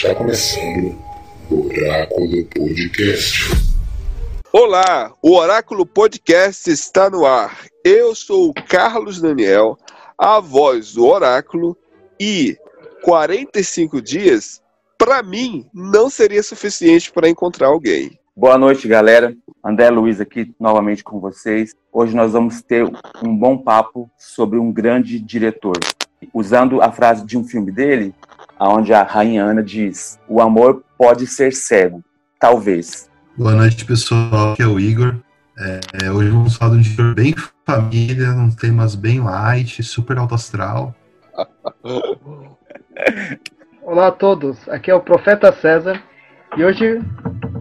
Está começando o Oráculo Podcast. Olá, o Oráculo Podcast está no ar. Eu sou o Carlos Daniel, a voz do Oráculo, e 45 dias, para mim, não seria suficiente para encontrar alguém. Boa noite, galera. André Luiz aqui novamente com vocês. Hoje nós vamos ter um bom papo sobre um grande diretor. Usando a frase de um filme dele, onde a rainha Ana diz: O amor pode ser cego, talvez. Boa noite, pessoal. Aqui é o Igor. É, hoje vamos falar de um diretor bem família, um temas bem light, super alto astral. Olá a todos, aqui é o Profeta César e hoje,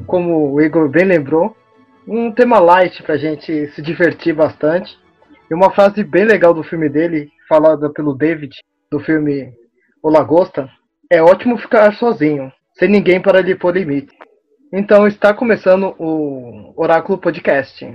como o Igor bem lembrou, um tema light pra gente se divertir bastante. E uma frase bem legal do filme dele, falada pelo David, do filme O Lagosta, é ótimo ficar sozinho, sem ninguém para lhe pôr limite. Então está começando o Oráculo Podcast.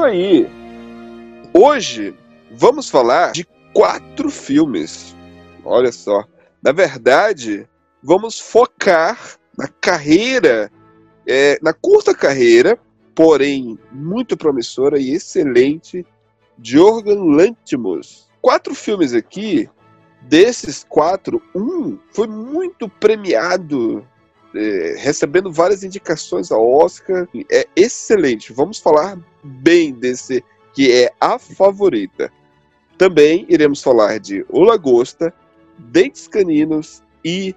Isso aí. Hoje vamos falar de quatro filmes. Olha só. Na verdade, vamos focar na carreira, é, na curta carreira, porém muito promissora e excelente, de Jorgen Lanthimos. Quatro filmes aqui. Desses quatro, um foi muito premiado é, recebendo várias indicações ao Oscar. É excelente. Vamos falar bem desse que é a favorita. Também iremos falar de O Lagosta, Dentes Caninos e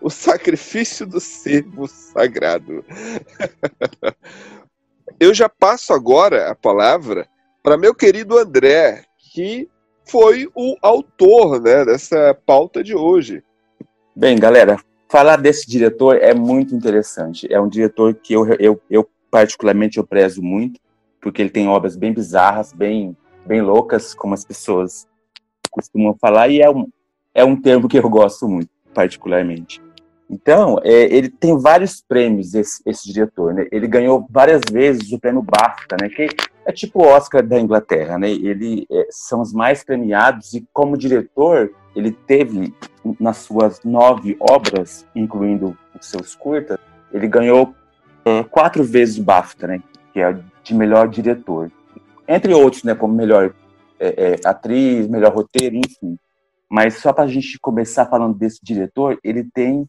O Sacrifício do Servo Sagrado. Eu já passo agora a palavra para meu querido André, que foi o autor né, dessa pauta de hoje. Bem, galera, falar desse diretor é muito interessante. É um diretor que eu, eu, eu particularmente eu prezo muito, porque ele tem obras bem bizarras, bem, bem loucas, como as pessoas costumam falar, e é um, é um termo que eu gosto muito, particularmente. Então, é, ele tem vários prêmios, esse, esse diretor, né? Ele ganhou várias vezes o prêmio BAFTA, né? Que é tipo o Oscar da Inglaterra, né? Ele é, são os mais premiados e como diretor, ele teve nas suas nove obras, incluindo os seus curtas, ele ganhou é, quatro vezes o BAFTA, né? Que é de melhor diretor, entre outros, né? Como melhor é, é, atriz, melhor roteiro, enfim. Mas só para a gente começar falando desse diretor, ele tem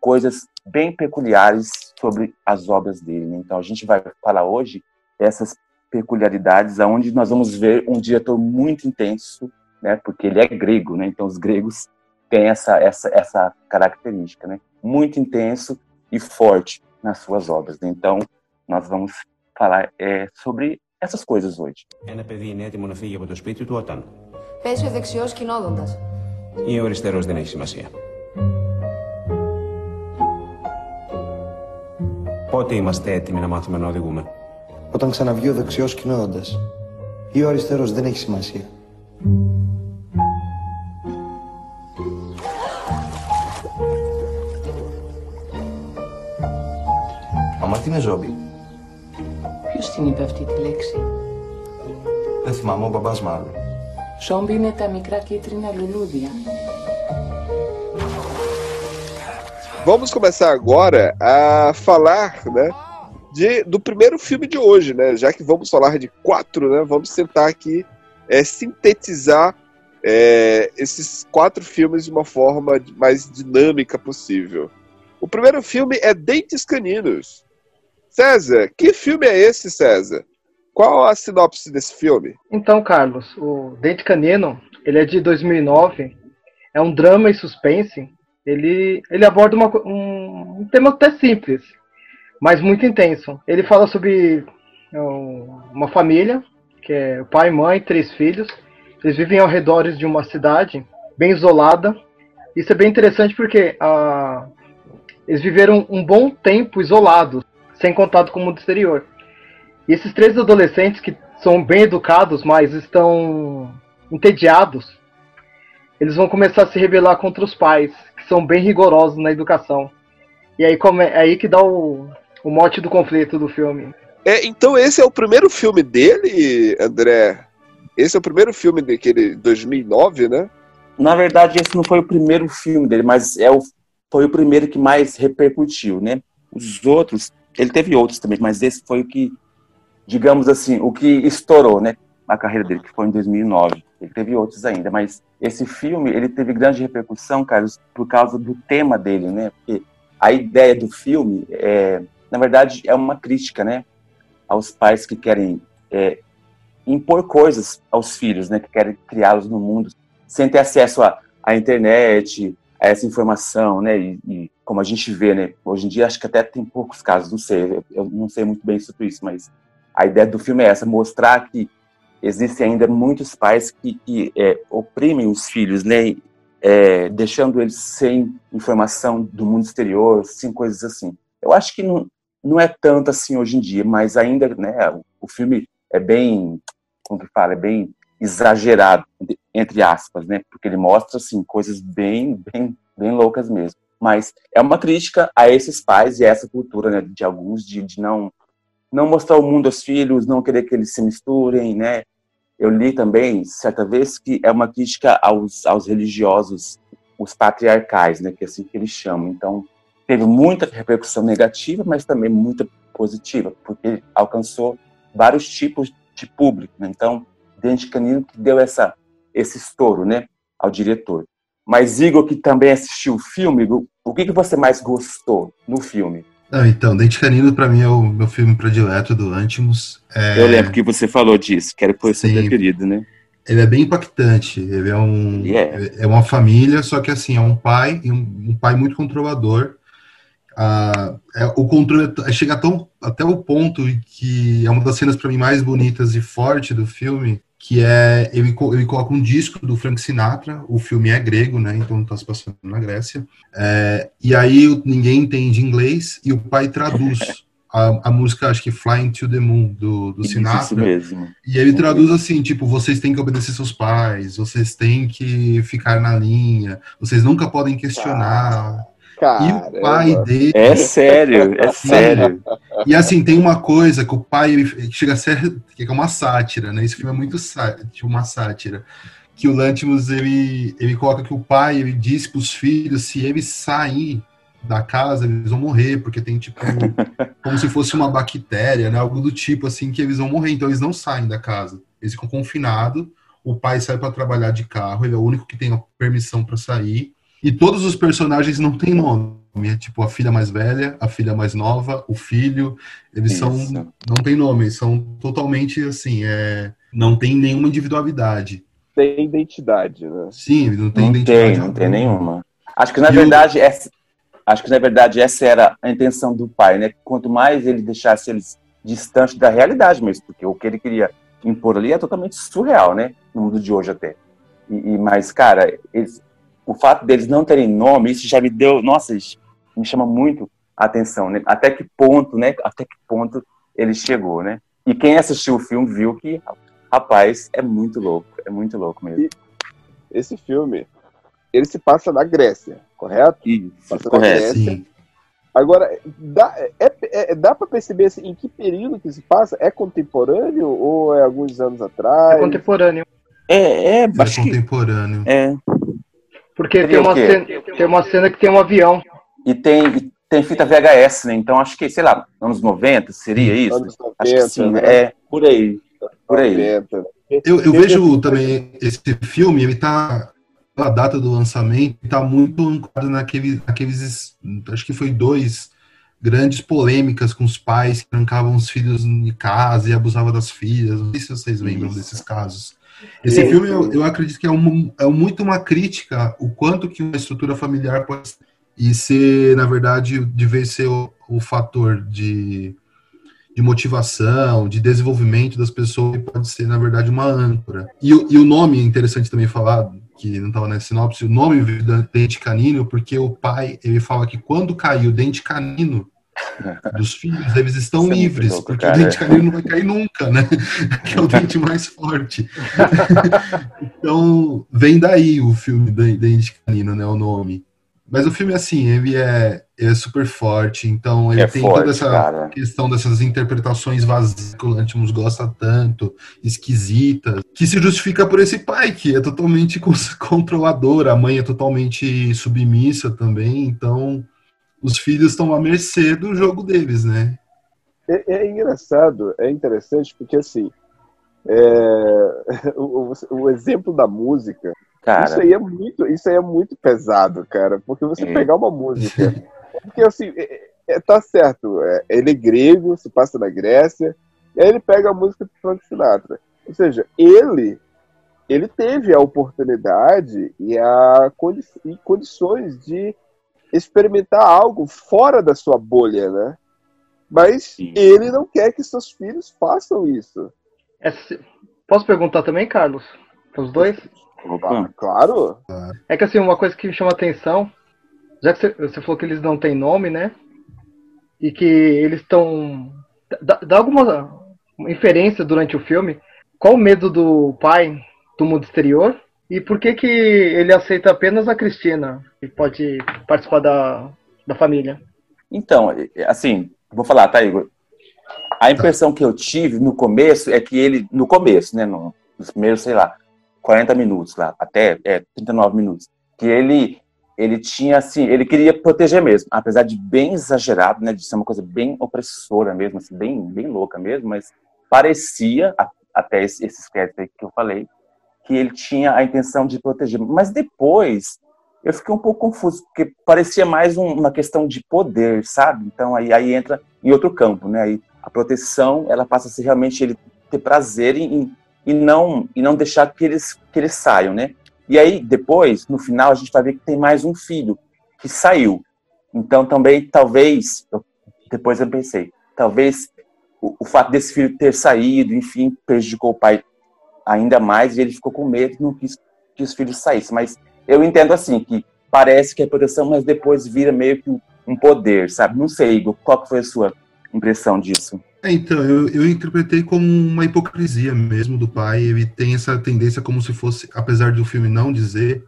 coisas bem peculiares sobre as obras dele. Né? Então a gente vai falar hoje dessas peculiaridades, aonde nós vamos ver um diretor muito intenso, né? Porque ele é grego, né? Então os gregos têm essa essa essa característica, né? Muito intenso e forte nas suas obras. Né? Então nós vamos falar é, sobre essas coisas hoje. Ένα παιδί είναι έτοιμο να φύγει από το σπίτι του όταν. Πέσει ο δεξιό κινόδοντα. Ή ο αριστερό δεν έχει σημασία. Πότε είμαστε έτοιμοι να μάθουμε να οδηγούμε. Όταν ξαναβγεί ο δεξιό κινώνοντα. Ή ο αριστερό δεν έχει σημασία. Μαμά, τι είναι ζόμπι. Ποιο την είπε αυτή τη λέξη. Δεν θυμάμαι, ο μπαμπάς μάλλον. Ζόμπι είναι τα μικρά κίτρινα λουλούδια. Vamos começar agora a falar, né, de, do primeiro filme de hoje, né? Já que vamos falar de quatro, né? Vamos tentar aqui é, sintetizar é, esses quatro filmes de uma forma mais dinâmica possível. O primeiro filme é Dentes Caninos. César, que filme é esse, César? Qual a sinopse desse filme? Então, Carlos, o Dente Canino, ele é de 2009, é um drama e suspense. Ele, ele aborda uma, um, um tema até simples, mas muito intenso. Ele fala sobre um, uma família, que é pai, mãe, três filhos. Eles vivem ao redor de uma cidade bem isolada. Isso é bem interessante porque a, eles viveram um bom tempo isolados, sem contato com o mundo exterior. E esses três adolescentes que são bem educados, mas estão entediados, eles vão começar a se rebelar contra os pais, que são bem rigorosos na educação. E aí come, é aí que dá o, o mote do conflito do filme. É, então esse é o primeiro filme dele, André? Esse é o primeiro filme daquele 2009, né? Na verdade, esse não foi o primeiro filme dele, mas é o, foi o primeiro que mais repercutiu, né? Os outros, ele teve outros também, mas esse foi o que, digamos assim, o que estourou, né? A carreira dele, que foi em 2009. Ele teve outros ainda, mas esse filme, ele teve grande repercussão, Carlos, por causa do tema dele, né? Porque a ideia do filme, é, na verdade, é uma crítica, né? Aos pais que querem é, impor coisas aos filhos, né? Que querem criá-los no mundo sem ter acesso à, à internet, a essa informação, né? E, e, como a gente vê, né? Hoje em dia acho que até tem poucos casos, não sei, eu, não sei muito bem sobre isso, mas a ideia do filme é essa, mostrar que existem ainda muitos pais que, que é, oprimem os filhos, né? É, deixando eles sem informação do mundo exterior, sem coisas assim. Eu acho que não, não é tanto assim hoje em dia, mas ainda, né? O, o filme é bem, como que fala, é bem exagerado, entre aspas, né? Porque ele mostra, assim, coisas bem, bem, bem loucas mesmo. Mas é uma crítica a esses pais e a essa cultura, né, de alguns, de, de não, não mostrar o mundo aos filhos, não querer que eles se misturem, né? Eu li também, certa vez, que é uma crítica aos, aos religiosos, os patriarcais, né, que é assim que eles chamam. Então, teve muita repercussão negativa, mas também muita positiva, porque alcançou vários tipos de público. Né? Então, Dente Canino que deu essa, esse estouro né, ao diretor. Mas Igor, que também assistiu o filme, o que, que você mais gostou no filme? Ah, então, Dente Canino para mim é o meu filme predileto do Antimus. É... Eu lembro que você falou disso, que era foi seu preferido, né? Ele é bem impactante. Ele é um yeah. é uma família, só que assim é um pai e um, um pai muito controlador. Ah, é, o controle é, chega tão, até o ponto que é uma das cenas para mim mais bonitas e forte do filme, que é ele, ele coloca um disco do Frank Sinatra, o filme é grego, né? Então está se passando na Grécia. É, e aí ninguém entende inglês e o pai traduz a, a, música, acho que Flying to the Moon, do, do Sinatra. Isso mesmo. E ele traduz assim, tipo, vocês têm que obedecer seus pais, vocês têm que ficar na linha, vocês nunca podem questionar. E o pai dele. É sério, é sério. E assim, tem uma coisa que o pai ele chega a ser. que é uma sátira, né? Esse filme é muito tipo, uma sátira. Que o Lantimos ele, ele coloca que o pai ele diz para os filhos se eles sair da casa, eles vão morrer, porque tem tipo. como se fosse uma bactéria, né? Algo do tipo assim, que eles vão morrer. Então eles não saem da casa. Eles ficam confinados. O pai sai para trabalhar de carro, ele é o único que tem a permissão para sair e todos os personagens não têm nome. É tipo a filha mais velha, a filha mais nova, o filho. Eles Isso. são. Não tem nome, são totalmente assim. É, não tem nenhuma individualidade. Tem identidade, né? Sim, não tem não identidade. Tem, não tem nenhuma. Acho que na e verdade o... essa, acho que na verdade essa era a intenção do pai, né? Quanto mais ele deixasse eles distantes da realidade mesmo, porque o que ele queria impor ali é totalmente surreal, né? No mundo de hoje até. E, e mas cara, eles, o fato deles não terem nome, isso já me deu, nossa, me chama muito a atenção, né? Até que ponto, né? Até que ponto ele chegou, né? E quem assistiu o filme viu que, rapaz, é muito louco, é muito louco mesmo. E esse filme, ele se passa na Grécia, correto? Isso, passa correto. Na Grécia. Sim. Agora, dá, é, é, dá para perceber assim, em que período que se passa? É contemporâneo ou é alguns anos atrás? É contemporâneo. É, é, é contemporâneo. É. Porque tem uma, cena, tem uma cena que tem um avião. E tem, tem fita VHS, né? Então acho que, sei lá, anos 90 seria isso? Anos 90, acho que sim, né? É, por aí. Por aí. Eu, eu vejo também esse filme, ele tá. A data do lançamento está muito ancorado naquele, naqueles. Acho que foi dois grandes polêmicas com os pais que trancavam os filhos em casa e abusavam das filhas. Não sei se vocês lembram Isso. desses casos. Esse filme, eu, eu, acredito que é, um, é muito uma crítica o quanto que uma estrutura familiar pode e ser, na verdade, de vez ser o, o fator de, de motivação, de desenvolvimento das pessoas, pode ser, na verdade, uma âncora. E, e o nome é interessante também falar, que não estava na sinopse, o nome veio da dente canino, porque o pai, ele fala que quando caiu o dente canino dos filhos, eles estão é livres, louco, porque cara. o dente canino não vai cair nunca, né? que é o dente mais forte. então, vem daí o filme de- Dente Canino, né, o nome. Mas o filme, assim, ele é, ele é super forte, então ele É tem forte, toda essa cara. questão dessas interpretações vazias que o Lantimos gosta tanto, esquisitas, que se justifica por esse pai, que é totalmente controlador, a mãe é totalmente submissa também, então os filhos estão à mercê do jogo deles, né? É, é engraçado, é interessante, porque assim, é, o, o- o exemplo da música, isso Cara, aí é muito, isso aí é muito pesado, cara, porque você É. pegar uma música, porque assim, é- é- tá certo, é, ele é grego, se passa na Grécia, e aí ele pega a música do Frank Sinatra. Ou seja, ele ele teve a oportunidade e a condi e condições de experimentar algo fora da sua bolha, né? Mas Sim. ele não quer que seus filhos façam isso. É Posso perguntar também, Carlos? Para os dois? opa, Claro. É que assim, uma coisa que me chama atenção, já que você, você falou que eles não têm nome, né? E que eles estão. Dá, dá alguma inferência durante o filme? Qual o medo do pai do mundo exterior? E por que que ele aceita apenas a Cristina, que pode participar da, da família? Então, assim, vou falar, tá, Igor? A impressão que eu tive no começo é que ele, no começo, né, no- nos primeiros, sei lá, 40 minutos lá, até é, 39 minutos, que ele ele tinha assim, ele queria proteger mesmo, apesar de bem exagerado, né, de ser uma coisa bem opressora mesmo, assim, bem bem louca mesmo, mas parecia até esse- créditos aí que eu falei, que ele tinha a intenção de proteger. Mas depois eu fiquei um pouco confuso, porque parecia mais um- uma questão de poder, sabe? Então aí, aí entra em outro campo, né? Aí a proteção, ela passa a ser realmente ele ter prazer em, e não e não deixar que eles que eles saiam, né? E aí depois, no final, a gente vai ver que tem mais um filho que saiu. Então também talvez eu- depois eu pensei, talvez o, o fato desse filho ter saído, enfim, prejudicou o pai ainda mais e ele ficou com medo e não quis que os filhos saíssem. Mas eu entendo assim, que parece que é proteção, mas depois vira meio que um, poder, sabe? Não sei, Igor, qual foi a sua impressão disso? É, então, eu, eu interpretei como uma hipocrisia mesmo do pai. Ele tem essa tendência como se fosse, apesar do filme não dizer,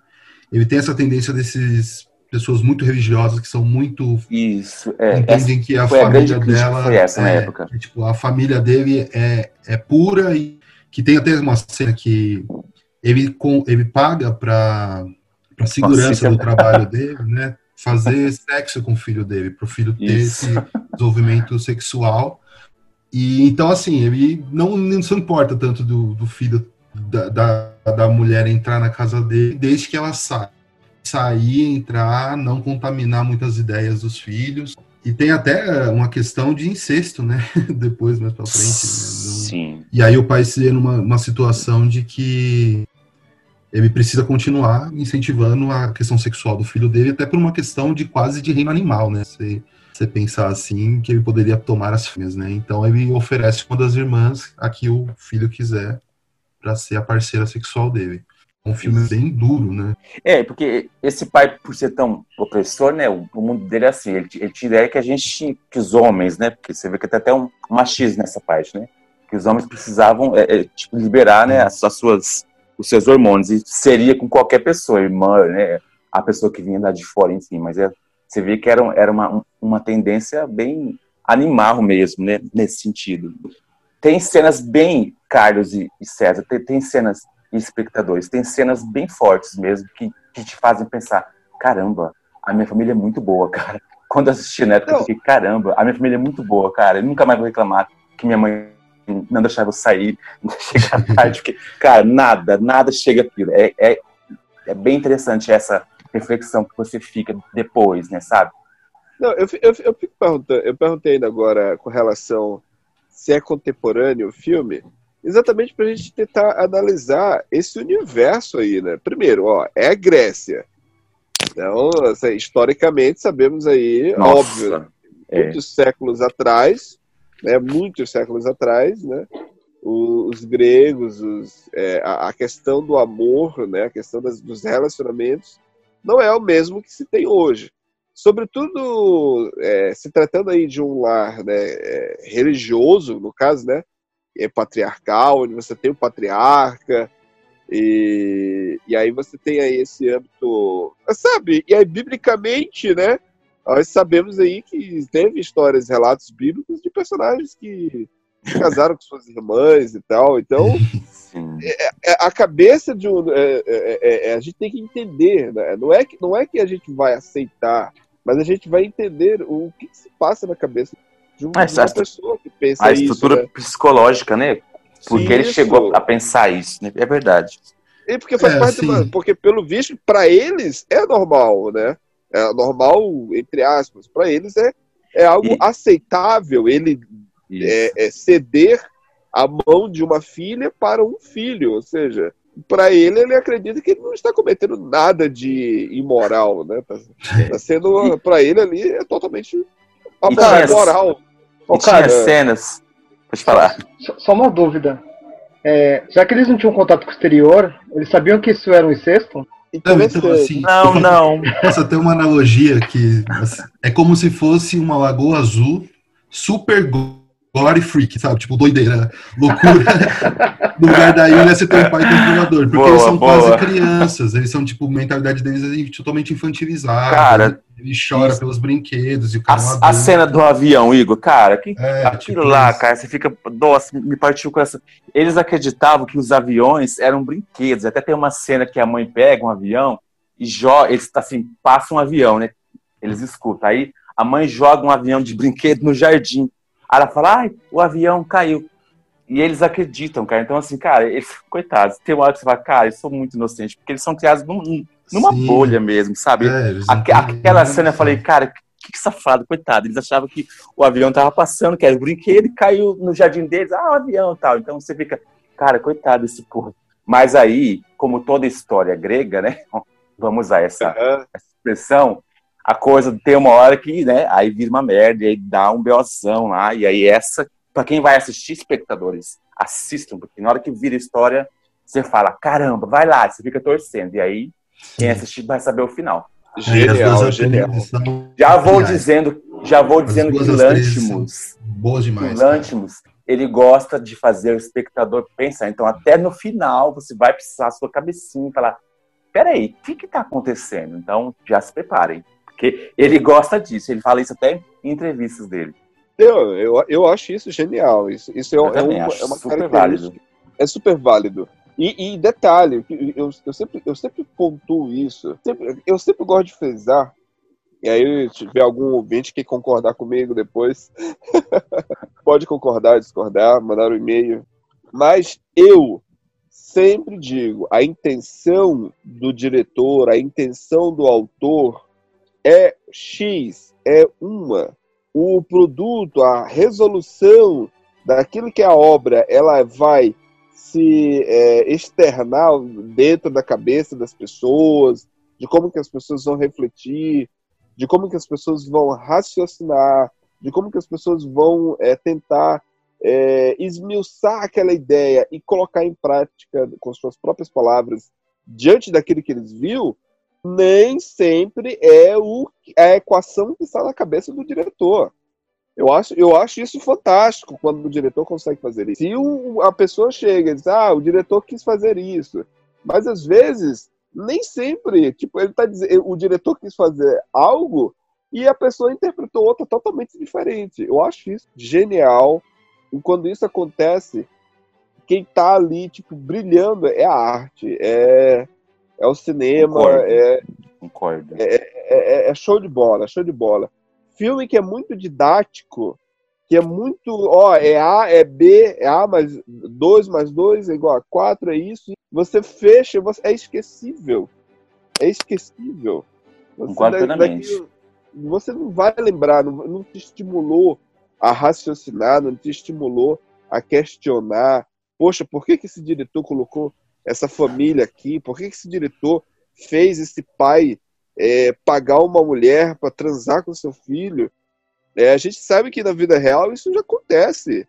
ele tem essa tendência desses pessoas muito religiosas que são muito Isso, é, essa entendem que a a família crítica, dela foi essa na é, época. que, tipo, a família dele é, é pura e que tem até uma cena que ele com ele paga para para segurança do trabalho dele, né? Fazer sexo com o filho dele, para o filho ter Isso. esse desenvolvimento sexual. E então assim, ele não, não se importa tanto do, do filho da, da, da mulher entrar na casa dele, desde que ela saia. Sair, entrar, não contaminar muitas ideias dos filhos. E tem até uma questão de incesto, né? Depois, mais pra frente. né? Sim, E aí o pai se vê numa uma situação de que ele precisa continuar incentivando a questão sexual do filho dele, até por uma questão de quase de reino animal, né? Você, você pensar assim, que ele poderia tomar as filhas, né? Então ele oferece uma das irmãs a que o filho quiser para ser a parceira sexual dele. Um filme bem duro, né? É, porque esse pai, por ser tão opressor, né, o, o mundo dele é assim, ele, ele ideia que a gente, que os homens, né, porque você vê que tem até um machismo nessa parte, né, que os homens precisavam, é, é, tipo, liberar, né, as, as suas, os seus hormônios, e seria com qualquer pessoa, irmã, né, a pessoa que vinha lá de fora, enfim, mas é, você vê que era, era uma, uma tendência bem animal mesmo, né, nesse sentido. Tem cenas bem, Carlos e, e César, tem, tem cenas e espectadores. Tem cenas bem fortes mesmo que, que te fazem pensar: caramba, a minha família é muito boa, cara. Quando eu assisti na época, eu fiquei: caramba, a minha família é muito boa, cara. Eu nunca mais vou reclamar que minha mãe não deixava eu sair, chegar tarde, porque, cara, nada, nada chega aquilo. É, é, é bem interessante essa reflexão que você fica depois, né, sabe? Não, eu, eu, eu fico perguntando, eu perguntei ainda agora com relação se é contemporâneo o filme, exatamente para a gente tentar analisar esse universo aí, né? Primeiro, ó, é a Grécia. Então, assim, historicamente, sabemos aí, óbvio, é. muitos séculos atrás, né? Muitos séculos atrás, né? os gregos, os- é, a, a questão do amor, né, a questão das- dos relacionamentos, não é o mesmo que se tem hoje. Sobretudo, é, se tratando aí de um lar né, é, religioso, no caso, né, é patriarcal, onde você tem o patriarca, e, e aí você tem aí esse âmbito, sabe? E aí, biblicamente, né, nós sabemos aí que teve histórias, relatos bíblicos de personagens que se casaram com suas irmãs e tal, então Sim. é, a cabeça de um. é, é, é, a gente tem que entender, né? não, é que, não é que a gente vai aceitar, mas a gente vai entender o que, que se passa na cabeça de, Ah, de uma essa- pessoa que pensa A isso. estrutura né? psicológica, né? Porque ele Isso. chegou a pensar isso, né? É verdade. E porque faz É, parte sim. da- Porque, pelo visto, para eles é normal, né? É normal, entre aspas. Para eles é, é algo E- aceitável ele é, é ceder a mão de uma filha para um filho. Ou seja, para ele, ele acredita que ele não está cometendo nada de imoral, né? Tá, tá sendo, para ele ali, é totalmente E tinha- moral. E tinha cara, cenas. Pode falar. só- só uma dúvida. É, já que eles não tinham contato com o exterior, eles sabiam que isso era um incesto? Não, então, assim, Não, não. Posso ter uma analogia que assim, é como se fosse uma lagoa azul super gore freak, sabe? Tipo, doideira, loucura. no lugar da ilha você tem um pai controlador. Porque Boa, eles são boa. quase crianças. Eles são, tipo, a mentalidade deles é totalmente infantilizada. Cara, ele chora isso. pelos brinquedos e o cara é um A, a cena do avião, Igor, cara, que, É, aquilo tipo lá, isso. cara, você fica. Nossa, me partiu com essa. Eles acreditavam que os aviões eram brinquedos. Até tem uma cena que a mãe pega um avião e joga. Eles assim, passam um avião, né? Eles escutam. Aí a mãe joga um avião de brinquedo no jardim. Aí ela fala, ai, o avião caiu. E eles acreditam, cara. Então, assim, cara, eles, coitados, tem uma hora que você fala, cara, eles são muito inocentes, porque eles são criados num- numa Sim. bolha mesmo, sabe? É, Aque- aquela noção. cena eu falei, cara, que, que safado, coitado. Eles achavam que o avião tava passando, que era um brinquedo, e caiu no jardim deles, ah, o avião e tal. Então você fica, cara, coitado desse povo. Mas aí, como toda história grega, né? Vamos usar essa, Aham. essa expressão, a coisa tem uma hora que, né, aí vira uma merda, e aí dá um beozão lá, e aí essa, pra quem vai assistir, espectadores, assistam, porque na hora que vira a história, você fala, caramba, vai lá, você fica torcendo, e aí quem assistir vai saber o final. Genial, genial. Já vou dizendo, já vou As dizendo que Lantimos, boas que demais. Lantimos, ele gosta de fazer o espectador pensar. Então, até no final, você vai precisar a sua cabecinha e falar: peraí, o que que tá acontecendo? Então, já se preparem. Porque ele gosta disso, ele fala isso até em entrevistas dele. Eu, eu, eu acho isso genial. Isso, isso é, é acho é uma super válido. É super válido. E, e detalhe, eu, eu, sempre, eu sempre pontuo isso. Sempre- eu sempre gosto de frisar. E aí, se tiver algum ouvinte que concordar comigo depois, pode concordar, discordar, mandar um e-mail. Mas eu sempre digo: a intenção do diretor, a intenção do autor é X, é uma. O produto, a resolução daquilo que é a obra, ela vai se é, externar dentro da cabeça das pessoas, de como que as pessoas vão refletir, de como que as pessoas vão raciocinar, de como que as pessoas vão é, tentar é, esmiuçar aquela ideia e colocar em prática com suas próprias palavras diante daquilo que eles viu, nem sempre é o, a equação que está na cabeça do diretor. Eu acho, eu acho isso fantástico quando o diretor consegue fazer isso. Se a pessoa chega e diz, ah, o diretor quis fazer isso, mas às vezes nem sempre, tipo, ele tá dizendo, o diretor quis fazer algo e a pessoa interpretou outra totalmente diferente. Eu acho isso genial. E quando isso acontece, quem tá ali, tipo, brilhando é a arte, é, é o cinema, Concordo. é, Concordo. é, é show de bola, show de bola. Filme que é muito didático, que é muito, ó, é A, é B, é A mais 2 mais 2 é igual a 4, é isso. Você fecha, você, é esquecível. É esquecível. Você, Concordo plenamente. daqui- você não vai lembrar, não, não te estimulou a raciocinar, não te estimulou a questionar. Poxa, por que, que esse diretor colocou essa família aqui? Por que, esse diretor fez esse pai é, pagar uma mulher para transar com seu filho? É, a gente sabe que na vida real isso já acontece.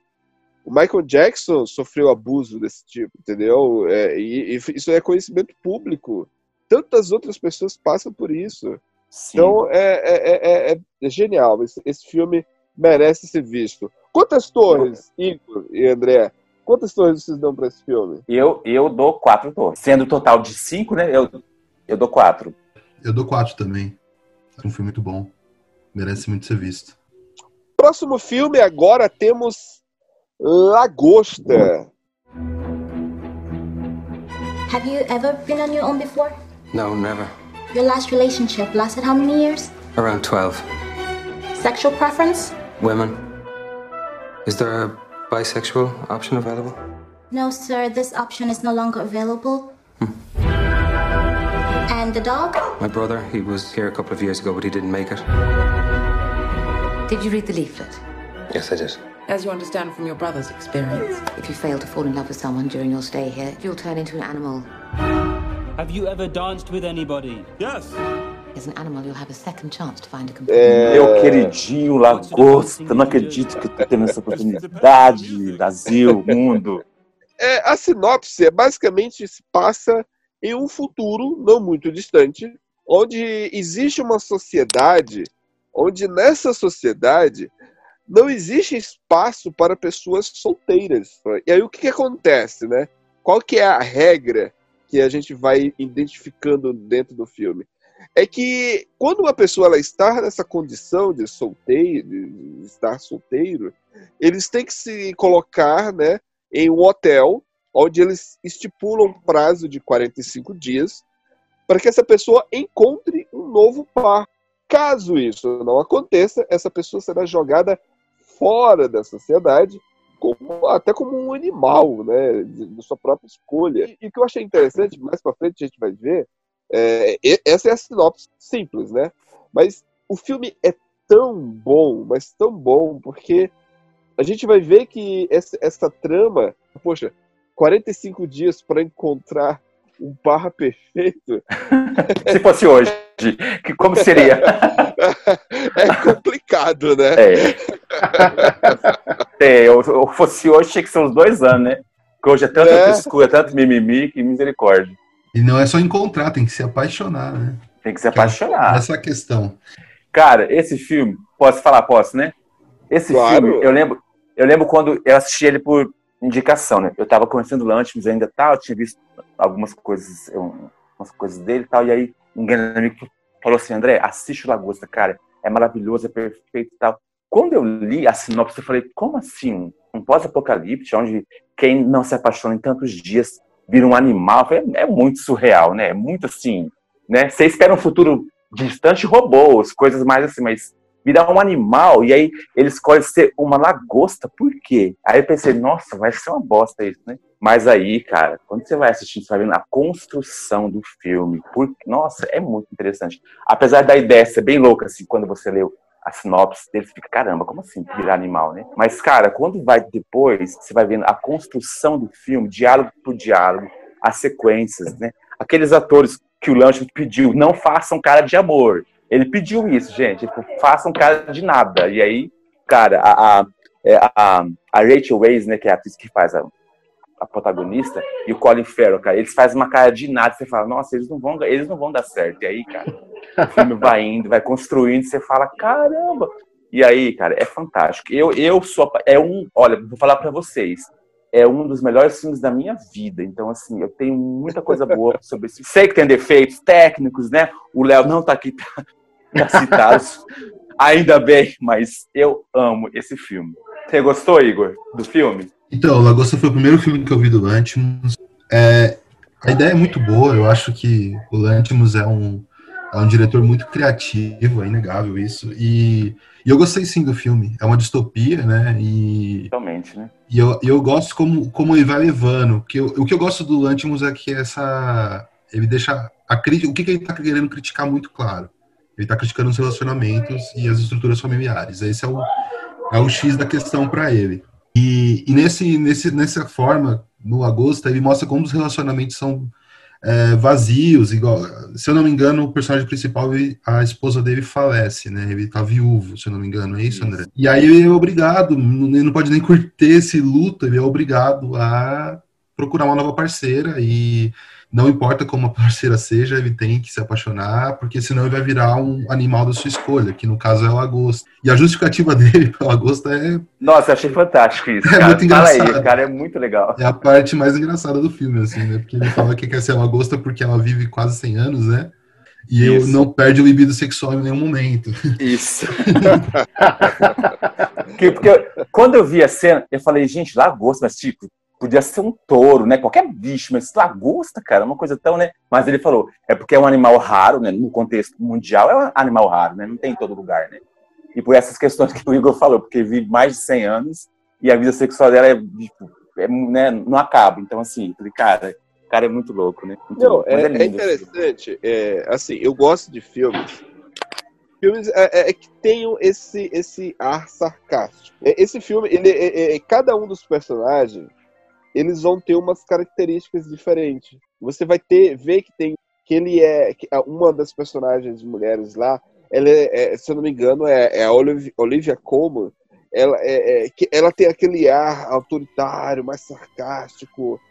O Michael Jackson sofreu abuso desse tipo, entendeu? É, e, e isso é conhecimento público. Tantas outras pessoas passam por isso. Sim. Então é, é, é, é genial. Esse, esse filme merece ser visto. Quantas torres, Igor e André? Quantas torres vocês dão para esse filme? eu, eu dou quatro torres. Sendo o total de cinco, né? Eu, eu dou quatro. Eu dou quatro também. É um filme muito bom. Merece muito ser visto. Próximo filme, agora temos Lagosta. Have you ever been on your own before? No, never. Your last relationship lasted how many years? Around 12. Sexual preference? Women. Is there a bisexual option available? No, sir, this option is no longer available. Hmm. And the dog? My brother, he was here a couple of years ago, but he didn't make it. Did you read the leaflet? Yes, I did. As you understand from your brother's experience, if you fail to fall in love with someone during your stay here, you'll turn into an animal. Have you ever danced with anybody? Yes. As an animal, you'll have a second chance to find a companion. É, Meu queridinho Lagosta, não acredito que eu tô tendo essa oportunidade. Brasil, mundo. é, a sinopse é basicamente se passa em um futuro não muito distante, onde existe uma sociedade, onde nessa sociedade não existe espaço para pessoas solteiras. E aí o que, que acontece, né? Qual que é a regra que a gente vai identificando dentro do filme? É que quando uma pessoa ela está nessa condição de solteiro, de estar solteiro, eles têm que se colocar, né, em um hotel onde eles estipulam um prazo de 45 dias para que essa pessoa encontre um novo par. Caso isso não aconteça, essa pessoa será jogada fora da sociedade, como- até como um animal, né, de, de sua própria escolha. E, o que eu achei interessante, mais para frente a gente vai ver, é, essa é a sinopse simples, né? Mas o filme é tão bom, mas tão bom, porque a gente vai ver que essa, essa trama, poxa, 45 dias para encontrar um par perfeito Se fosse hoje, que como seria? é complicado, né? É. É, eu fosse hoje, tinha que ser uns dois anos, né? Porque hoje é tanta É. frescura, tanto mimimi, que misericórdia. E não é só encontrar, tem que se apaixonar, né? Tem que se apaixonar. Essa é a questão. Cara, esse filme, posso falar, posso, né? Esse Claro. filme, eu lembro, eu lembro quando eu assisti ele por indicação, né? Eu tava conhecendo o Lantimos ainda tal, eu tinha visto algumas coisas, eu- umas coisas dele e tal, e aí um grande amigo falou assim, André, assiste o Lagosta, cara, é maravilhoso, é perfeito e tal. Quando eu li a sinopse, eu falei, como assim? Um pós-apocalipse, onde quem não se apaixona em tantos dias vira um animal? Falei, é muito surreal, né? É muito assim, né? Você espera um futuro distante robôs, coisas mais assim, mas virar um animal, e aí ele escolhe ser uma lagosta, por quê? Aí eu pensei, nossa, vai ser uma bosta isso, né? Mas aí, cara, quando você vai assistindo, você vai vendo a construção do filme, por... nossa, é muito interessante. Apesar da ideia ser bem louca, assim, quando você leu a sinopse dele, fica, caramba, como assim virar animal, né? Mas, cara, quando vai depois, você vai vendo a construção do filme, diálogo por diálogo, as sequências, né? Aqueles atores que o Lancho pediu, não façam cara de amor. Ele pediu isso, gente. Falou, façam cara de nada. E aí, cara, a, a, é, a, a Rachel Weisz, né, que é a atriz que faz a, a protagonista, e o Colin Farrell, cara, eles fazem uma cara de nada. Você fala, nossa, eles não vão, eles não vão dar certo. E aí, cara, o filme vai indo, vai construindo, você fala, caramba. E aí, cara, é fantástico. Eu, eu sou, é um, olha, vou falar pra vocês, é um dos melhores filmes da minha vida. Então, assim, eu tenho muita coisa boa sobre isso. Sei que tem defeitos técnicos, né? O Léo não tá aqui pra, pra citar, ainda bem, mas eu amo esse filme. Você gostou, Igor, do filme? Então, Lagosta foi o primeiro filme que eu vi do Lantimos. É, a ideia é muito boa, eu acho que o Lantimos é um, é um diretor muito criativo, é inegável isso. E, e eu gostei sim do filme. É uma distopia, né? E, Realmente, né? e eu, eu gosto como, como ele vai levando. Que eu- o que eu gosto do Lantimos é que essa. Ele deixa a crítica. O que, que ele tá querendo criticar muito claro. Ele tá criticando os relacionamentos e as estruturas familiares. Esse é o, é o X da questão para ele. E, e nesse, nesse, nessa forma, no Agosto, ele mostra como os relacionamentos são é, vazios, igual, se eu não me engano, o personagem principal, a esposa dele falece, né? Ele tá viúvo, se eu não me engano, é isso, André? E aí ele é obrigado, ele não pode nem curtir esse luto, ele é obrigado a procurar uma nova parceira e não importa como a parceira seja, ele tem que se apaixonar, porque senão ele vai virar um animal da sua escolha, que no caso é a lagosta. E a justificativa dele pra lagosta é, Nossa, eu achei fantástico isso, É cara. muito Fala aí, engraçado. cara, é muito legal. é a parte mais engraçada do filme, assim, né? Porque ele fala que quer ser lagosta porque ela vive quase 100 anos, né? E eu não perde o libido sexual em nenhum momento. Isso. porque, porque eu- quando eu vi a cena, eu falei, gente, lagosta, mas tipo, podia ser um touro, né? Qualquer bicho, mas lagosta, cara, é uma coisa tão, né? Mas ele falou, é porque é um animal raro, né? No contexto mundial, é um animal raro, né? Não tem em todo lugar, né? E por essas questões que o Igor falou, porque vive mais de 100 anos e a vida sexual dela é, tipo, é, né, não acaba. Então, assim, falei, cara, o cara é muito louco, né? Muito Não, louco. É, é lindo. interessante. É, assim, eu gosto de filmes. Filmes é, é- é que tenham esse, esse ar sarcástico. É, Esse filme, ele, é- é- cada um dos personagens, eles vão ter umas características diferentes. Você vai ter, ver que tem que ele é que uma das personagens mulheres lá, ela é, é, se eu não me engano, é, é a Olivia, Olivia Colman. Ela, é, é, que ela tem aquele ar autoritário, mais sarcástico,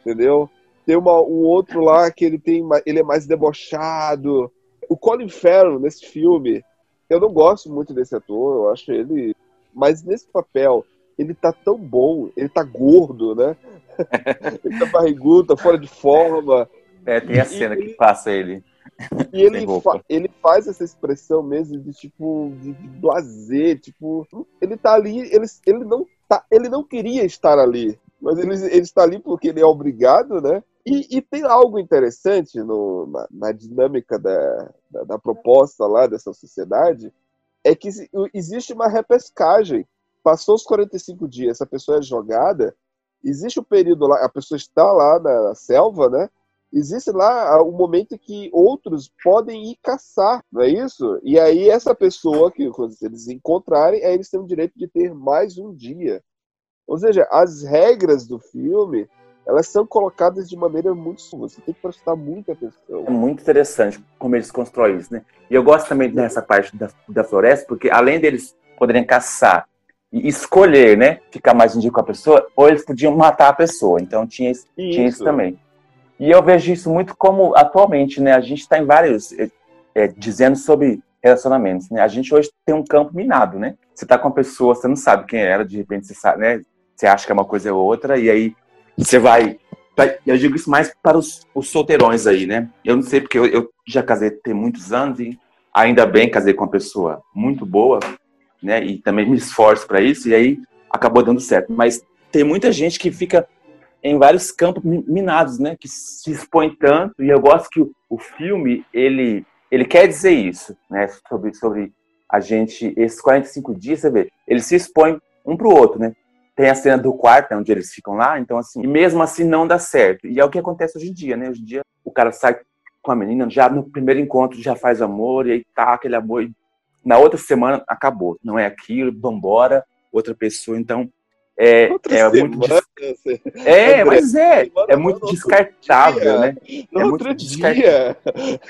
entendeu? Tem uma, um outro lá que ele tem, ele é mais debochado. O Colin Farrell nesse filme, eu não gosto muito desse ator, eu acho ele, mas nesse papel ele tá tão bom, ele tá gordo, né? ele tá barrigudo, tá fora de forma. É, tem a cena e- que passa ele. E ele, fa- ele faz essa expressão mesmo de tipo de, de blazer, tipo, ele tá ali, ele, ele não tá, ele não queria estar ali, mas ele, ele está ali porque ele é obrigado, né? E, e tem algo interessante no, na, na dinâmica da, da, da proposta lá dessa sociedade, é que existe uma repescagem. Passou os 45 dias, essa pessoa é jogada, existe o período lá, a pessoa está lá na selva, né? existe lá o momento em que outros podem ir caçar, não é isso? E aí essa pessoa que quando eles encontrarem, aí eles têm o direito de ter mais um dia. Ou seja, as regras do filme, elas são colocadas de maneira muito você tem que prestar muita atenção. É muito interessante como eles constroem isso, né? E eu gosto também dessa parte da, da floresta, porque além deles poderem caçar e escolher, né, ficar mais um dia com a pessoa, ou eles podiam matar a pessoa. Então tinha isso, tinha isso também. E eu vejo isso muito como atualmente, né? A gente está em vários é, é, dizendo sobre relacionamentos, né? A gente hoje tem um campo minado, né? Você tá com uma pessoa, você não sabe quem é ela, de repente você sabe, né? Você acha que é uma coisa ou outra e aí você vai vai- eu digo isso mais para os, os solteirões aí, né? Eu não sei porque eu, eu já casei tem muitos anos e ainda bem casei com uma pessoa muito boa, né? E também me esforço para isso e aí acabou dando certo. Mas tem muita gente que fica em vários campos mi- minados, né? Que se expõe tanto e eu gosto que o, o filme ele ele quer dizer isso, né? Sobre sobre a gente esses 45 dias, você vê, eles se expõem um pro outro, né? Tem a cena do quarto, né, onde eles ficam lá, então assim, e mesmo assim não dá certo. E é o que acontece hoje em dia, né? Hoje em dia o cara sai com a menina, já no primeiro encontro já faz amor, e aí tá aquele amor, e na outra semana acabou, não é aquilo, vambora, outra pessoa, então é, Outra é muito semana, des- você- é, André, mas é, é não, muito no outro descartável, dia. né? É muito descartável.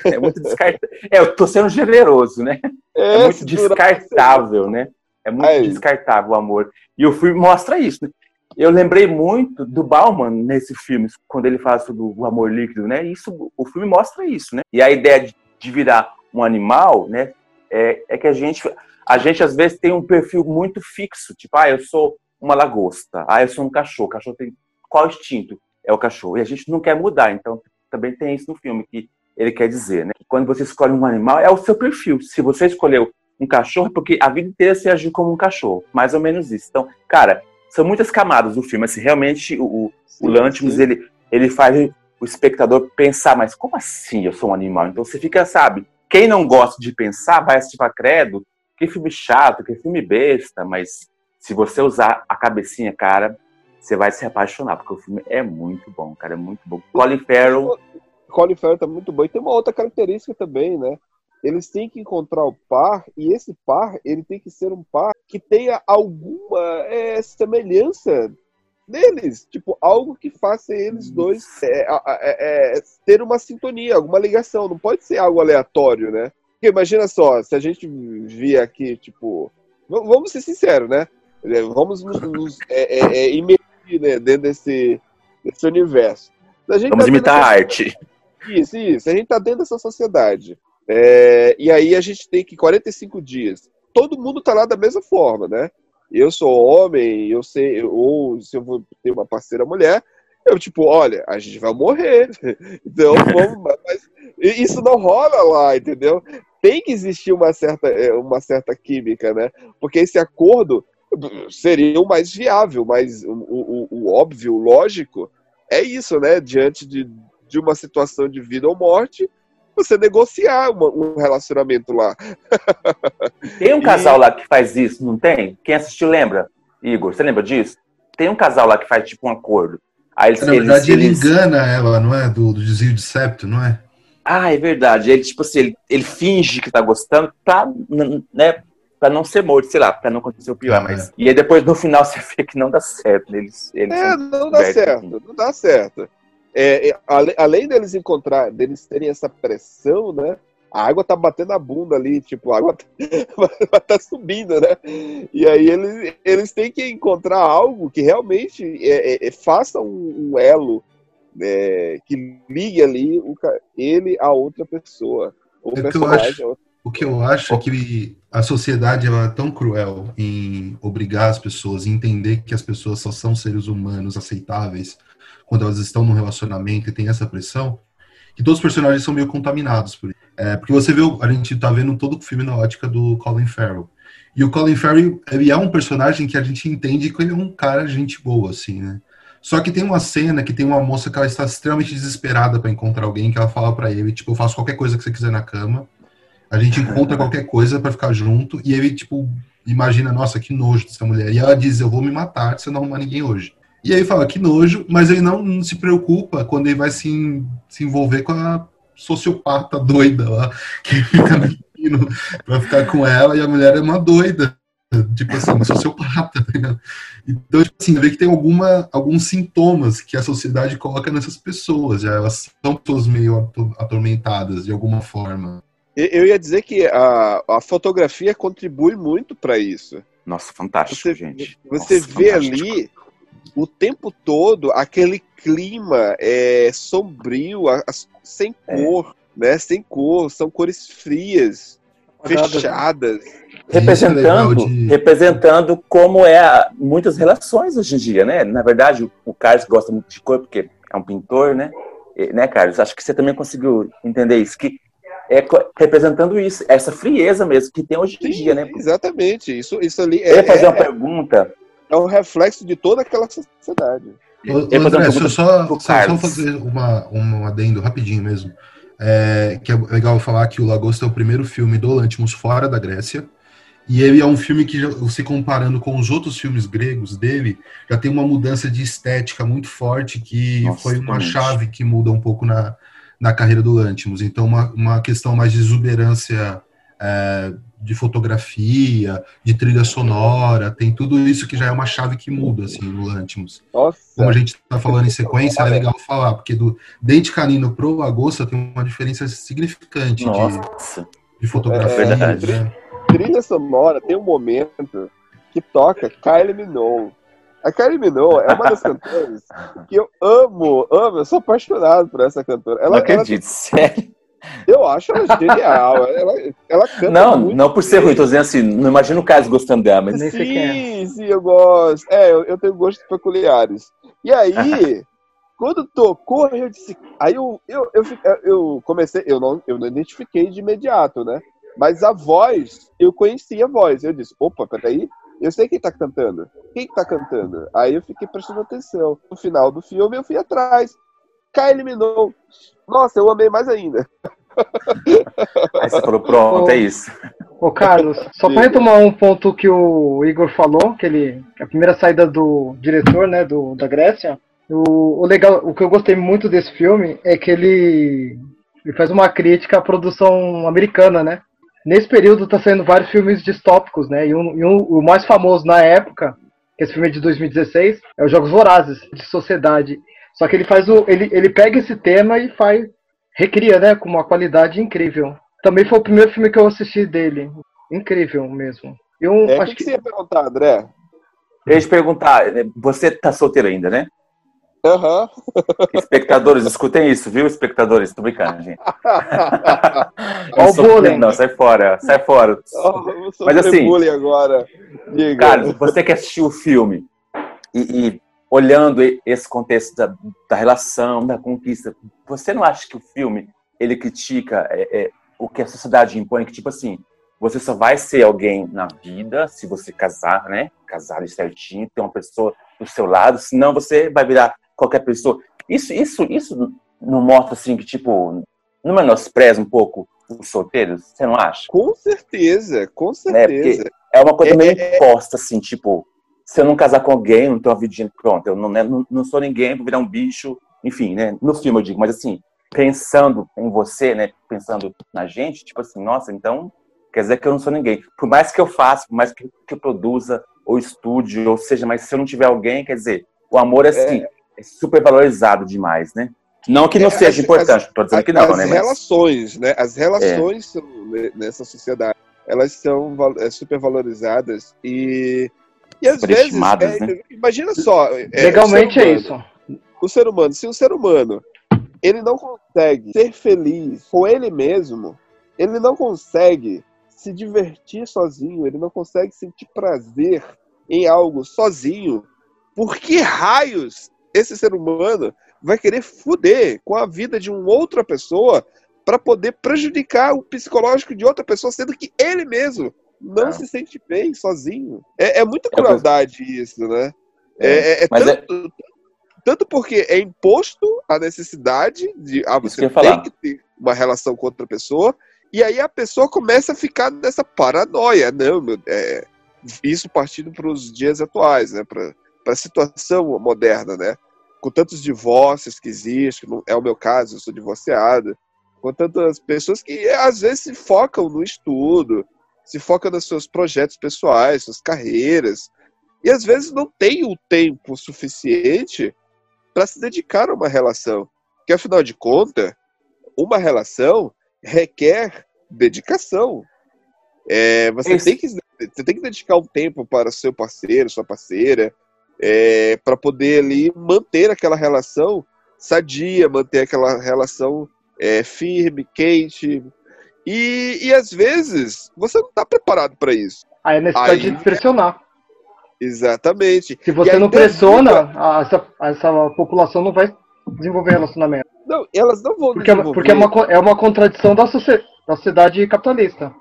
É muito descartável. É, eu tô sendo generoso, né? É, É, muito descartável, né? É muito Aí. descartável o amor. E o filme mostra isso, né? Eu lembrei muito do Bauman nesse filme, quando ele fala sobre o amor líquido, né? Isso, o filme mostra isso, né? E a ideia de, de virar um animal, né? É, é que a gente, a gente às vezes tem um perfil muito fixo, tipo, ah, eu sou uma lagosta, ah, eu sou um cachorro. O cachorro tem qual instinto? É o cachorro. E a gente não quer mudar, então também tem isso no filme que ele quer dizer, né? Que quando você escolhe um animal, é o seu perfil. Se você escolheu um cachorro, é porque a vida inteira você agiu como um cachorro. Mais ou menos isso. Então, cara, são muitas camadas do filme. Assim, realmente, o, o, o Lantimos, ele, ele faz o espectador pensar, mas como assim eu sou um animal? Então você fica, sabe, quem não gosta de pensar vai assistir pra credo, que filme chato, que filme besta, mas se você usar a cabecinha, cara, você vai se apaixonar, porque o filme é muito bom, cara, é muito bom. Colin Farrell, Colin Farrell tá muito bom. E tem uma outra característica também, né? Eles têm que encontrar o par, e esse par, ele tem que ser um par que tenha alguma é, semelhança deles. Tipo, algo que faça eles dois é, é, é, ter uma sintonia, alguma ligação. Não pode ser algo aleatório, né? Porque imagina só, se a gente vir aqui, tipo. Vamos ser sinceros, né? Vamos nos, nos é, é, é, imergir né, dentro desse, desse universo. Vamos tá imitar a arte. Isso, isso. A gente tá dentro dessa sociedade. É, e aí a gente tem que 45 dias. Todo mundo tá lá da mesma forma, né? Eu sou homem, eu sei, ou se eu vou ter uma parceira mulher, eu tipo, olha, a gente vai morrer. Então, vamos, mas isso não rola lá, entendeu? Tem que existir uma certa, é, uma certa química, né? Porque esse acordo seria o mais viável, mas o, o, o óbvio, o lógico, é isso, né? Diante de, de uma situação de vida ou morte, você negociar uma, um relacionamento lá. Tem um e... casal lá que faz isso, não tem? Quem assistiu lembra? Igor, você lembra disso? Tem um casal lá que faz tipo um acordo. Aí eles, Na verdade, ele eles... engana ela, não é? Do, do desvio de septo, não é? Ah, é verdade. Ele, tipo assim, ele, ele finge que tá gostando pra, né, pra não ser morto, sei lá, pra não acontecer o pior. É. Mas... E aí depois, no final, você vê que não dá certo. Eles, eles é, não dá certo, assim. não dá certo. É, é, além deles encontrar, deles terem essa pressão, né? A água tá batendo a bunda ali, tipo, a água tá, tá subindo, né? E aí eles, eles têm que encontrar algo que realmente é, é, é faça um, um elo né, que ligue ali o, ele a outra pessoa. O, é que eu acho, o que eu acho é que a sociedade é tão cruel em obrigar as pessoas a entender que as pessoas só são seres humanos aceitáveis quando elas estão num relacionamento e tem essa pressão, que todos os personagens são meio contaminados por. É, porque você vê, a gente tá vendo todo o filme na ótica do Colin Farrell. E o Colin Farrell, ele é um personagem que a gente entende que ele é um cara gente boa, assim, né? Só que tem uma cena que tem uma moça que ela está extremamente desesperada para encontrar alguém, que ela fala para ele, tipo, eu faço qualquer coisa que você quiser na cama, a gente encontra qualquer coisa para ficar junto, e ele, tipo, imagina, nossa, que nojo dessa mulher. E ela diz, eu vou me matar se eu não arrumar ninguém hoje. E aí fala, que nojo, mas ele não, não se preocupa quando ele vai se, se envolver com a sociopata doida lá, que fica mentindo pra ficar com ela, e a mulher é uma doida. Tipo assim, uma sociopata. Né? Então, tipo assim, vê que tem alguma, alguns sintomas que a sociedade coloca nessas pessoas. Já elas são pessoas meio atormentadas de alguma forma. Eu ia dizer que a, a fotografia contribui muito para isso. Nossa, fantástico, você, gente. Você Nossa, vê fantástico. ali o tempo todo aquele clima é, sombrio, a, a, sem é. cor, é. né? Sem cor, são cores frias, fechadas. Representando, de... representando como é a, muitas relações hoje em dia, né? Na verdade, o, o Carlos gosta muito de cor porque é um pintor, né? E, né, Carlos? Acho que você também conseguiu entender isso, que é representando isso, essa frieza mesmo que tem hoje em Sim, dia, né? Exatamente, isso, isso ali é. Eu ia fazer uma é, pergunta é um reflexo de toda aquela sociedade. Ô, André, eu só, só, só, fazer uma, um adendo rapidinho mesmo. É, que é legal falar que o Lagosta é o primeiro filme do Lantimos fora da Grécia. E ele é um filme que, se comparando com os outros filmes gregos dele, já tem uma mudança de estética muito forte, que Nossa, foi uma chave que muda um pouco na, na carreira do Lantimos. Então, uma, uma questão mais de exuberância é, de fotografia, de trilha sonora, tem tudo isso que já é uma chave que muda, assim, no Lantimos. Nossa. Como a gente está falando em sequência, é legal falar, porque do Dente Canino pro Lagosta tem uma diferença significante de, de, fotografia. É, né? Trilha sonora tem um momento que toca Kylie Minogue. A Kylie Minogue é uma das cantoras que eu amo, amo, eu sou apaixonado por essa cantora. Ela, Não acredito, ela... sério? Eu acho ela genial. Ela, ela canta Não, não por ser ruim, tô dizendo assim, não imagino o caso gostando dela, mas. Sim, sim, eu gosto. É, eu, eu tenho gostos peculiares. E aí, quando tocou, eu disse. Aí eu, eu, eu, eu, comecei, eu não, eu não identifiquei de imediato, né? Mas a voz, eu conhecia a voz. Eu disse, opa, peraí, eu sei quem tá cantando. Quem que tá cantando? Aí eu fiquei prestando atenção. No final do filme, eu fui atrás. Kai eliminou. Nossa, eu amei mais ainda. Aí você falou, pronto, é isso. Ô Carlos, só para retomar um ponto que o Igor falou, que ele, a primeira saída do diretor, né, do, da Grécia, o, o legal, o que eu gostei muito desse filme é que ele, ele faz uma crítica à produção americana, né? Nesse período tá saindo vários filmes distópicos, né? E, um, e um, o mais famoso na época que esse filme é de 2016, é os Jogos Vorazes, de sociedade. Só que ele faz o. Ele, ele pega esse tema e faz. recria, né? Com uma qualidade incrível. Também foi o primeiro filme que eu assisti dele. Incrível mesmo. Eu É, o acho que, que você ia perguntar, André? Eu ia te perguntar, você tá solteiro ainda, né? Aham. Espectadores, escutem isso, viu, espectadores? Tô brincando, gente. Ó o Não, bullying. Não, sai fora, sai fora. Oh, Mas assim- bullying agora. Diga. Carlos, você que assistiu o filme e, e olhando esse contexto da, da relação, da conquista, você não acha que o filme ele critica é, é, o que a sociedade impõe? Que tipo assim, você só vai ser alguém na vida se você casar, né? Casar certinho, ter uma pessoa do seu lado, senão você vai virar qualquer pessoa. Isso, isso, isso não mostra assim que tipo não menospreza um pouco os solteiros? Você não acha? Com certeza, com né? certeza. É uma coisa É, meio é, imposta, assim, tipo, se eu não casar com alguém, não tenho uma vidinha, pronto, eu não, né, não, não sou ninguém, vou virar um bicho, enfim, né? No filme eu digo, mas assim, pensando em você, né? Pensando na gente, tipo assim, nossa, então quer dizer que eu não sou ninguém. Por mais que eu faça, por mais que, que eu produza, ou estude, ou seja, mas se eu não tiver alguém, quer dizer, o amor, assim, é, super valorizado demais, né? Não que não É, seja as- importante, as- tô dizendo que não, as né? Mas, É. relações, né? As relações são, né, nessa sociedade, elas são é, super valorizadas e e às vezes, é, né? imagina só, é, Legalmente o ser é humano- isso. O ser humano, se o ser humano ele não consegue ser feliz com ele mesmo, ele não consegue se divertir sozinho, ele não consegue sentir prazer em algo sozinho, por que raios esse ser humano vai querer fuder com a vida de uma outra pessoa para poder prejudicar o psicológico de outra pessoa, sendo que ele mesmo não É. se sente bem sozinho? É, é muita É, crueldade isso, né? É, é- é é- tanto, tanto porque é imposto a necessidade de ah, que você ia tem que ter uma relação com outra pessoa, e aí a pessoa começa a ficar nessa paranoia. Não, meu, é, isso partindo para os dias atuais, né? Para a situação moderna, né? Com tantos divórcios que existem, é o meu caso, eu sou divorciado, com tantas pessoas que às vezes se focam no estudo, se focam nos seus projetos pessoais, suas carreiras, e às vezes não tem o tempo suficiente para se dedicar a uma relação. Porque afinal de contas, uma relação requer dedicação. É, você, tem que, você tem que dedicar um tempo para seu parceiro, sua parceira, é, para poder ali manter aquela relação sadia, manter aquela relação é, firme, quente. E, e às vezes você não está preparado para isso. Aí é necessidade Aí- de pressionar. Exatamente. Se você não pressiona, a- essa, essa população não vai desenvolver relacionamento. Não, elas não vão Porque, é- desenvolver. porque é, uma, é uma contradição da, socie- da sociedade capitalista.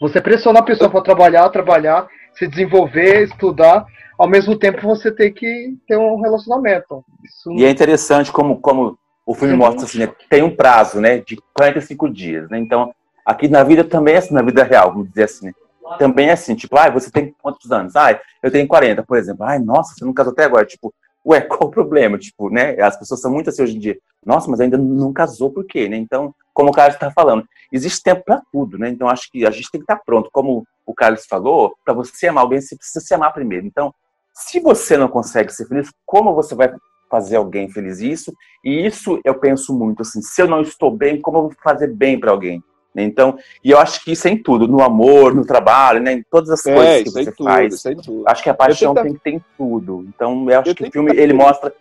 Você pressiona a pessoa para trabalhar, trabalhar, se desenvolver, estudar, ao mesmo tempo você tem que ter um relacionamento. Isso E é interessante como, como o filme mostra assim, né? Tem um prazo, né? De 45 dias, né? Então, aqui na vida também é assim, na vida real, vamos dizer assim? Também é assim, tipo, ah, você tem quantos anos? Ah, eu tenho 40, por exemplo. Ai, nossa, você não casou até agora. Tipo, ué, qual o problema? Tipo, né? As pessoas são muito assim hoje em dia. Nossa, mas ainda não casou, por quê? Né? Então, como o Carlos está falando, existe tempo para tudo, né? Então, acho que a gente tem que estar pronto. Como o Carlos falou, para você amar alguém, você precisa se amar primeiro. Então, se você não consegue ser feliz, como você vai fazer alguém feliz isso? E isso eu penso muito assim, se eu não estou bem, como eu vou fazer bem para alguém? Né? Então, e eu acho que isso é em tudo, no amor, no trabalho, né? Em todas as coisas É, que isso aí você tudo, faz. tudo. Acho que a paixão que tem que ter em tudo. Então, eu acho Eu que o filme que- ele mostra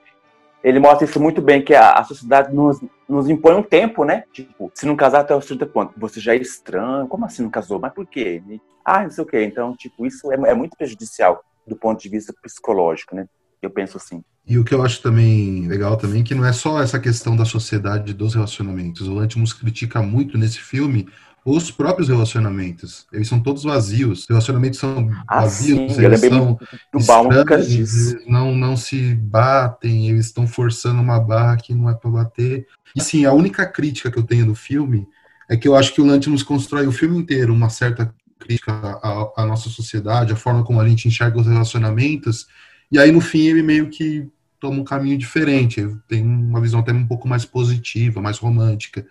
ele mostra isso muito bem, que a, a sociedade nos, nos impõe um tempo, né? Tipo, se não casar até os 30 pontos, você já é estranho. Como assim não casou? Mas por quê? Ah, não sei o quê. Então, tipo, isso é, é muito prejudicial do ponto de vista psicológico, né? Eu penso assim. E o que eu acho também legal também que não é só essa questão da sociedade dos relacionamentos. O Lantimos critica muito nesse filme os próprios relacionamentos. Eles são todos vazios. Os relacionamentos são Ah, vazios, sim, eles lembrei são estranhos, eles não, não se batem, eles estão forçando uma barra que não é para bater. E sim, a única crítica que eu tenho do filme é que eu acho que o Lantimos constrói o filme inteiro uma certa crítica à, à nossa sociedade, a forma como a gente enxerga os relacionamentos, e aí no fim ele meio que toma um caminho diferente, tem uma visão até um pouco mais positiva, mais romântica.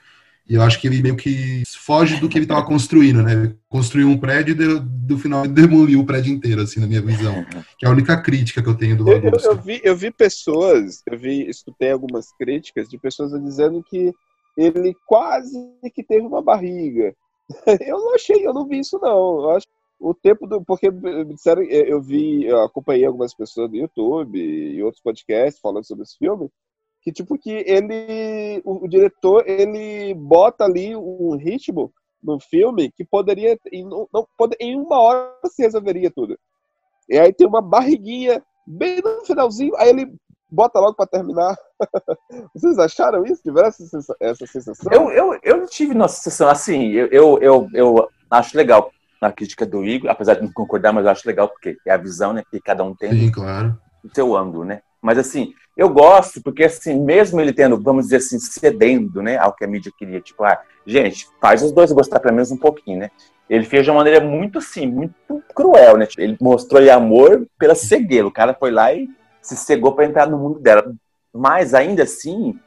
E eu acho que ele meio que foge do que ele estava construindo, né? Construiu um prédio e do, final ele demoliu o prédio inteiro, assim, na minha visão. Que é a única crítica que eu tenho do Eu, eu, Lagosta. eu vi, eu vi pessoas, eu vi, escutei algumas críticas de pessoas dizendo que ele quase que teve uma barriga. Eu não achei, eu não vi isso não. Eu acho o tempo do. Porque me disseram, eu vi, eu acompanhei algumas pessoas no YouTube e outros podcasts falando sobre esse filme, que tipo que ele. O, o diretor ele bota ali um ritmo no filme que poderia. Em, não, pode- em uma hora se resolveria tudo. E aí tem uma barriguinha bem no finalzinho, aí ele bota logo pra terminar. Vocês acharam isso? Tiveram essa sensação? Eu, eu, eu não tive nossa sensação assim. Eu, eu, eu, eu acho legal a crítica do Igor, apesar de não concordar, mas eu acho legal porque é a visão né, que cada um tem Sim, claro. do seu ângulo, né? Mas assim, eu gosto porque assim, mesmo ele tendo, vamos dizer assim, cedendo, né, ao que a mídia queria, tipo, ah, gente, faz os dois gostar pelo menos um pouquinho, né? Ele fez de uma maneira muito assim, muito cruel, né? Ele mostrou aí amor pela cegueira. O cara foi lá e se cegou para entrar no mundo dela. Mas ainda assim,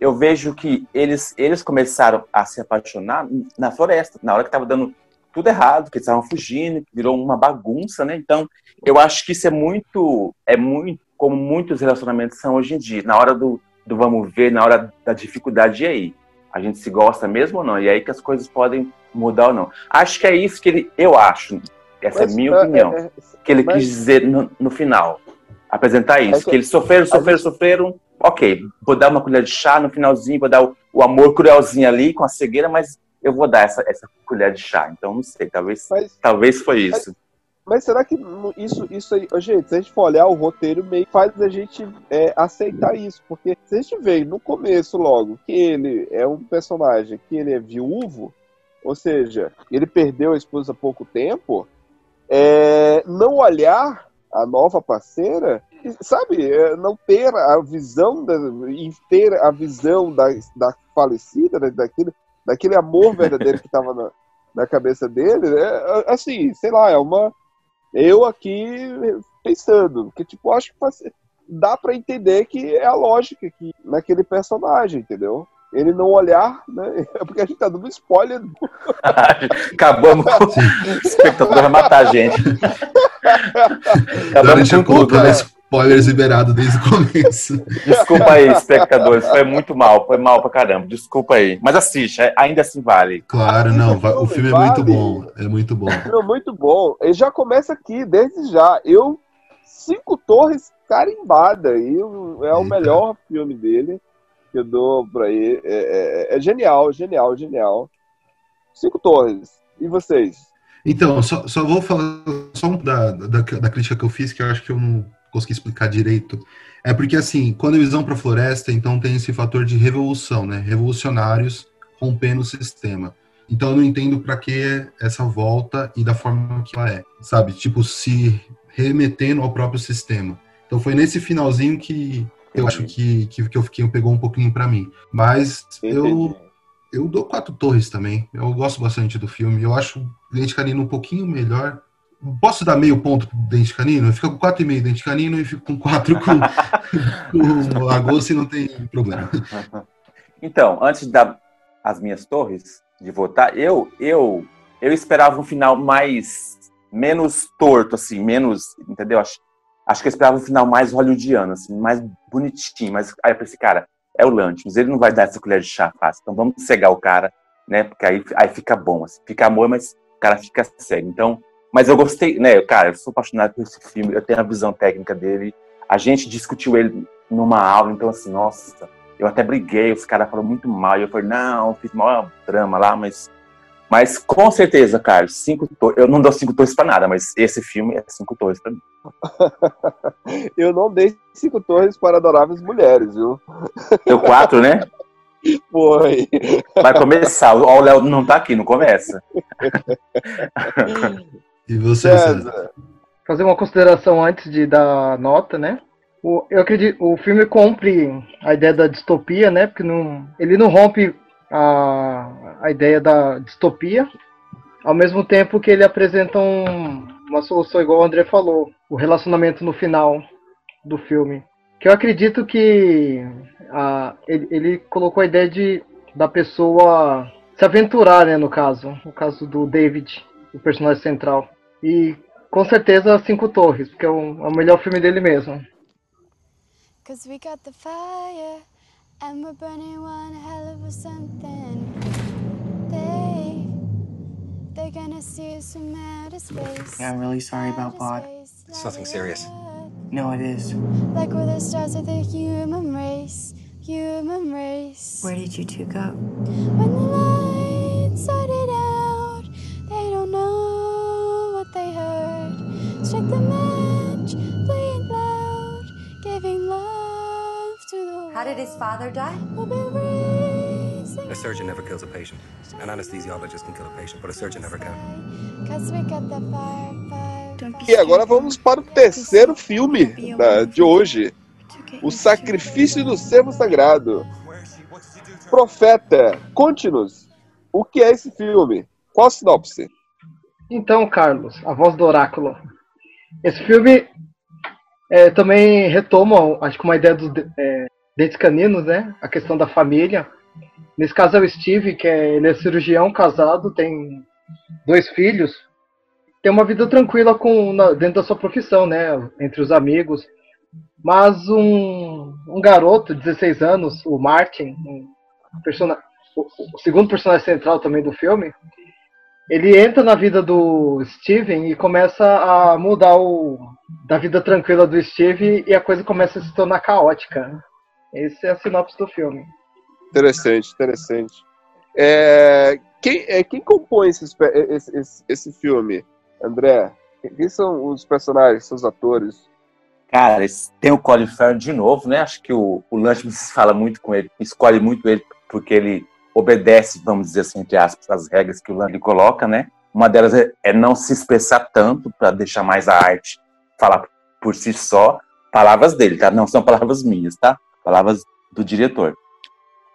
eu vejo que eles, eles começaram a se apaixonar na floresta, na hora que estava dando tudo errado, que eles estavam fugindo, virou uma bagunça, né? Então, eu acho que isso é muito, é muito como muitos relacionamentos são hoje em dia. Na hora do, do vamos ver, na hora da dificuldade, e aí? A gente se gosta mesmo ou não? E aí que as coisas podem mudar ou não. Acho que é isso que ele, eu acho, essa Mas, é a minha é, opinião, é, é, que ele mas- quis dizer no, no final. Apresentar isso, É que- que eles sofreram, sofreram, sofreram. Ok, vou dar uma colher de chá no finalzinho, vou dar o, o amor cruelzinho ali com a cegueira, mas eu vou dar essa, essa colher de chá. Então, não sei, talvez, Mas- talvez foi isso. Mas será que isso, isso aí. Gente, se a gente for olhar o roteiro, meio que faz a gente é, aceitar isso. Porque se a gente vê no começo logo que ele é um personagem que ele é viúvo, ou seja, ele perdeu a esposa há pouco tempo, é, não olhar a nova parceira, sabe, é, não ter a visão, da, ter a visão da, da falecida, né, daquele, amor verdadeiro que estava na, na cabeça dele, é, assim, sei lá, é uma. Eu aqui pensando, que tipo, acho que faz- dá pra entender que é a lógica que naquele personagem, entendeu? Ele não olhar, né? É porque a gente tá dando spoiler. Acabamos com. O espectador vai matar a gente. Acabamos com tudo, colocar né? Spoilers liberados desde o começo. Desculpa aí, espectadores. Foi muito mal, foi mal pra caramba. Desculpa aí. Mas assiste, é- ainda assim vale. Claro, não, va- o filme é muito vale. bom. É muito bom. Não, muito bom. Ele já começa aqui, desde já. Eu, Cinco Torres carimbada. E o- é o Eita. melhor filme dele que eu dou pra ele. É, é- é genial, genial, genial. Cinco Torres. E vocês? Então, só, só vou falar só um da, da, da crítica que eu fiz, que eu acho que eu não consegui explicar direito. É porque, assim, quando eles vão para a floresta, então tem esse fator de revolução, né? Revolucionários rompendo o sistema. Então eu não entendo para que essa volta e da forma que ela é, sabe? Tipo, se remetendo ao próprio sistema. Então foi nesse finalzinho que eu acho que, que, que eu fiquei, pegou um pouquinho para mim. Mas eu, eu dou quatro torres também. Eu gosto bastante do filme. Eu acho o Dente Canino um pouquinho melhor. Posso dar meio ponto pro Dente Canino? Eu fico com quatro e meio Dente Canino e fico com quatro com, com Lagosta e não tem problema. Então, antes de dar as minhas torres, de votar, eu, eu, eu esperava um final mais. menos torto, assim, menos. Entendeu? Acho, acho que eu esperava um final mais hollywoodiano, assim, mais bonitinho. Mas aí eu pensei, cara, é o Lantimos, ele não vai dar essa colher de chá fácil. Então vamos cegar o cara, né? Porque aí, aí fica bom, assim, fica amor, mas o cara fica cego. Então. Mas eu gostei, né? Cara, eu sou apaixonado por esse filme, eu tenho a visão técnica dele. A gente discutiu ele numa aula, então assim, nossa, eu até briguei, os caras falaram muito mal, e eu falei, não, fiz maior drama lá, mas. Mas com certeza, Carlos, cinco torres. Eu não dou cinco torres pra nada, mas esse filme é cinco torres pra mim. Eu não dei cinco torres para adoráveis mulheres, viu? Deu quatro, né? Foi. Vai começar. Ó, o Léo não tá aqui, não começa. E você, César? César. fazer uma consideração antes de dar nota, né? O, eu acredito o filme cumpre a ideia da distopia, né? Porque não, ele não rompe a, a ideia da distopia, ao mesmo tempo que ele apresenta um- uma solução igual o André falou, o relacionamento no final do filme. Que eu acredito que a- ele, ele colocou a ideia de da pessoa se aventurar, né, no caso. No caso do David, o personagem central. E com certeza Cinco Torres, porque é o, é o melhor filme dele mesmo. Cause we got the fire and we're burning one hell of a something. They, they're gonna see us from outer space. Yeah, I'm really sorry about Bod. It's nothing serious. No, it is. Like we're the stars of the human race, human race. Where did you two go? When How did his father die? A surgeon never kills a patient. An anesthesiologist can kill a patient, but a surgeon never can. E agora vamos para o terceiro filme da- de hoje: O Sacrifício do Servo Sagrado. Profeta, conte-nos o que é esse filme? Qual a sinopse? Então, Carlos, a voz do oráculo. Esse filme é, também retoma, acho que uma ideia dos é, dentes caninos, né? A questão da família. Nesse caso é o Steve, que é, ele é cirurgião casado, tem dois filhos, tem uma vida tranquila com, na- dentro da sua profissão, né? Entre os amigos. Mas um, um garoto de 16 anos, o Martin, um persona- o, o segundo personagem central também do filme, ele entra na vida do Steven e começa a mudar o da vida tranquila do Steve e a coisa começa a se tornar caótica. Essa é a sinopse do filme. Interessante, interessante. É, quem, é, quem compõe esse, esse, esse filme, André? Quem são os personagens, são os atores? Cara, esse- tem o Colin Farrell de novo, né? Acho que o, o Lanchman fala muito com ele, escolhe muito ele porque ele obedece, vamos dizer assim, entre aspas, as regras que o Lanchman coloca, né? Uma delas é, é não se expressar tanto para deixar mais a arte falar por si só. Palavras dele, tá? Não são palavras minhas, tá? Palavras do diretor.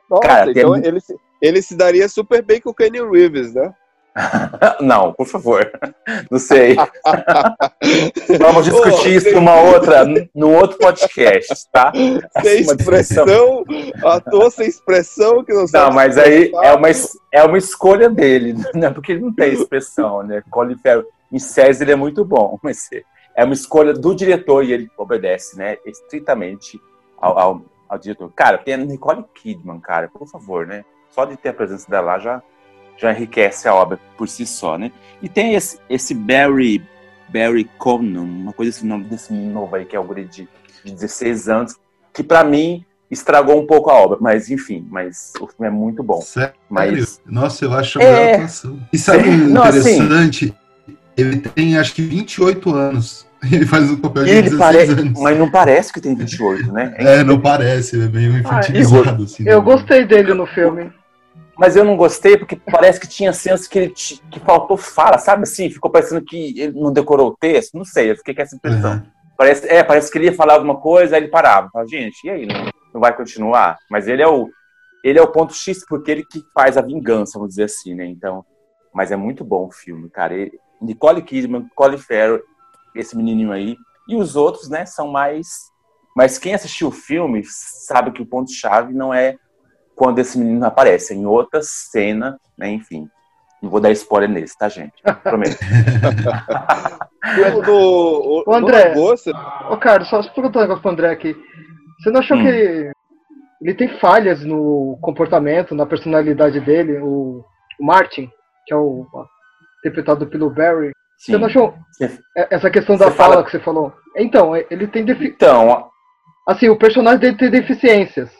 Nossa, Cara, tem- então ele, se- ele se daria super bem com o Kenny Reeves, né? Não, por favor. Não sei. Vamos discutir isso tem- numa outra, num outro podcast, tá? Sem discussão. expressão, ator sem expressão, que não sabe. Não, mas se aí é uma, é uma escolha dele, né? Porque ele não tem expressão, né? Colin Farrell, em séries ele é muito bom, mas é uma escolha do diretor e ele obedece, né? Estritamente ao, ao, ao diretor. Cara, tem a Nicole Kidman, cara, por favor, né? Só de ter a presença dela lá já, já enriquece a obra por si só, né? E tem esse, esse Barry, Barry Conan, uma coisa assim, o nome desse novo aí, que é o guri de, de 16 anos, que pra mim estragou um pouco a obra, mas enfim, mas o filme é muito bom. Sério? Mas Nossa, eu acho a É. melhor atuação. E sabe É, um não, assim- interessante? Ele tem acho que 28 anos. Ele faz um papel de ele 16 parece, anos. mas não parece que tem 28, né? É, não parece, ele é meio infantilizado. assim, Eu né? gostei dele no filme. Mas eu não gostei porque parece que tinha cenas que ele ti- que faltou fala, sabe assim? Ficou parecendo que ele não decorou o texto, não sei, eu fiquei com essa impressão. Uhum. Parece, é, parece que ele ia falar alguma coisa, aí ele parava. Fala, gente, e aí? Não, não vai continuar? Mas ele é o ele é o ponto X porque ele que faz a vingança, vamos dizer assim, né? Então, mas é muito bom o filme, cara. Ele, Nicole Kidman, Colin Farrell, esse menininho aí e os outros, né, são mais mas quem assistiu o filme sabe que o ponto chave não é quando esse menino aparece, é em outra cena, né, enfim. Não vou dar spoiler nesse, tá, gente? Prometo. No, no, Ô, André. no Lagosta, Ô, Carlos, só perguntar um negócio pro André aqui. Você não achou Hum. que ele, ele tem falhas no comportamento, na personalidade dele, o, o Martin, que é o interpretado pelo Barry? Você não achou é- essa questão da fala fala- que você falou? Então, é- ele tem defi... Então, assim, o personagem dele tem deficiências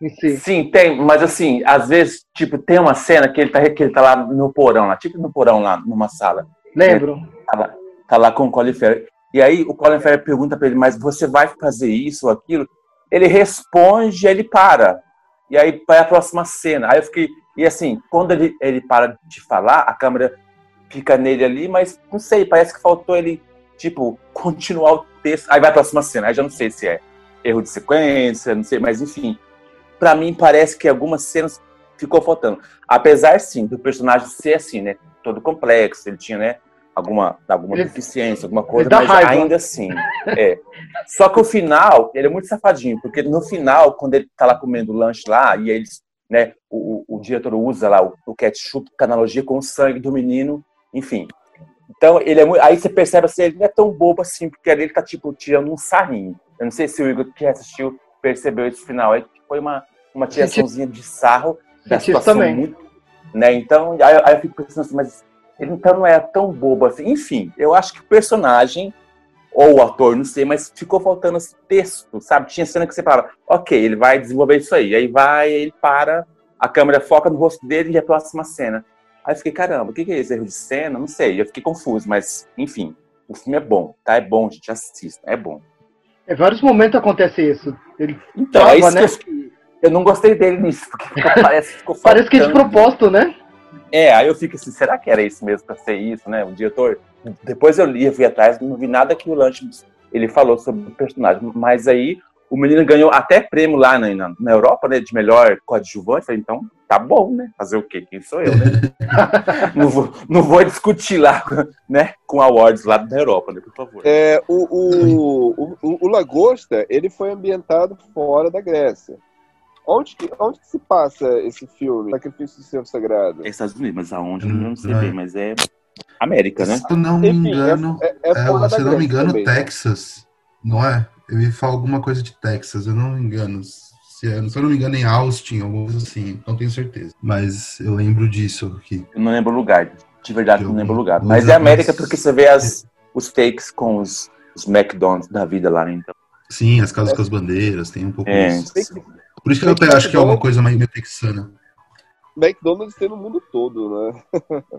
em si. sim, tem, mas assim, às vezes, tipo, tem uma cena que ele tá, que ele tá lá no porão, lá, tipo no porão lá, numa sala. Lembro. Tá lá, tá lá com o Colin Farrell. E aí o Colin Farrell pergunta pra ele, mas você vai fazer isso ou aquilo? Ele responde e ele para. E aí vai a próxima cena. Aí eu fiquei. E assim, quando ele, ele para de falar, a câmera fica nele ali, mas não sei, parece que faltou ele, tipo, continuar o texto. Aí vai a próxima cena. Aí já não sei se é erro de sequência, não sei, mas enfim. Pra mim parece que algumas cenas ficou faltando. Apesar, sim, do personagem ser assim, né? Todo complexo, ele tinha, né? Alguma, alguma Ele- deficiência, alguma coisa, mas raiva. ainda assim. É. Só que o final, ele é muito safadinho, porque no final, quando ele tá lá comendo lanche lá, e eles, né, o, o o diretor usa lá o, o ketchup com analogia com o sangue do menino, enfim. Então, ele é muito, aí você percebe assim, ele não é tão bobo assim, porque ali ele tá, tipo, tirando um sarrinho. Eu não sei se o Igor que assistiu percebeu esse final, aí foi uma, uma tiraçãozinha de sarro da isso situação também. muito, né? Então, aí, aí eu fico pensando assim, mas ele então não é tão bobo assim. Enfim, eu acho que o personagem, ou o ator, não sei, mas ficou faltando esse texto, sabe? Tinha cena que você falava, ok, ele vai desenvolver isso aí. Aí vai, ele para, a câmera foca no rosto dele e a próxima cena. Aí eu fiquei, caramba, o que que é esse erro de cena? Não sei, eu fiquei confuso, mas enfim, o filme é bom, tá? É bom, gente, assista, é bom. Em vários momentos acontece isso. Ele Então, trava, é isso né? que eu, fiquei- eu não gostei dele nisso, porque parece, ficou Parece que é de propósito, né? É, aí eu fico assim, será que era isso mesmo pra ser isso, né? O diretor. Depois eu li, eu fui atrás, não vi nada que o Lantimos ele falou sobre o personagem. Mas aí o menino ganhou até prêmio lá na, na, na Europa, né? De melhor coadjuvante. Falei, então tá bom, né? Fazer o quê? Quem sou eu, né? não, vou, não vou discutir lá, né? Com awards lá da Europa, né? Por favor. É, o, o, o, o- Lagosta, ele foi ambientado fora da Grécia. Onde que, onde que se passa esse filme, Sacrifício do Servo Sagrado? É Estados Unidos, mas aonde? Hum, Eu não sei é. bem, mas é América, né? Se eu não me Enfim, é- engano, é- é é, fora da se eu não me engano, também, né? Texas, não é? Eu ia falar alguma coisa de Texas, eu não me engano. Se, é- se eu não me engano, em Austin, alguma coisa assim, não tenho certeza. Mas eu lembro disso aqui. Eu não lembro o lugar. De verdade, eu não lembro o lugar. Mas é América porque você vê as, os fakes com os, os McDonald's da vida lá, né? Então. Sim, as casas com as bandeiras, tem um pouco É. disso. Por isso que eu até acho que é alguma coisa mais meio texana. McDonald's tem no mundo todo, né?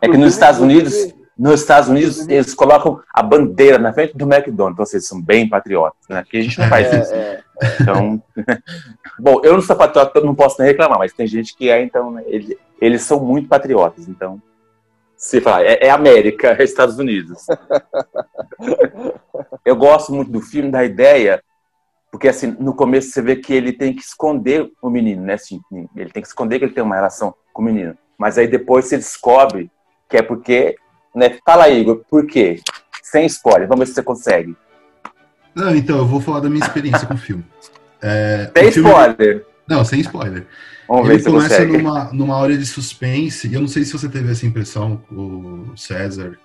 É que nos Estados Unidos, nos Estados Unidos, eles colocam a bandeira na frente do McDonald's. Então, vocês são bem patriotas, né? Aqui a gente não faz É, isso. é. Então, bom, eu não sou patriota, não posso nem reclamar, mas tem gente que é, então, né, ele- eles são muito patriotas. Então, se falar, é, é América, é Estados Unidos. Eu gosto muito do filme, da ideia, porque assim, no começo você vê que ele tem que esconder o menino, né? Assim, ele tem que esconder que ele tem uma relação com o menino. Mas aí depois você descobre que é porque, né? Fala, Igor, por quê? Sem spoiler, vamos ver se você consegue. Não, então, eu vou falar da minha experiência com o filme. É, Tem o filme- spoiler. Não, sem spoiler. Vamos ver Ele se você começa consegue. numa, numa hora de suspense, e eu não sei se você teve essa impressão, o César,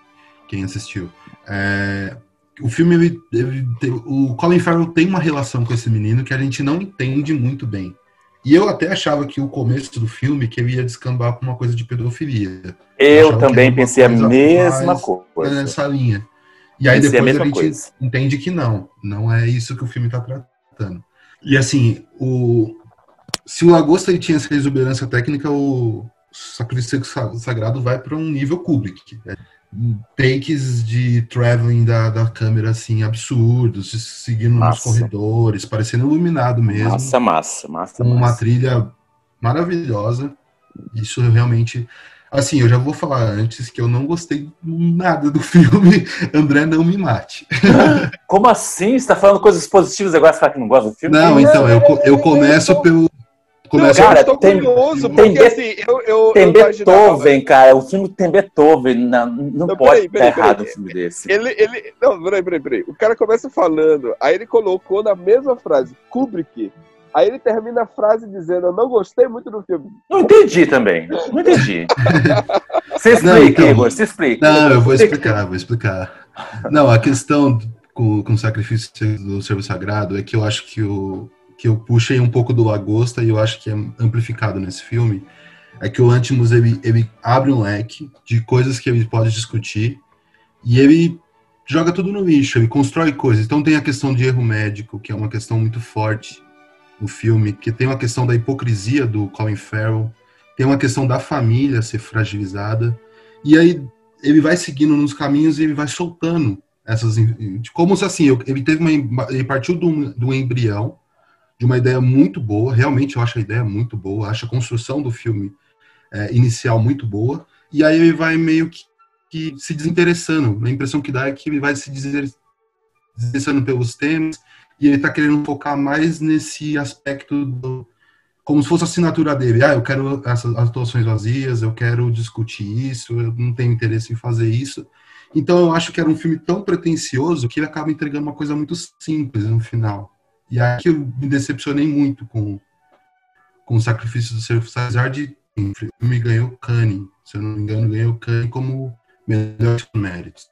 quem assistiu. É, o filme, ele, ele o Colin Farrell tem uma relação com esse menino que a gente não entende muito bem. E eu até achava que o começo do filme que ele ia descambar para uma coisa de pedofilia. Eu também pensei a mesma mais coisa. Nessa linha. E aí Pensei a depois a, mesma gente coisa. entende que não, não é isso que o filme está tratando. E assim, o se o Lagosta ele tinha essa exuberância técnica, o Sacrifício Sa- Sagrado vai para um nível Kubrick. Takes de traveling da, da câmera assim absurdos, seguindo nos Massa. corredores, parecendo iluminado mesmo Massa, massa, massa, com uma trilha maravilhosa. Isso realmente. Assim, eu já vou falar antes que eu não gostei nada do filme. André, não me mate. Como assim? Você tá falando coisas positivas agora? Você fala que não gosta do filme? Não, então, eu, eu começo pelo. Começo Cara, eu tô tem- curioso, tem porque assim, eu, eu, Tem eu imaginava- Beethoven, cara. O filme tem Beethoven. Não, não Não, pode estar errado peraí. um filme desse. Ele, ele. Não, peraí, peraí, peraí. O cara começa falando, aí ele colocou na mesma frase, Kubrick. Aí ele termina a frase dizendo, eu não gostei muito do filme. Não entendi também. Não entendi. Você explica, Não, então- Igor. Você explica. Não, eu vou explicar, vou explicar. Não, a questão com, com o sacrifício do servo sagrado é que eu acho que o que eu puxei um pouco do Lagosta e eu acho que é amplificado nesse filme é que o Lantimos ele, ele abre um leque de coisas que ele pode discutir e ele joga tudo no lixo, ele constrói coisas. Então tem a questão de erro médico, que é uma questão muito forte no filme, que tem uma questão da hipocrisia do Colin Farrell, tem uma questão da família ser fragilizada, e aí ele vai seguindo nos caminhos e ele vai soltando essas de como se assim ele teve uma ele partiu do, do embrião de uma ideia muito boa realmente eu acho a ideia muito boa acho a construção do filme é, inicial muito boa e aí ele vai meio que, que se desinteressando a impressão que dá é que ele vai se desinter- desinteressando pelos temas e ele tá querendo focar mais nesse aspecto do como se fosse a assinatura dele. Ah, eu quero essas atuações vazias, eu quero discutir isso, eu não tenho interesse em fazer isso. Então eu acho que era um filme tão pretencioso que ele acaba entregando uma coisa muito simples no final. E aí que eu me decepcionei muito com, com o sacrifício do Ser César de o filme ganhou Cannes, se eu não me engano, ganhou Cannes como melhor méritos.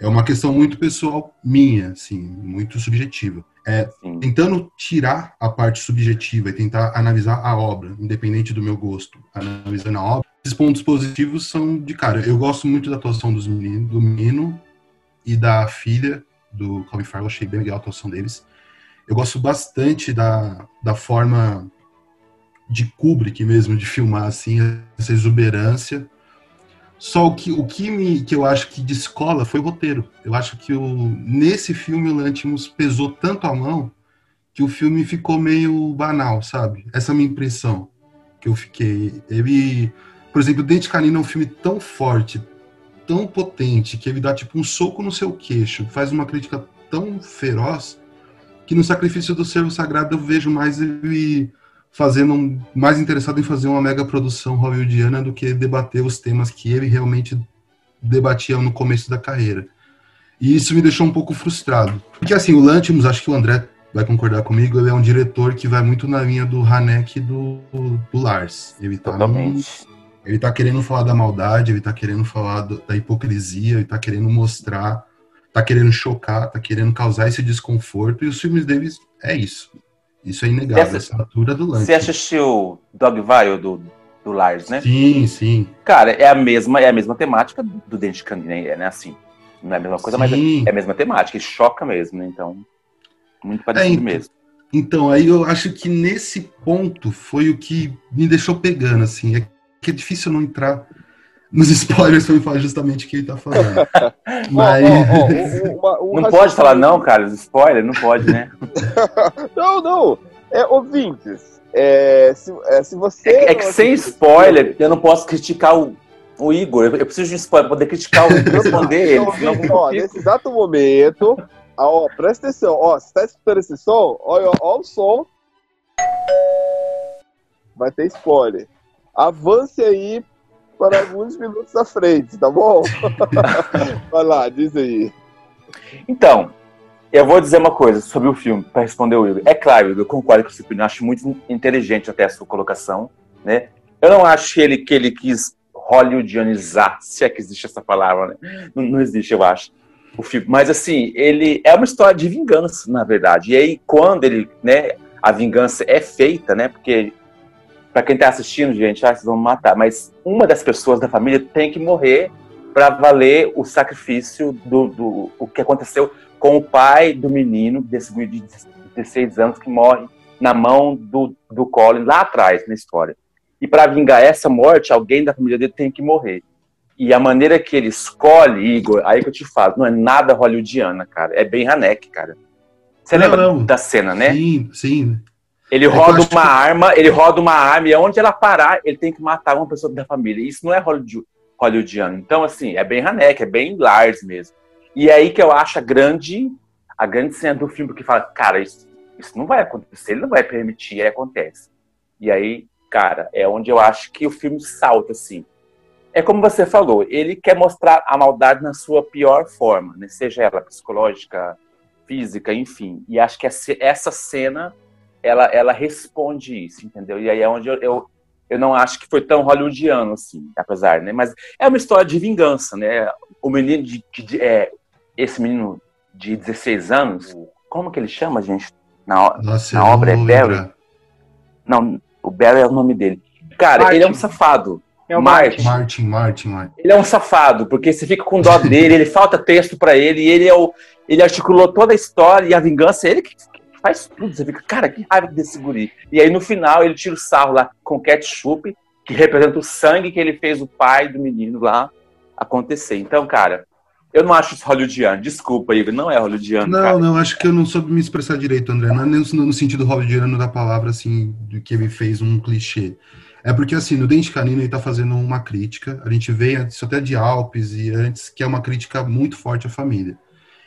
É uma questão muito pessoal minha, assim, muito subjetiva. É, tentando tirar a parte subjetiva e tentar analisar a obra, independente do meu gosto, analisando a obra, esses pontos positivos são de cara. Eu gosto muito da atuação dos meninos, do menino e da filha do Colin Farrell, achei bem legal a atuação deles. Eu gosto bastante da, da forma de Kubrick mesmo, de filmar assim, essa exuberância. Só o que, o que, me, que eu acho que descola foi o roteiro. Eu acho que o, nesse filme o Lantimos pesou tanto a mão que o filme ficou meio banal, sabe? Essa é a minha impressão que eu fiquei. Ele, por exemplo, Dente Canino é um filme tão forte, tão potente, que ele dá tipo um soco no seu queixo, faz uma crítica tão feroz, que no Sacrifício do Servo Sagrado eu vejo mais ele fazendo um, mais interessado em fazer uma mega produção hollywoodiana do que debater os temas que ele realmente debatia no começo da carreira. E isso me deixou um pouco frustrado. Porque assim, o Lantimos, acho que o André vai concordar comigo, ele é um diretor que vai muito na linha do Haneck e do, do Lars. Ele tá, num, ele tá querendo falar da maldade, ele tá querendo falar do, da hipocrisia, ele tá querendo mostrar, tá querendo chocar, tá querendo causar esse desconforto, e os filmes deles é isso. Isso é inegável, Essa- a altura do lance. Você assistiu Dogville do, do Lars, né? Sim, sim. Cara, é a mesma, é a mesma temática do Dente Canino, né? É? Assim, não é a mesma coisa, mas Sim. é a mesma temática, e choca mesmo, né? Então, muito parecido então- mesmo. Então, aí eu acho que nesse ponto foi o que me deixou pegando, assim. É que é difícil não entrar nos spoilers pra me falar justamente o que ele tá falando. Mas... não pode falar não, cara, os spoiler, não pode, né? Não, não. É, ouvintes, é, se, é, se você. É que sem spoiler, eu não posso criticar o, o Igor. Eu eu preciso de um spoiler pra poder criticar o Igor, responder ele. Então, ó, nesse exato momento, ó, ó, presta atenção, ó, você tá escutando esse som? Olha, ó, ó o som. Vai ter spoiler. Avance aí para alguns minutos à frente, tá bom? Vai lá, diz aí. Então, eu vou dizer uma coisa sobre o filme, para responder o Igor. É claro, eu concordo com o opinião, acho muito inteligente até a sua colocação, né? Eu não acho que ele, que ele quis hollywoodianizar, se é que existe essa palavra, né? Não, não existe, eu acho, o filme. Mas, assim, ele é uma história de vingança, na verdade. E aí, quando ele, né, a vingança é feita, né? Porque, para quem tá assistindo, gente, ah, vocês vão matar, mas uma das pessoas da família tem que morrer para valer o sacrifício do, do o que aconteceu com o pai do menino, desse menino de 16 anos, que morre na mão do, do Colin lá atrás na história. E para vingar essa morte, alguém da família dele tem que morrer. E a maneira que ele escolhe, Igor, aí que eu te falo, não é nada hollywoodiana, cara. É bem Haneck, cara. Você Não, lembra não. da cena, né? Sim, sim. Ele É roda uma que- arma, ele roda uma arma e onde ela parar, ele tem que matar uma pessoa da família. Isso não é hollywood- hollywoodiano. Então, assim, é bem Haneck, é bem Lars mesmo. E é aí que eu acho a grande, a grande cena do filme, porque fala, cara, isso, isso não vai acontecer, ele não vai permitir, e aí acontece. E aí, cara, é onde eu acho que o filme salta, assim. É como você falou, ele quer mostrar a maldade na sua pior forma, né? seja ela psicológica, física, enfim. E acho que essa cena ela, ela responde isso, entendeu? E aí é onde eu, eu, eu não acho que foi tão hollywoodiano, assim, apesar, né? Mas é uma história de vingança, né? O menino de, de- de- é, esse menino de 16 anos, como que ele chama, gente? Na, Nossa, na obra é Barry? Não, o Barry é o nome dele. Cara, Martin. ele é um safado. É o Martin. Martin, Martin, Martin. Ele é um safado, porque você fica com dó dele, ele falta texto pra ele, e ele é o. Ele articulou toda a história e a vingança, é ele que faz tudo. Você fica, cara, que raiva desse guri. E aí no final ele tira o sarro lá com ketchup, que representa o sangue que ele fez o pai do menino lá acontecer. Então, cara, eu não acho isso hollywoodiano. Desculpa, Igor, não é hollywoodiano, Não, cara. não, acho que eu não soube me expressar direito, André. Não é nem no, sentido hollywoodiano da palavra, assim, do que ele fez um clichê. É porque, assim, no Dente Canino ele tá fazendo uma crítica. A gente vê isso até de Alpes e antes, que é uma crítica muito forte à família.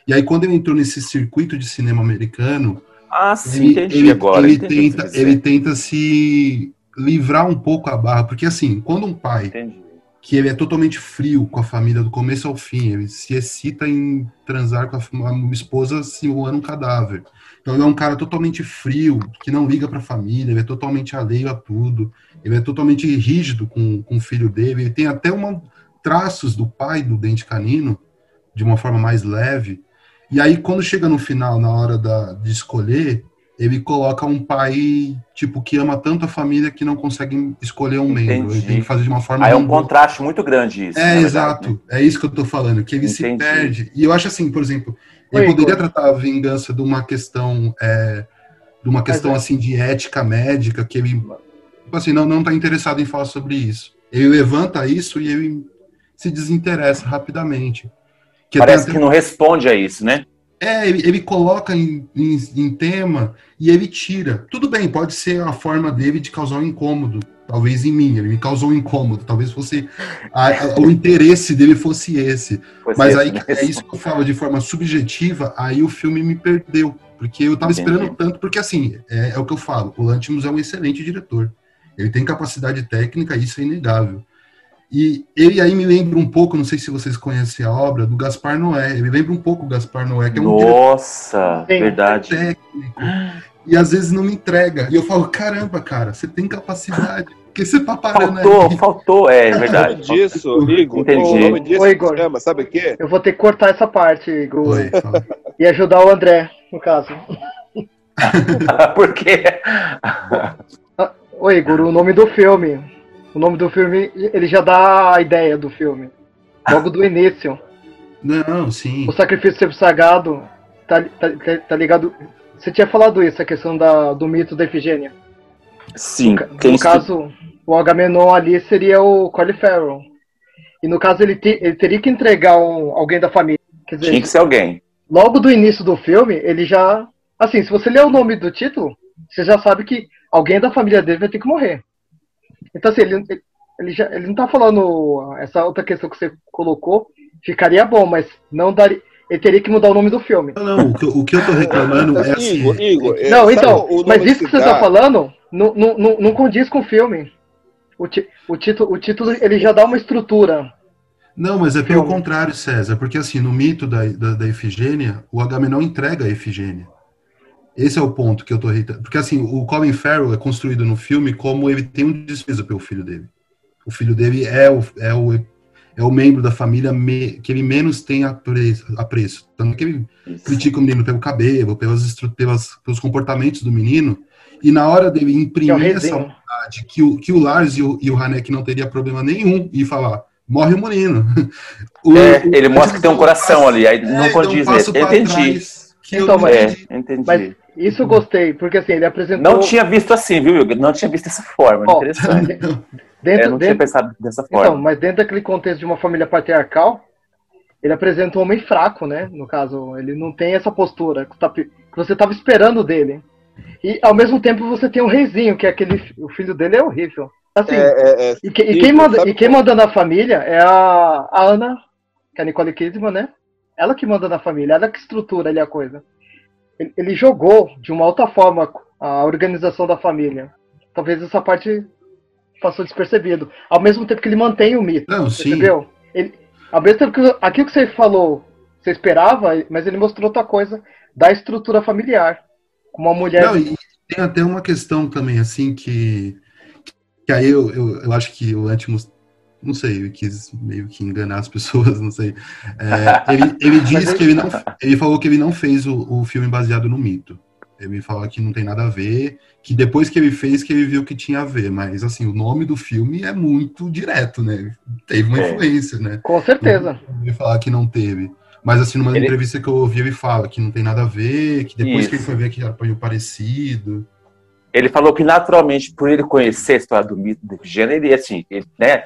E aí, quando ele entrou nesse circuito de cinema americano, Ah, sim, ele, entendi ele- agora. ele entendi tenta, ele tenta se livrar um pouco a barra. Porque, assim, quando um pai Entendi. que ele é totalmente frio com a família do começo ao fim. Ele se excita em transar com a, a esposa simulando um cadáver. Então ele é um cara totalmente frio, que não liga para a família, ele é totalmente alheio a tudo. Ele é totalmente rígido com, com o filho dele. Ele tem até uma, traços do pai do Dente Canino, de uma forma mais leve. E aí, quando chega no final, na hora da, de escolher, ele coloca um pai, tipo, que ama tanto a família que não consegue escolher um membro. Ele Entendi. tem que fazer de uma forma... Aí é um contraste muito grande isso. É, verdade, exato. né? É isso que eu tô falando, que ele se Entendi. perde. E eu acho assim, por exemplo, Oi, ele poderia Igor. tratar a vingança de uma questão, é, de uma questão é- assim de ética médica, que ele, tipo assim, não, não tá interessado em falar sobre isso. Ele levanta isso e ele se desinteressa rapidamente. Que Parece que não responde a isso, né? é, ele, ele coloca em, em, em tema e ele tira. Tudo bem, pode ser a forma dele de causar um incômodo. Talvez em mim, ele me causou um incômodo. Talvez fosse. a- a- o interesse dele fosse esse. Mas aí né? é isso que eu falo de forma subjetiva, aí o filme me perdeu. Porque eu tava Entendi. esperando tanto, porque assim, é, é o que eu falo, o Lantimos é um excelente diretor. Ele tem capacidade técnica, isso é inegável. E ele aí me lembra um pouco, não sei se vocês conhecem a obra, do Gaspar Noé. Ele lembra um pouco o Gaspar Noé, que é um diretor Nossa, verdade. técnico. E às vezes não me entrega. E eu falo, caramba, cara, você tem capacidade. Porque você tá parando Faltou, aí. faltou, é O nome verdade. disso, Igor, Entendi. o nome disso Ô, Igor. chama, sabe o quê? Eu vou ter que cortar essa parte, Igor. Oi. E ajudar o André, no caso. Por quê? Ô, Igor, o nome do filme. O nome do filme, ele já dá a ideia do filme. Logo do início. Não, sim. O sacrifício sempre sagrado, tá, tá, tá- tá ligado? Você tinha falado isso, a questão da, do mito da Efigênia. Sim, No, quem no caso, o Agamenon ali seria o Colin Farrell. E no caso, ele, te- ele teria que entregar um, alguém da família. Quer dizer, tinha que ser alguém. logo do início do filme, ele já. Assim, se você ler o nome do título, você já sabe que alguém da família dele vai ter que morrer. Então, assim, ele, ele, já, ele não tá falando essa outra questão que você colocou, ficaria bom, mas não daria. Ele teria que mudar o nome do filme. Não, não, o que, eu- o que eu tô reclamando é assim. Igor, Igor, é, Não, então, mas isso que você tá falando não, não, não, não condiz com o filme. O, ti, o, título, o título ele já dá uma estrutura. Não, mas é pelo Filme. contrário, César, porque assim, no mito da, da, da Efigênia, o Agamenon entrega a Efigênia. Esse é o ponto que eu tô irritado. Porque assim, o Colin Farrell é construído no filme como ele tem um desprezo pelo filho dele. O filho dele é o, é o, é o membro da família me- que ele menos tem apreço. apreço. Tanto que ele critica o menino pelo cabelo, pelas, pelas, pelos comportamentos do menino, e na hora dele Que é imprimir essa vontade que o, que o Lars e o, e o Hanek não teria problema nenhum e falar, morre o menino. O- É, o- ele mostra que tem um coração ali, aí É, não condiz. um eu entendi. trás que eu Então, mas- É, entendi. entendi. Mas isso eu gostei, porque assim, ele apresentou. Não tinha visto assim, viu, Igor? Não tinha visto dessa forma. Ó, Interessante. Dentro, É, não tinha dentro, pensado dessa então, forma. mas dentro daquele contexto de uma família patriarcal, ele apresenta um homem fraco, né? No caso, ele não tem essa postura que, tá você estava esperando dele. E ao mesmo tempo você tem um reizinho, que é aquele. O filho dele é horrível. Assim, É, é, é, e, que- e quem manda, e quem manda na família é a, a Ana, que é a Nicole Kidman, né? Ela que manda na família, ela que estrutura ali a coisa. Ele, jogou de uma alta forma a organização da família. Talvez essa parte passou despercebido. Ao mesmo tempo que ele mantém o mito. Não, sim. Entendeu? Ele, ao mesmo tempo que aquilo que você falou, você esperava, mas ele mostrou outra coisa da estrutura familiar. Uma mulher. Não, e tem até uma questão também, assim, que, que aí eu, eu, eu acho que o Antimus, não sei, ele quis meio que enganar as pessoas, não sei. É, ele, ele disse que ele não, ele falou que ele não fez o, o filme baseado no mito. Ele falou que não tem nada a ver, que depois que ele fez que ele viu que tinha a ver, mas assim, o nome do filme é muito direto, né? Teve uma É. influência, né? Com certeza. Ele falar que não teve. Mas assim, numa Ele- entrevista que eu ouvi, ele fala que não tem nada a ver, que depois que ele Isso. foi ver que era parecido. Ele falou que naturalmente, por ele conhecer a história do mito do Efigênia, ele, assim, ele, né,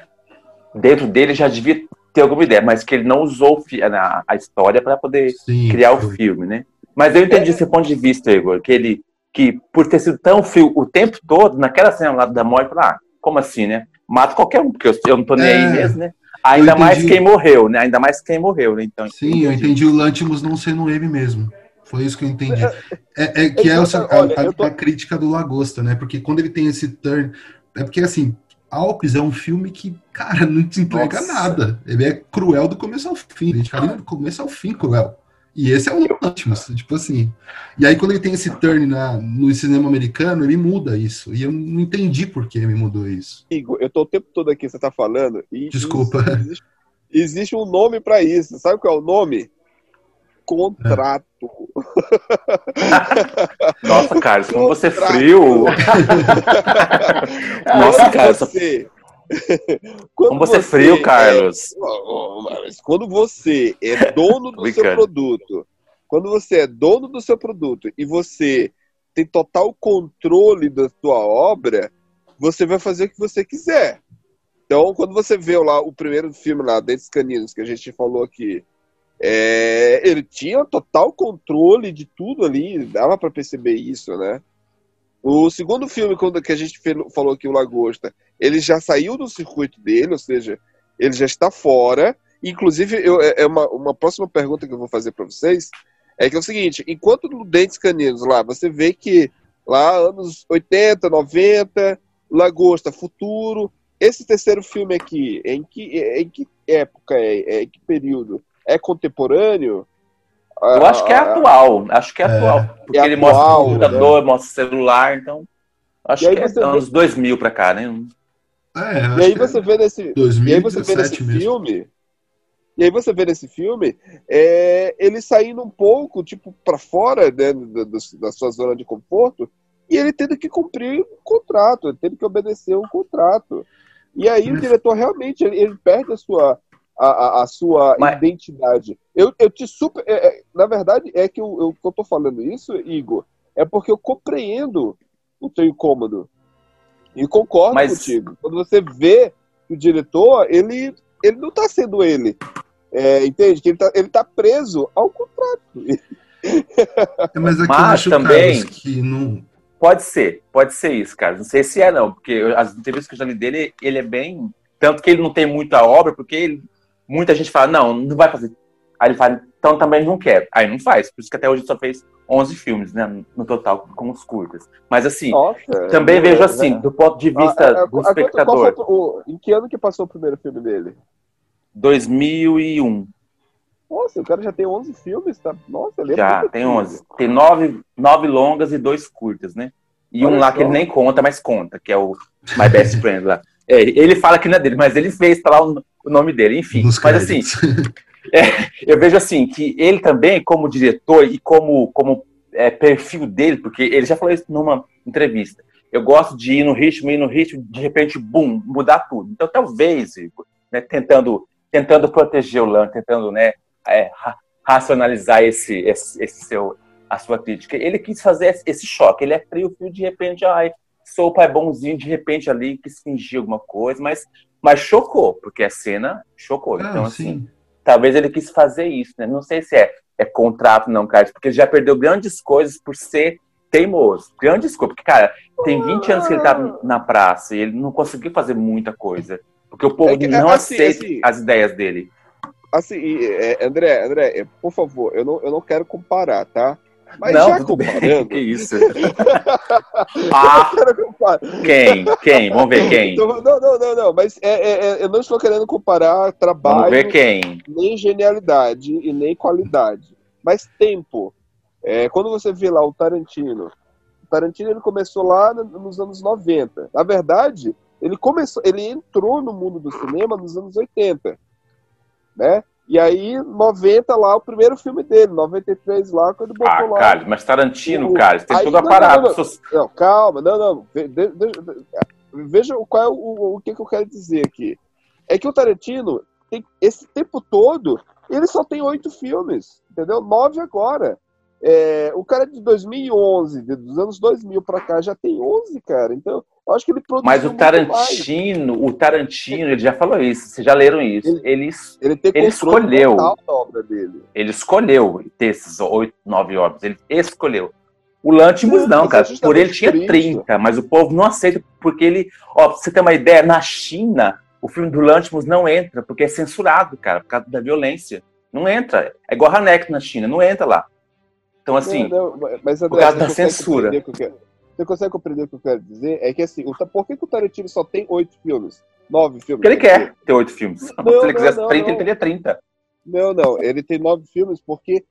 dentro dele já devia ter alguma ideia, mas que ele não usou a, a história para poder Sim, criar o filme, né? Mas eu entendi esse ponto de vista, Igor, que ele, que por ter sido tão frio o tempo todo, naquela cena lá da morte, ah, como assim, né? Mato qualquer um, porque eu, eu não tô nem É, aí mesmo, né? Ainda mais entendi. quem morreu, né? Ainda mais quem morreu, né? Então, Sim, eu entendi o Lantimos não sendo ele mesmo. Foi isso que eu entendi. É, é que é eu- essa- olha, a, a- a crítica do Lagosta, né? Porque quando ele tem esse turn. É porque assim, Alpes é um filme que, cara, não te entrega Nossa. nada. Ele é cruel do começo ao fim. A gente fala do começo ao fim cruel. E esse é o Lantimos, tipo assim. E aí, quando ele tem esse turn na, no cinema americano, ele muda isso. E eu não entendi por que ele mudou isso. Igor, eu tô o tempo todo aqui, você tá falando. E Desculpa. Existe, existe um nome pra isso. Sabe qual é o nome? Contrato. Nossa, Carlos, como você é frio. Nossa, cara, só- você... como você é frio, Carlos. Mas quando você é dono do seu produto, quando você é dono do seu produto e você tem total controle da sua obra, você vai fazer o que você quiser. Então, quando você vê lá o primeiro filme lá, Dentes Caninos, que a gente falou aqui, é, ele tinha total controle de tudo ali, dava pra perceber isso, né? O segundo filme, quando que a gente falou aqui, o Lagosta, ele já saiu do circuito dele, ou seja, ele já está fora. Inclusive, eu, é é uma, uma próxima pergunta que eu vou fazer para vocês é que é o seguinte: enquanto no Dentes Caninos lá, você vê que lá anos 80, 90, Lagosta, futuro. Esse terceiro filme aqui, em que, em que época é, é? Em que período? É contemporâneo? Eu acho que é atual. Acho que é, atual. Porque É ele mostra atual, computador, mostra celular, então. Acho que é vê- anos 2000 pra cá, né? É, E aí você é vê nesse, e aí você vê 2017 nesse mesmo. filme, e aí você vê nesse filme, é, ele saindo um pouco, tipo, pra fora né, da, da- da sua zona de conforto, e ele tendo que cumprir um contrato, ele tendo que obedecer um contrato. E aí o diretor realmente ele, ele perde a sua a, a- a sua Mas- identidade. Eu, eu te super, é, é, na verdade é que eu, eu, que eu tô falando isso, Igor, é porque eu compreendo o teu incômodo. E concordo Mas- contigo. Quando você vê que o diretor, ele, ele não tá sendo ele. É, entende? Que ele tá, ele tá preso ao contrato. É, mas aqui Mas eu acho, também- não. Pode ser, pode ser isso, cara. Não sei se é, não, porque eu- as entrevistas que eu já li dele, ele é bem. Tanto que ele não tem muita obra, porque ele- muita gente fala, não, não vai fazer. Aí ele fala, então também não quero. Aí não faz. Por isso que até hoje ele só fez 11 filmes, né, no total, com os curtas. Mas assim, Nossa, também é, vejo é, assim, é. do ponto de Ah, vista ah, do espectador, o- em que ano que passou o primeiro filme dele? 2001. Nossa, o cara já tem 11 filmes, tá? Nossa, ele é Já, tem antigo. 11. Tem nove, nove longas e dois curtas, né? E Olha um lá só. que ele nem conta, mas conta, que é o My Best Friend lá. É, ele fala que não é dele, mas ele fez, tá lá o, nome dele, enfim. Nos mas assim, é, eu vejo assim, que ele também, como diretor e como, como é, perfil dele, porque ele já falou isso numa entrevista, eu gosto de ir no ritmo, ir no ritmo, de repente, bum, mudar tudo. Então, talvez, né, tentando, tentando proteger o Lan, tentando né, é, ra- racionalizar esse, esse, esse seu, a sua crítica, ele quis fazer esse- esse choque. Ele é frio, frio, de repente, ai, sou o pai bonzinho, de repente ali quis fingir alguma coisa, mas, mas chocou, porque a cena chocou. Não, então, assim, sim. talvez ele quis fazer isso, né? Não sei se é, é contrato, não, Carlos, porque ele já perdeu grandes coisas por ser teimoso. Grandes coisas, porque, cara, tem 20 anos que ele tá na praça e ele não conseguiu fazer muita coisa. Porque o povo É que, não assim, aceita assim, as ideias dele. Assim, e, é, André, André, é, por favor, eu não, eu não quero comparar, tá? Mas não, já tudo bem. Que isso? Ah, quem? Quem? Vamos ver quem. Então, não, não, não, não, mas é, é, é, eu não estou querendo comparar trabalho, Vamos ver quem. nem genialidade e nem qualidade, mas tempo. É, quando você vê lá o Tarantino, o Tarantino ele começou lá no- nos anos 90. Na verdade, ele começou, ele entrou no mundo do cinema nos anos 80, né? E aí, 90 lá, o primeiro filme dele, 93 lá, quando botou Ah, lá. Carlos, mas Tarantino, o- Carlos, tem aí- todo não, aparato. não, não, não, calma, não, não. Ve- de- de- de- Veja qual é o, o que, que eu quero dizer aqui. É que o Tarantino, tem, esse tempo todo, ele só tem oito filmes, entendeu? Nove agora. É, o cara de 2011, de- dos anos 2000 pra cá, já tem 11, cara. Então, eu acho que ele produziu Mas o. Tarantino, o Tarantino, ele já falou isso, vocês já leram isso. Ele, Ele, tem ele controle escolheu. ele escolheu ter esses oito, nove obras. Ele escolheu. O Lantimos Sim, não, cara. é Por ele tinha por isso. 30, mas o povo não aceita, porque ele. Ó, pra você ter uma ideia, na China, o filme do Lantimos não entra, porque é censurado, cara, por causa da violência. Não entra. É igual Hanek na China, não entra lá. Então, assim, Não, não, mas, André, por causa da censura. que eu Você consegue compreender o que eu quero dizer? É que assim, o, por que, que o Tarantino só tem oito filmes? Nove filmes? Porque ele quer ter oito filmes. Não, Se ele quisesse não, 30, não. ele teria 30. Não, não. Ele tem nove filmes porque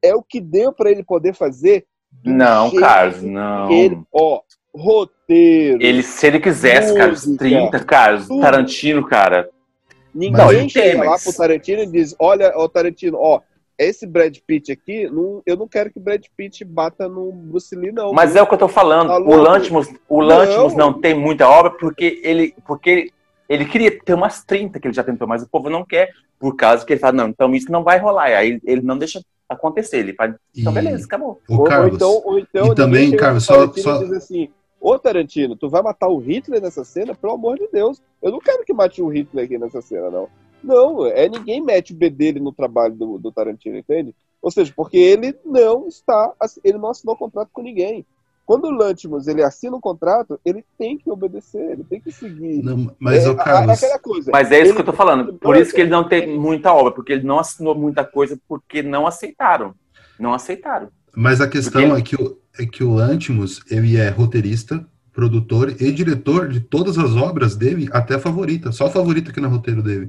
é o que deu pra ele poder fazer. Não, Carlos, não. Ele, ó, roteiro. Ele, se ele quisesse, Carlos, Música, 30, Carlos. Tarantino, cara. Ninguém Não, chega tem, lá mas- pro Tarantino e diz: Olha, ó, Tarantino, ó, esse Brad Pitt aqui, não, eu não quero que o Brad Pitt bata no Bruce Lee, não. Mas é o que eu tô falando. Tá o? Lantimos, o Não. Lantimos não. tem muita obra porque ele, porque ele, ele queria ter umas 30 que ele já tentou, mas o povo não quer, por causa que ele fala, não, então isso não vai rolar. Aí ele, não deixa acontecer. Ele faz, então E- beleza, acabou. Ô, Ou, ou Carlos, então, ou então e também, Carlos, só- só- e diz assim: Ô Tarantino, tu vai matar o Hitler nessa cena? Pelo amor de Deus, eu não quero que mate o Hitler aqui nessa cena, não. Não, é ninguém mete o B dele no trabalho do, do Tarantino, entende? Ou seja, porque ele não está, ele não assinou contrato com ninguém. Quando o Lantimos ele assina um contrato, ele tem que obedecer, ele tem que seguir. Não, mas, é, ô, Carlos, é aquela coisa. Mas é isso ele- que eu tô falando. Por isso que ele não tem muita obra, porque ele não assinou muita coisa porque não aceitaram. Não aceitaram. Mas a questão Porque- é que, o, é que o Lantimos, ele é roteirista, produtor e diretor de todas as obras dele, até a favorita. Só a favorita que no roteiro dele.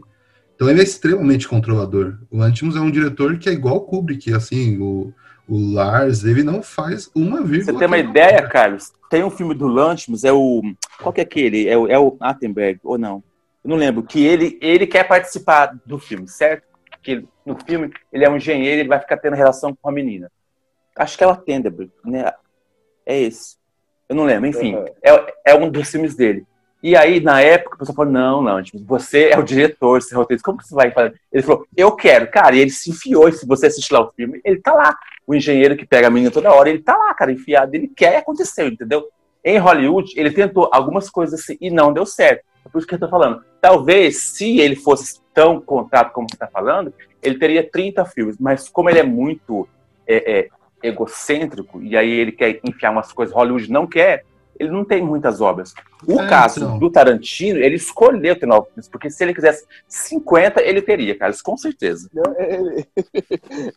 Então ele é extremamente controlador. O Lantimos é um diretor que é igual o Kubrick, assim, o, o Lars, ele não faz uma vírgula. Você tem uma ideia, Carlos? Tem um filme do Lantimos, é o. Qual que é aquele? É o, é o Attenberg, ou não? Eu não lembro. Que ele, ele quer participar do filme, certo? Que ele- no filme ele é um engenheiro, ele vai ficar tendo relação com a menina. Acho que é o Attenberg, né? É esse. Eu não lembro, enfim. É, é um dos filmes dele. E aí, na época, o pessoal falou: não, Lantimos, você é o diretor, você é roteirista, como que você vai fazer? Ele falou: eu quero, cara, e ele se enfiou. E se você assistir lá o filme, ele tá lá o engenheiro que pega a menina toda hora, ele tá lá, cara, enfiado, ele quer e aconteceu, entendeu? Em Hollywood, ele tentou algumas coisas assim e não deu certo. É por isso que eu tô falando. Talvez, se ele fosse tão contrato como você tá falando, ele teria 30 filmes, mas como ele é muito é, é, egocêntrico, e aí ele quer enfiar umas coisas, Hollywood não quer, ele não tem muitas obras. O É, caso então. do Tarantino, ele escolheu ter nove filmes, porque se ele quisesse 50, ele teria, Carlos, com certeza. Ele,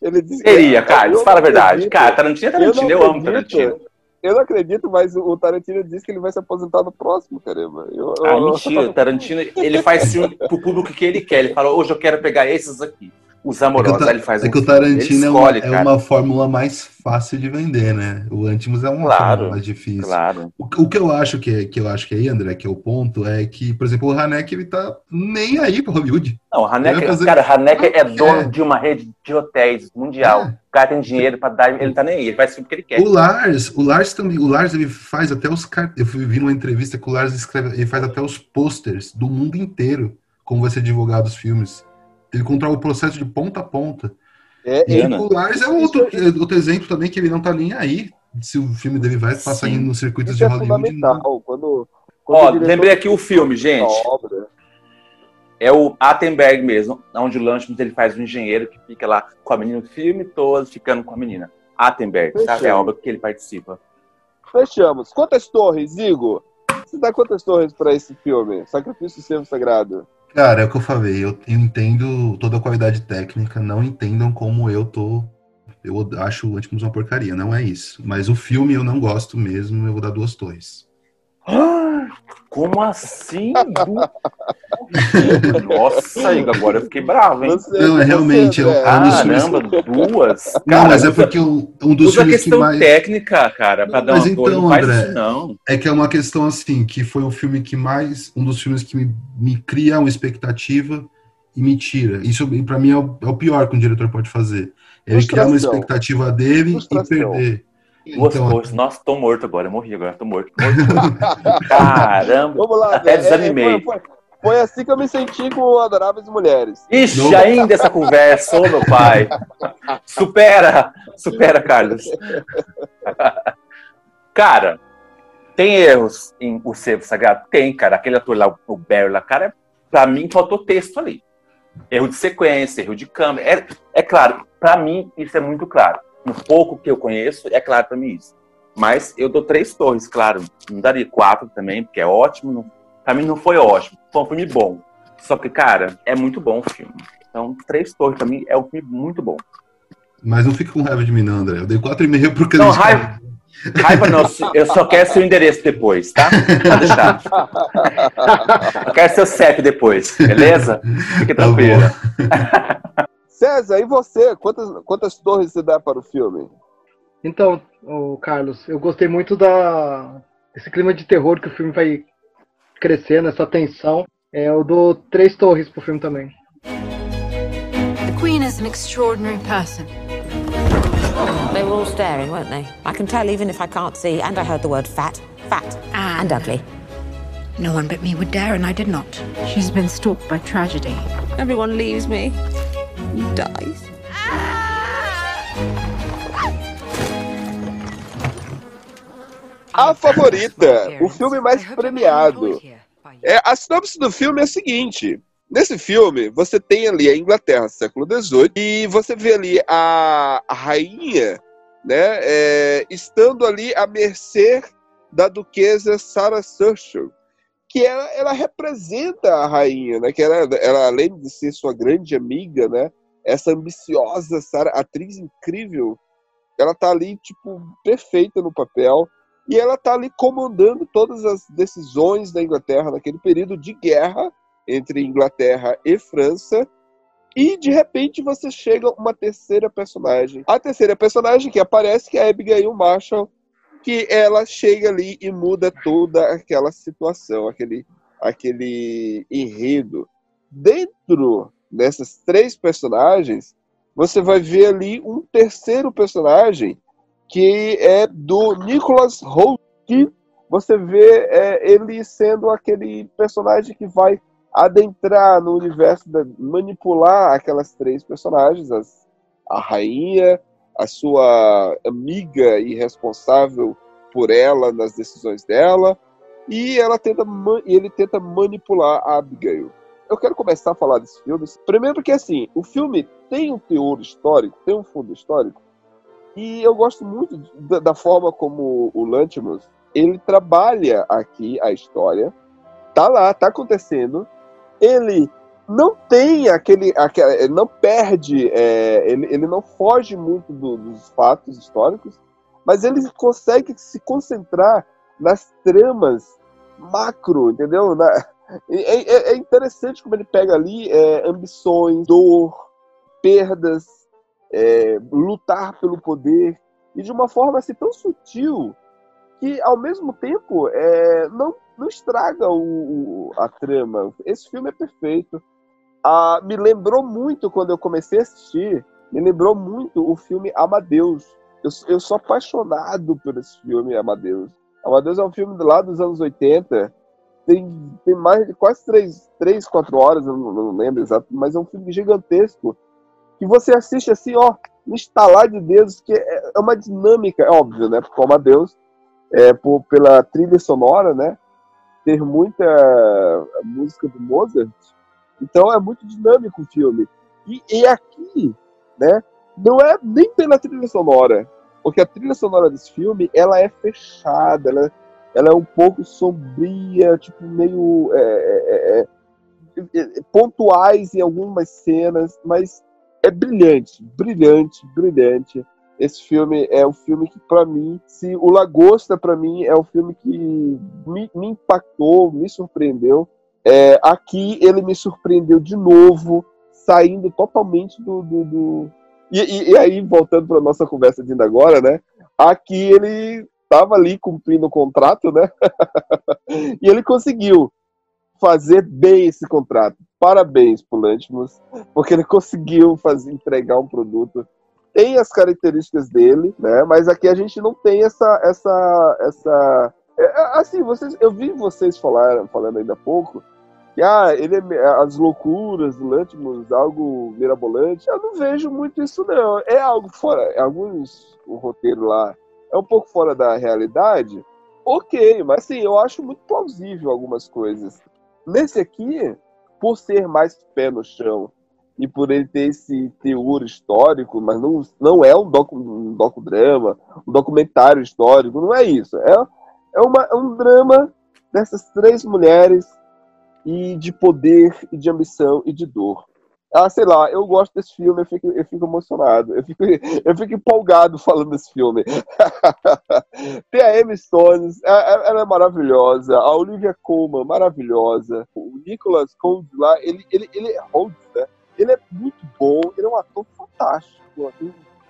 ele disse Teria, Carlos, Eu fala a verdade. Cara, Tarantino é Tarantino, eu, não amo. Tarantino. Eu não acredito, mas o Tarantino disse que ele vai se aposentar no próximo, caramba. Eu, Ah, eu- mentira, o Tarantino, ele faz filme pro público que ele quer. Ele fala, hoje eu quero pegar esses aqui, os É que, o, amorosos. Ta- Aí ele faz é um que o Tarantino é uma, escolhe, é cara. uma fórmula mais fácil de vender, né? O Lantimos é uma Claro, fórmula mais difícil. Claro. O, o que eu acho que é, que eu acho que é aí, André, que é o ponto, é que, por exemplo, o Hanek ele tá nem aí pro Hollywood. Não, o vai fazer- cara, o é dono quer. de uma rede de hotéis mundial. É. O cara tem dinheiro pra dar, ele tá nem aí, ele faz filme que ele quer. O Lars, o Lars também, o Lars ele faz até os eu vi numa entrevista que o Lars escreve, ele faz até os posters do mundo inteiro, como vai ser divulgado os filmes. Ele controla o processo de ponta a ponta. É, E Ana. o Lars é outro, é outro exemplo também que ele não tá nem aí se o filme dele vai passar Sim. nos circuitos Isso de é Hollywood. fundamental. Não. Quando, quando Ó, lembrei aqui o filme, gente. É o Attenberg mesmo, onde o Lanchman ele faz um engenheiro que fica lá com a menina o filme todo, ficando com a menina. Attenberg, sabe? É a obra que ele participa. Fechamos. Quantas torres, Igor? Você dá quantas torres pra esse filme? Sacrifício do Servo Sagrado. Cara, é o que eu falei, eu, entendo toda a qualidade técnica, não entendam como eu tô. Eu acho o Antimos uma porcaria, não é isso. Mas o filme eu não gosto mesmo, eu vou dar duas torres. Ah, Como assim? Nossa, Igor, agora eu fiquei bravo, hein? Você- Não, é você, realmente, é, André, é um. Caramba, duas? Não, Cara, mas é porque um, um dos filmes que questão mais. técnica, cara, pra Não, dar mas uma então, Não faz André, isso, não. É que é uma questão assim, que foi o filme que mais. Um dos filmes que me, me cria uma expectativa e me tira. Isso pra mim é o, é o pior que um diretor pode fazer. Ele criar uma expectativa dele Frustração. e perder. Duas Então, torres. Nossa, tô morto agora. Eu morri agora, tô morto. morto. Caramba. Vamos lá, Até André. desanimei. É, foi, foi- foi assim que eu me senti com Adoráveis Mulheres. Ixi, Não. ainda essa conversa, ô meu pai. Supera, supera, Carlos. Cara, tem erros em O Servo Sagrado? Tem, cara. Aquele ator lá, o Barry lá, cara, pra mim faltou texto ali. Erro de sequência, erro de câmera. É, é claro, pra mim isso é muito claro. No pouco que eu conheço, é claro pra mim isso. Mas eu dou três torres, claro. Não daria quatro também, porque é ótimo. Não, pra mim não foi ótimo. Foi um filme bom. Só que, cara, é muito bom o filme. Então, Três Torres pra mim é um filme muito bom. Mas não fica com raiva de mim, não, André. Eu dei 4,5 porque Não, raiva, Raiva não, eu só quero seu endereço depois, tá? Pode deixar. Eu quero seu CEP depois, beleza? Fique Tá tranquila. César, e você? Quantas, quantas torres você dá para o filme? Então, ô, Carlos, eu gostei muito da desse clima de terror que o filme vai crescendo, essa tensão. É, eu dou três torres pro filme também. The Queen is an extraordinary person. They were all staring, weren't they? I can tell even if I can't see, and I heard the word fat, fat, and ugly. No one but me would dare, and I did not. She's been stalked by tragedy. Everyone leaves me. Dies. A favorita, o filme mais premiado. É, a sinopse do filme é a seguinte: nesse filme, você tem ali a Inglaterra, século XVIII, e você vê ali a, a rainha, né, é, estando ali à mercê da duquesa Sarah Churchill, que ela, ela representa a rainha, né, que ela, ela, além de ser sua grande amiga, né, essa ambiciosa Sarah, atriz incrível, ela tá ali tipo perfeita no papel. E ela está ali comandando todas as decisões da Inglaterra naquele período de guerra entre Inglaterra e França. E de repente você chega uma terceira personagem. A terceira personagem que aparece que é a Abigail Marshall, que ela chega ali e muda toda aquela situação, aquele, aquele enredo. Dentro dessas três personagens, você vai ver ali um terceiro personagem que é do Nicholas Hoult, que você vê é, ele sendo aquele personagem que vai adentrar no universo, da, manipular aquelas três personagens, as, a rainha, a sua amiga e responsável por ela nas decisões dela, e ela tenta ele tenta manipular Abigail. Eu quero começar a falar desse filme, primeiro porque assim, o filme tem um teor histórico, tem um fundo histórico, e eu gosto muito da, da forma como o Lantimos ele trabalha aqui a história. Tá lá, tá acontecendo. Ele não tem aquele, aquele ele não perde, é, ele, ele não foge muito do, dos fatos históricos, mas ele consegue se concentrar nas tramas macro, entendeu? Na, é, é, interessante como ele pega ali é, ambições, dor, perdas, é, lutar pelo poder e de uma forma assim tão sutil que ao mesmo tempo é, não, não estraga o, o, a trama. Esse filme é perfeito. Ah, me lembrou muito quando eu comecei a assistir, me lembrou muito o filme Amadeus. Eu, eu sou apaixonado por esse filme Amadeus. Amadeus é um filme lá dos anos 80. Tem, tem mais de quase três, três quatro horas, eu não, não lembro exato, mas é um filme gigantesco que você assiste assim, ó, no estalar de dedos, que é uma dinâmica, é óbvio, né? Porque como a Deus, é, por, pela trilha sonora, né? Ter muita música do Mozart, então é muito dinâmico o filme. E, e aqui, né? Não é nem pela trilha sonora, porque a trilha sonora desse filme, ela é fechada, ela, ela é um pouco sombria, tipo meio é, é, é, pontuais em algumas cenas, mas é brilhante, brilhante, brilhante. Esse filme é o filme que, para mim, se o Lagosta, para mim, é o filme que me, me impactou, me surpreendeu. É, aqui ele me surpreendeu de novo, saindo totalmente do. do, do... E, e, e, aí, voltando para nossa conversa de ainda agora, né? Aqui ele estava ali cumprindo o contrato, né? e ele conseguiu fazer bem esse contrato. Parabéns pro Lantimos, porque ele conseguiu fazer, entregar um produto. Tem as características dele, né? Mas aqui a gente não tem essa, essa, essa. Assim, vocês, eu vi vocês falar, falando ainda há pouco que ah, ele é, as loucuras do Lantimos, algo mirabolante. Eu não vejo muito isso não. É algo fora, alguns o roteiro lá é um pouco fora da realidade. Ok, mas assim, eu acho muito plausível algumas coisas. Nesse aqui, por ser mais pé no chão e por ele ter esse teor histórico, mas não, não é um, docu, um docudrama, um documentário histórico, não é isso. É, é, uma, é um drama dessas três mulheres e de poder e de ambição e de dor. Ah, sei lá, eu gosto desse filme, eu fico, eu fico emocionado, eu fico, eu fico empolgado falando desse filme. Tem a Emma Stones, é, é, ela é maravilhosa, a Olivia Colman, maravilhosa, o Nicholas Hoult lá, ele, ele, ele é Holt, né? Ele é muito bom, ele é um ator fantástico,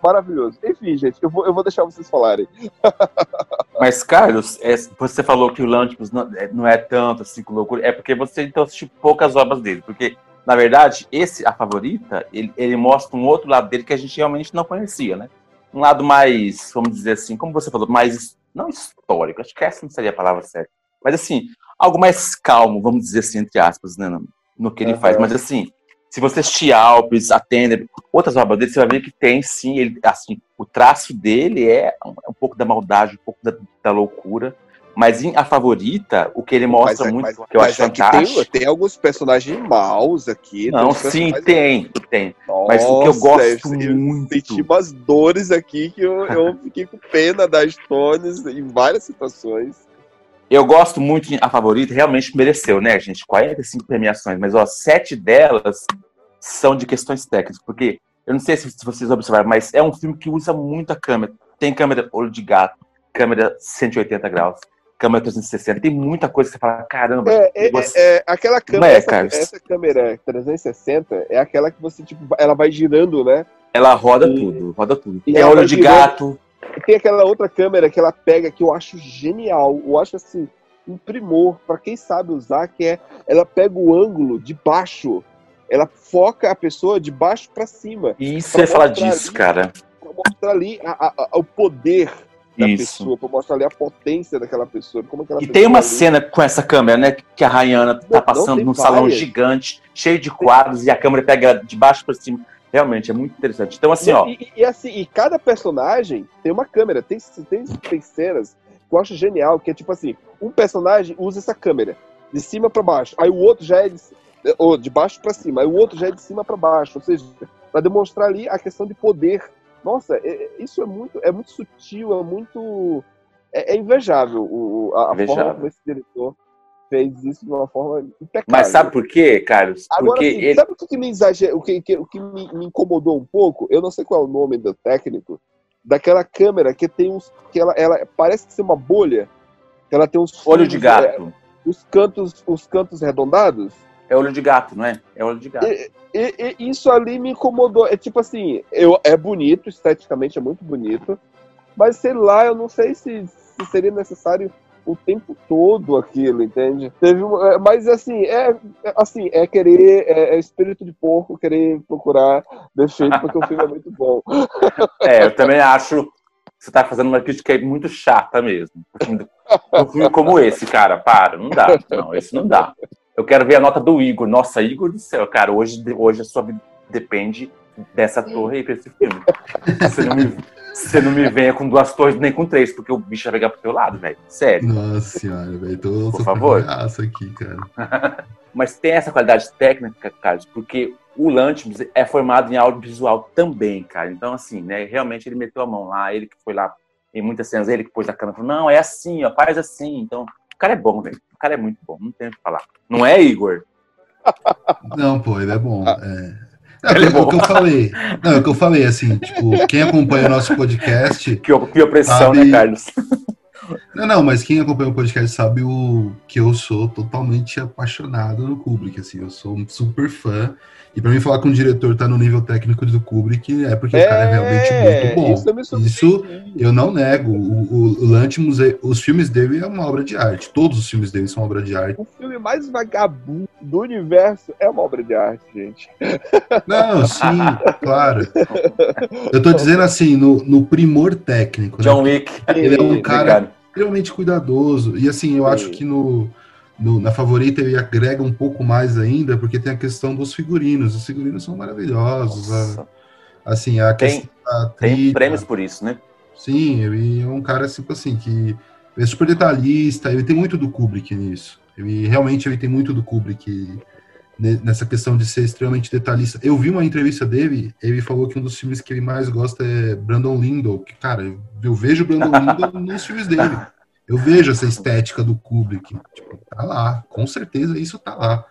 maravilhoso. Enfim, gente, eu vou, eu vou deixar vocês falarem. Mas, Carlos, é, você falou que o Lantimos não, é, não é tanto assim com loucura, é porque você então assistiu poucas obras dele, porque na verdade, esse, a favorita, ele, ele mostra um outro lado dele que a gente realmente não conhecia, né? Um lado mais, vamos dizer assim, como você falou, mais, não histórico, acho que essa não seria a palavra certa, mas assim, algo mais calmo, vamos dizer assim, entre aspas, né, no, no que ele uhum. faz. Mas assim, se você assistir Alpes, Atender, outras obras dele, você vai ver que tem sim, ele, assim, o traço dele é um, é um pouco da maldade, um pouco da, da loucura, mas em A Favorita, o que ele mostra mas, muito, mas, que eu acho fantástico... Tem, tem, alguns personagens maus aqui. Não, sim, tem, tem. Nossa, mas o que eu gosto eu muito... senti umas dores aqui que eu, eu fiquei com pena das Stones em várias situações. Eu gosto muito de A Favorita, realmente mereceu, né, gente? 45 premiações, mas, ó, sete delas são de questões técnicas, porque eu não sei se vocês observaram, mas é um filme que usa muito a câmera. Tem câmera olho de gato, câmera 180 graus, câmera 360. Tem muita coisa que você fala, caramba. É, é, você... é aquela câmera, é, essa, essa, câmera 360 é aquela que você, tipo, ela vai girando, né? Ela roda e... tudo, roda tudo. E é olho de girando. gato. Tem aquela outra câmera que ela pega que eu acho genial. Eu acho assim, um primor para quem sabe usar, que é ela pega o ângulo de baixo, ela foca a pessoa de baixo para cima. E você fala disso, ali, cara. Pra mostrar ali a, a, a, o poder da Isso. pessoa, pra mostrar ali a potência daquela pessoa. Como e tem uma ali... cena com essa câmera, né? Que a Rayana tá não, passando não num várias. salão gigante, cheio de quadros, e a câmera pega de baixo para cima. Realmente, é muito interessante. Então, assim, e, ó. E, e, assim, e cada personagem tem uma câmera. Tem, tem, tem cenas que eu acho genial, que é tipo assim, um personagem usa essa câmera de cima para baixo, aí o outro já é de, ou de baixo para cima, aí o outro já é de cima para baixo, ou seja, para demonstrar ali a questão de poder nossa, é, é, isso é muito, é muito sutil, é muito. É, é invejável o, a, invejável. forma como esse diretor fez isso de uma forma impecável. Mas sabe por quê, Carlos? Agora, Porque assim, ele... sabe o que me exagera, o que, que, o que me, me, incomodou um pouco? Eu não sei qual é o nome do técnico, daquela câmera que tem uns. que ela, ela parece ser uma bolha. Que ela tem uns. Olho de gato. É, os cantos, os cantos arredondados. É olho de gato, não é? É olho de gato. E, e, e isso ali me incomodou. É tipo assim, eu, é bonito, esteticamente é muito bonito, mas sei lá, eu não sei se, se seria necessário o tempo todo aquilo, entende? Teve uma, é, mas assim, é, é assim, é querer, é, é, espírito de porco, querer procurar defeito, porque o filme é muito bom. É, eu também acho que você tá fazendo uma crítica muito chata mesmo. Um filme como esse, cara, para, não dá. Não, esse não dá. Eu quero ver a nota do Igor. Nossa, Igor do céu, cara, hoje, hoje a sua vida depende dessa torre aí pra esse filme. Você não me, você não me venha com duas torres nem com três, porque o bicho vai pegar pro teu lado, velho. Sério. Nossa senhora, velho. Tô Por favor. aqui, cara. Mas tem essa qualidade técnica, Carlos, porque o Lantimos é formado em audiovisual também, cara. Então, assim, né, realmente ele meteu a mão lá, ele que foi lá em muitas cenas, ele que pôs a câmera, falou, não, é assim, ó, faz assim. Então, cara é bom, velho cara é muito bom, não tem o que falar. Não é, Igor? Não, pô, ele é bom. É. Não, é, é o que eu falei. Não, é o que eu falei, assim, tipo, quem acompanha o nosso podcast. Que, que opressão, né, sabe... né, Carlos? Não, não, mas quem acompanha o podcast sabe o que eu sou totalmente apaixonado no Kubrick, assim, eu sou um super fã. E para mim falar que um diretor tá no nível técnico do Kubrick é porque é, o cara é realmente muito bom. Isso, isso eu não nego. O, o, o Lantimos, os filmes dele é uma obra de arte. Todos os filmes dele são obra de arte. O filme mais vagabundo do universo é uma obra de arte, gente. Não, sim, claro. Eu tô dizendo assim, no, no primor técnico. Né? John né? Wick. Ele é um cara extremamente cuidoso. E assim, eu acho que no no, na favorita ele agrega um pouco mais ainda, porque tem a questão dos figurinos. Os figurinos são maravilhosos. A, assim, a tem, questão tem prêmios por isso, né? Sim, ele é um cara tipo assim que é super detalhista. Ele tem muito do Kubrick nisso. Ele realmente ele tem muito do Kubrick nessa questão de ser extremamente detalhista. Eu vi uma entrevista dele, ele falou que um dos filmes que ele mais gosta é Brandon Lindell, que cara, eu vejo Brandon Lindell nos filmes dele. Eu vejo essa estética do Kubrick. Tipo, tá lá. Com certeza isso tá lá.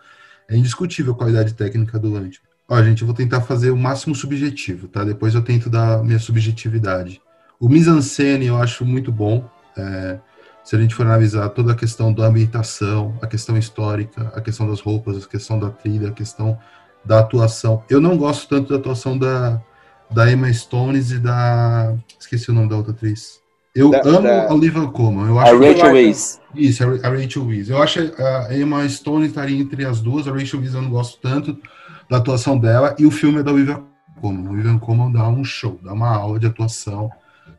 É indiscutível a qualidade técnica do Lantimos. Ó, gente, eu vou tentar fazer o máximo subjetivo, tá? Depois eu tento dar minha subjetividade. O mise-en-scène eu acho muito bom. É, se a gente for analisar toda a questão da ambientação, a questão histórica, a questão das roupas, a questão da trilha, a questão da atuação. Eu não gosto tanto da atuação da, da Emma Stones e da. Esqueci o nome da outra atriz. Eu Da- amo da- a Olivia Colman. Eu A acho que- Rachel Weisz. Isso, a Ra- a Rachel Weisz. Eu acho que a Emma Stone estaria entre as duas. A Rachel Weisz eu não gosto tanto da atuação dela. E o filme é da Olivia Colman. A Olivia Colman dá um show, dá uma aula de atuação.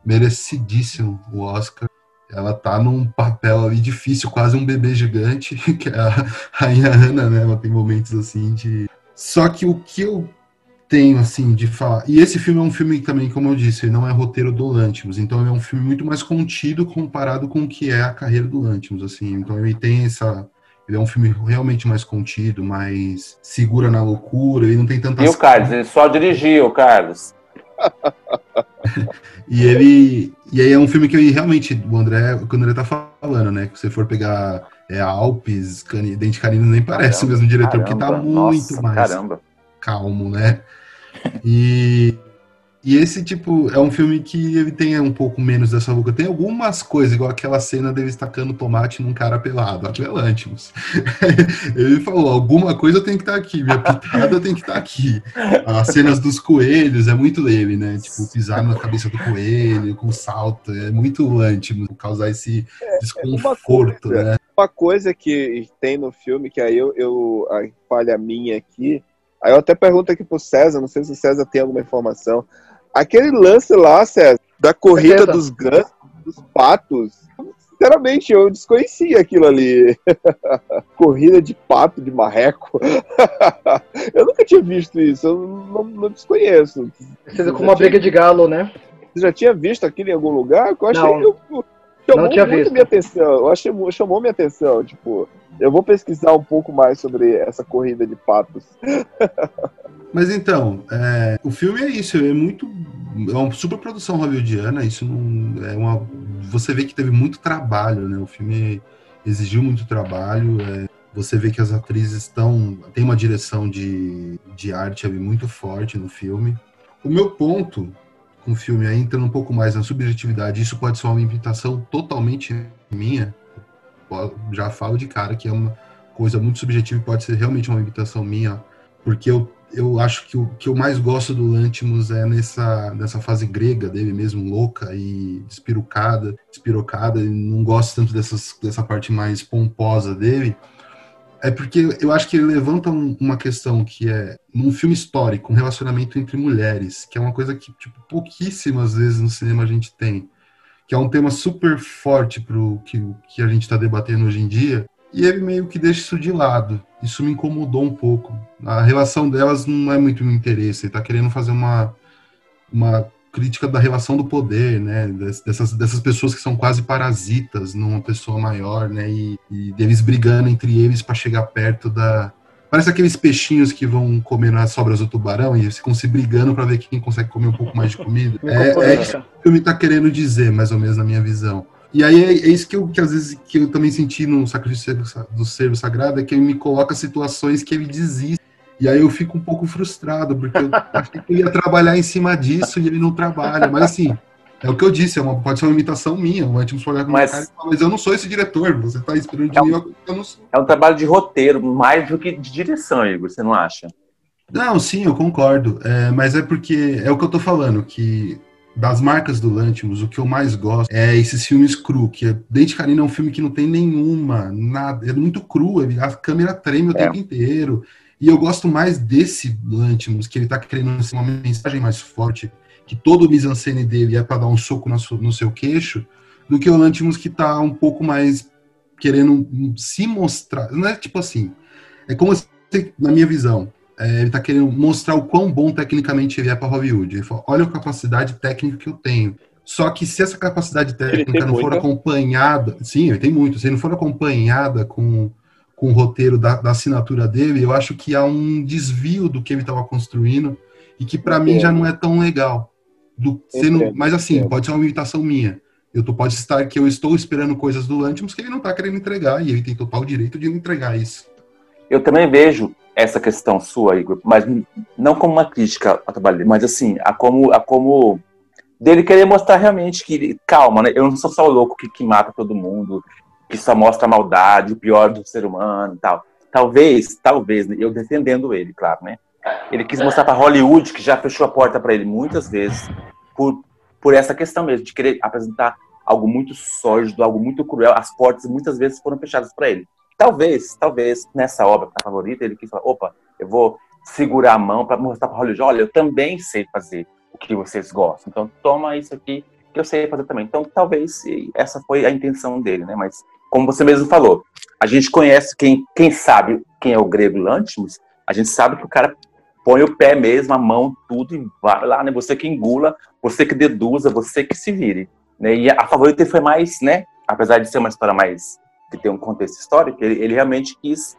Merecidíssimo o Oscar. Ela tá num papel ali difícil, quase um bebê gigante, que é a Rainha Ana, né? Ela tem momentos assim de. Só que o que eu tenho, assim, de falar. E esse filme é um filme também, como eu disse, ele não é roteiro do Lantimos, então é um filme muito mais contido comparado com o que é a carreira do Lantimos, assim. Então ele tem essa. Ele é um filme realmente mais contido, mais segura na loucura, ele não tem tantas. E o Carlos, ele só dirigiu, Carlos. E ele. E aí é um filme que eu realmente, o André, o que o André tá falando, né? Que você for pegar é, Alpes, Cani, Dente Canino, nem parece Caramba, o mesmo diretor, porque tá caramba, muito nossa, mais Caramba. calmo, né? E, e esse, tipo, é um filme que ele tem um pouco menos dessa louca. Tem algumas coisas, igual aquela cena dele estacando tomate num cara pelado, é Lantimos. ele falou, alguma coisa tem que estar aqui, minha pitada tem que estar aqui. As cenas dos coelhos, é muito dele, né? Tipo, pisar na cabeça do coelho, com salto, é muito Lantimos, causar esse desconforto, coisa. né? Uma coisa que tem no filme, que aí eu, eu a falha minha aqui, aí eu até pergunto aqui pro César, não sei se o César tem alguma informação. Aquele lance lá, César, da corrida dos gansos, dos patos, sinceramente, eu desconhecia aquilo ali. corrida de pato, de marreco. eu nunca tinha visto isso, eu não, não desconheço. Precisa com uma briga de galo, né? Você já tinha visto aquilo em algum lugar? Eu achei Não. eu, chamou Não tinha muito visto. minha atenção. Eu achei chamou minha atenção. Tipo, eu vou pesquisar um pouco mais sobre essa corrida de patos. Mas então, é, o filme é isso, é muito. É uma super produção hollywoodiana, isso não. É uma. Você vê que teve muito trabalho, né? O filme exigiu muito trabalho. é, você vê que as atrizes estão. Tem uma direção de, de arte muito forte no filme. O meu ponto com o filme é entrando um pouco mais na subjetividade, isso pode ser uma imitação totalmente minha. Já falo de cara que é uma coisa muito subjetiva e pode ser realmente uma imitação minha, porque eu, eu acho que o que eu mais gosto do Lantimos é nessa, nessa fase grega dele mesmo, louca e despirucada, despirocada, e não gosto tanto dessas, dessa parte mais pomposa dele, é porque eu acho que ele levanta um- uma questão que é, num filme histórico, um relacionamento entre mulheres, que é uma coisa que tipo, pouquíssimas vezes no cinema a gente tem, que é um tema super forte para o que, que a gente está debatendo hoje em dia, e ele meio que deixa isso de lado. Isso me incomodou um pouco. A relação delas não é muito meu interesse. Ele tá querendo fazer uma, uma crítica da relação do poder, né? Des- Dessas, dessas pessoas que são quase parasitas numa pessoa maior, né? E, e deles brigando entre eles para chegar perto da. Parece aqueles peixinhos que vão comer nas sobras do tubarão e eles ficam se brigando para ver quem consegue comer um pouco mais de comida. É, é isso que o filme tá querendo dizer, mais ou menos, na minha visão. E aí é, é isso que eu que às vezes que eu também senti no sacrifício do servo sagrado, é que ele me coloca situações que ele desiste. E aí eu fico um pouco frustrado, porque eu achei que eu ia trabalhar em cima disso e ele não trabalha. Mas assim, é o que eu disse, é uma, pode ser uma imitação minha. O Antimos olhar com Mas- cara e falar, mas eu não sou esse diretor, você tá esperando de mim, eu- eu não sou. É um trabalho de roteiro, mais do que de direção, Igor, você não acha? Não, sim, eu concordo. É, mas é porque é o que eu tô falando, que das marcas do Lantimos, o que eu mais gosto é esses filmes cru, que é, Dente Canino é um filme que não tem nenhuma, nada, é muito cru, a câmera treme o É. tempo inteiro. E eu gosto mais desse Lantimos, que ele tá querendo ser uma mensagem mais forte, que todo o mise-en-scène dele é para dar um soco no seu, no seu queixo, do que o Lantimos que tá um pouco mais querendo se mostrar. Não é tipo assim, é como se, na minha visão, é, ele tá querendo mostrar o quão bom tecnicamente ele é para Hollywood. Ele fala, olha a capacidade técnica que eu tenho. Só que se essa capacidade técnica não for muita. acompanhada, sim, ele tem muito, se não for acompanhada com, com o roteiro da, da assinatura dele, eu acho que há um desvio do que ele estava construindo e que para mim já não é tão legal. Do, sendo, mas assim, entendo. pode ser uma imitação minha. Eu tô, pode estar que eu estou esperando coisas do Lantimos que ele não tá querendo entregar e ele tem total direito de não entregar isso. Eu também vejo essa questão sua, Igor, mas não como uma crítica ao trabalho mas assim, a como, a como dele querer mostrar realmente que, calma, né? Eu não sou só o louco que, que mata todo mundo, que só mostra a maldade, o pior do ser humano e tal. Talvez, talvez, eu defendendo ele, claro, né? Ele quis mostrar para Hollywood, que já fechou a porta para ele muitas vezes, por, por essa questão mesmo, de querer apresentar algo muito sólido, algo muito cruel. As portas muitas vezes foram fechadas para ele. Talvez, talvez, nessa obra a favorita, ele quis falar: opa, eu vou segurar a mão para mostrar para Hollywood: olha, eu também sei fazer o que vocês gostam. Então, toma isso aqui que eu sei fazer também. Então, talvez essa foi a intenção dele, né? Mas, como você mesmo falou, a gente conhece quem, quem sabe quem é o grego Lantimos, a gente sabe que o cara põe o pé mesmo, a mão, tudo, e vai lá, né? Você que engula, você que deduza, você que se vire. Né? E a favorita foi mais, né? Apesar de ser uma história mais que tem um contexto histórico, ele, ele realmente quis,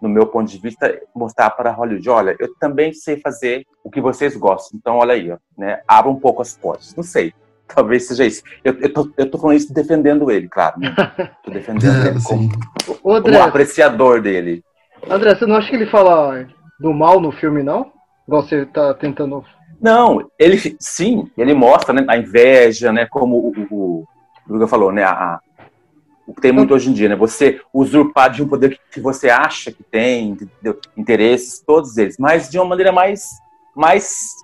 no meu ponto de vista, mostrar para Hollywood, olha, eu também sei fazer o que vocês gostam, então olha aí, ó, né? Abra um pouco as portas. Não sei, talvez seja isso. Eu, eu, tô, eu tô falando isso defendendo ele, claro. Né? Tô defendendo ele como, André, como apreciador dele. André, você não acha que ele fala do mal no filme, não? Igual você tá tentando. Não, ele sim, ele mostra né, a inveja, né? Como o, o, o Luga falou, né? A, o que tem muito hoje em dia, né? Você usurpar de um poder que, você acha que tem, entendeu? interesses, todos eles, mas de uma maneira mais, mais,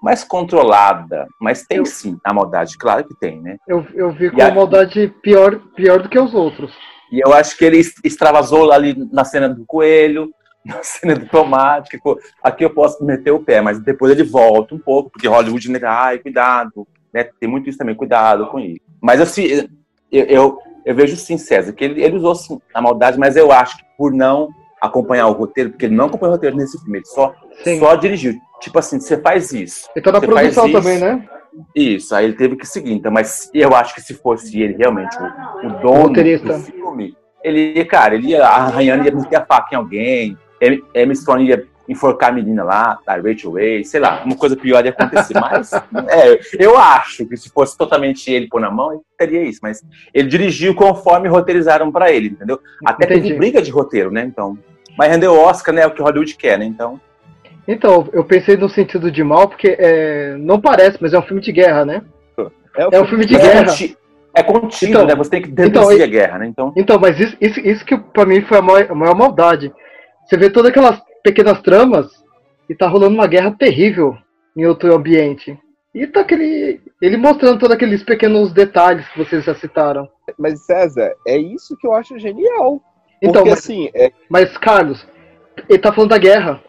mais controlada. Mas tem sim a maldade, claro que tem, né? Eu, eu vi com a- maldade pior, pior do que os outros. E eu acho que ele extravasou ali na cena do coelho, na cena do tomate. que, aqui eu posso meter o pé, mas depois ele volta um pouco, porque Hollywood, né, ai, cuidado, né? Tem muito isso também, cuidado com isso. Mas assim, eu, eu, eu vejo sim, César, que ele, ele usou sim a maldade, mas eu acho que por não acompanhar o roteiro, porque ele não acompanhou o roteiro nesse filme, ele só, só dirigiu. Tipo assim, você faz isso. Na você faz produção isso, também, né? Isso, aí ele teve que seguir. Então, mas eu acho que se fosse ele realmente o, o dono Roteirista. do filme, ele ia, cara, ele ia arranhando, ia meter a faca em alguém, Em- Emma Stone ia enforcar a menina lá, a Rachel Way, sei lá, uma coisa pior ia acontecer. Mas, é, eu acho que se fosse totalmente ele pôr na mão, ele teria isso. Mas ele dirigiu conforme roteirizaram pra ele, entendeu? Até Entendi. teve briga de roteiro, né? Então, mas rendeu Oscar, né? É o que Hollywood quer, né? Então, Então, eu pensei no sentido de mal, porque é, não parece, mas é um filme de guerra, né? É um filme de é guerra. conti- é contido, Então- né? Você tem que então, deduzir e- a guerra, né? Então, Então, mas isso, isso, isso que pra mim foi a maior, a maior maldade. Você vê todas aquelas pequenas tramas e tá rolando uma guerra terrível em outro ambiente. E tá aquele. Ele mostrando todos aqueles pequenos detalhes que vocês já citaram. Mas, César, é isso que eu acho genial. Então, Porque, mas, assim, é, mas, Carlos, ele tá falando da guerra.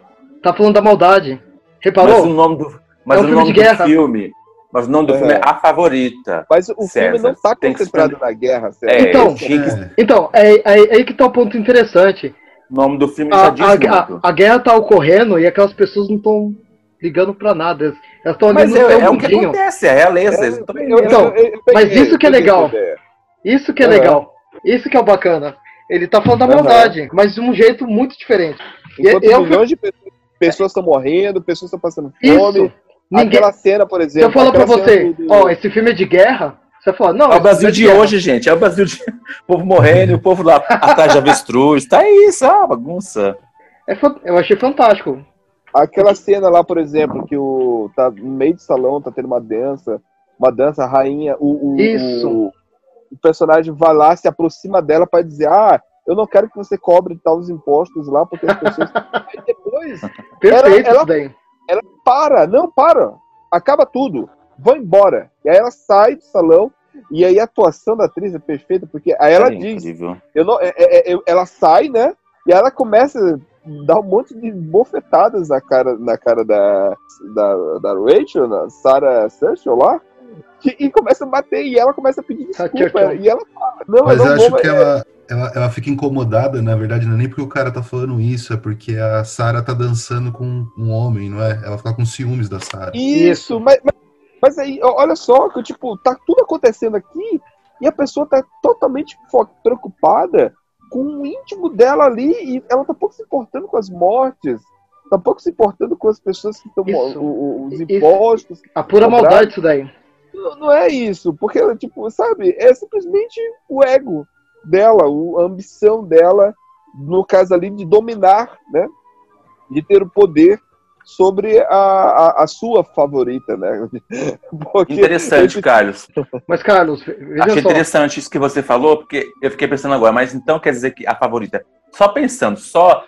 Tá falando da maldade. Reparou? Mas o nome do, mas É um o filme nome de guerra. do filme. Mas o nome do É. filme é A Favorita. Mas o filme não tá Tem que concentrado explicar. na guerra, César. É, Então, que- Então, é, é, é aí que tá o ponto interessante. O nome do filme A, já diz a, a, muito. a guerra tá ocorrendo e aquelas pessoas não estão ligando pra nada. Elas estão ali no é, é o que acontece, é a. É, vendo. Então, eu- eu mas peguei, isso que é peguei legal. essa ideia. Isso que é legal. Isso que é o bacana. Ele tá falando da maldade, mas de um jeito muito diferente. E- Enquanto eu- milhões de pessoas- estão morrendo, pessoas estão passando Isso. fome. Ninguém- Aquela cena, por Se exemplo. eu falar pra você, do- ó, esse filme é de guerra, você fala, não. É o esse Brasil de guerra. hoje, gente. É o Brasil de. O povo morrendo, o povo lá atrás de avestruz. Tá isso, é uma bagunça. É eu achei fantástico. Aquela cena lá, por exemplo, que o tá no meio do salão, tá tendo uma dança, uma dança, a rainha, o, o, Isso. o, o personagem vai lá, se aproxima dela pra dizer, ah, eu não quero que você cobre tal os impostos lá, porque as pessoas. Aí depois, Perfeito ela- isso daí. ela para, não para, acaba tudo, vão embora. E aí ela sai do salão, e aí a atuação da atriz é perfeita, porque aí ela É diz, incrível. eu não, é- é- é- ela sai, né? E ela começa a dar um monte de bofetadas na cara, na cara da, da, da Rachel, na Sarah Sergio lá. que- e começa a bater, e ela começa a pedir desculpa. Tchau, tchau. E ela fala, não, Mas eu não acho vou, que é- ela, ela, ela fica incomodada, na verdade, não é nem porque o cara tá falando isso, é porque a Sarah tá dançando com um homem, não é? Ela fica com ciúmes da Sarah. Isso, Mas, mas, mas aí, olha só, que tipo, tá tudo acontecendo aqui e a pessoa tá totalmente preocupada com o íntimo dela ali e ela tá pouco se importando com as mortes, tá pouco se importando com as pessoas que estão Isso. os Isso. impostos. A pura cobrados. maldade isso daí. Não, não é isso, porque, tipo, sabe, é simplesmente o ego dela, a ambição dela, no caso ali, de dominar, né? de ter o poder sobre a, a, a sua favorita, né? Porque Interessante, esse- Carlos. Mas, Carlos, veja Achei só. interessante isso que você falou, porque eu fiquei pensando agora, mas então quer dizer que a favorita, só pensando, só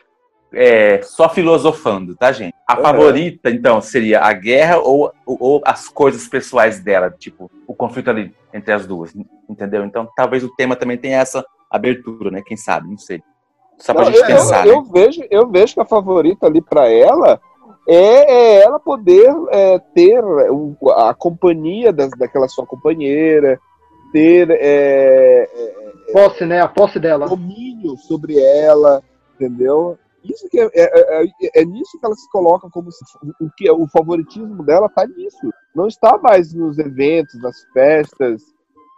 é, só filosofando, tá, gente? A Uhum. favorita, então, seria a guerra ou, ou, ou as coisas pessoais dela, tipo, o conflito ali entre as duas, entendeu? Então, talvez o tema também tenha essa abertura, né? Quem sabe, não sei. Só pra Não, gente eu, pensar, eu, né? eu vejo, eu vejo que a favorita ali para ela é, é ela poder é, ter a companhia das, daquela sua companheira, ter é, Posse, né? A posse dela. domínio sobre ela, entendeu? Isso que é, é, é, é nisso que ela se coloca como se, o que o favoritismo dela tá nisso. Não está mais nos eventos, nas festas,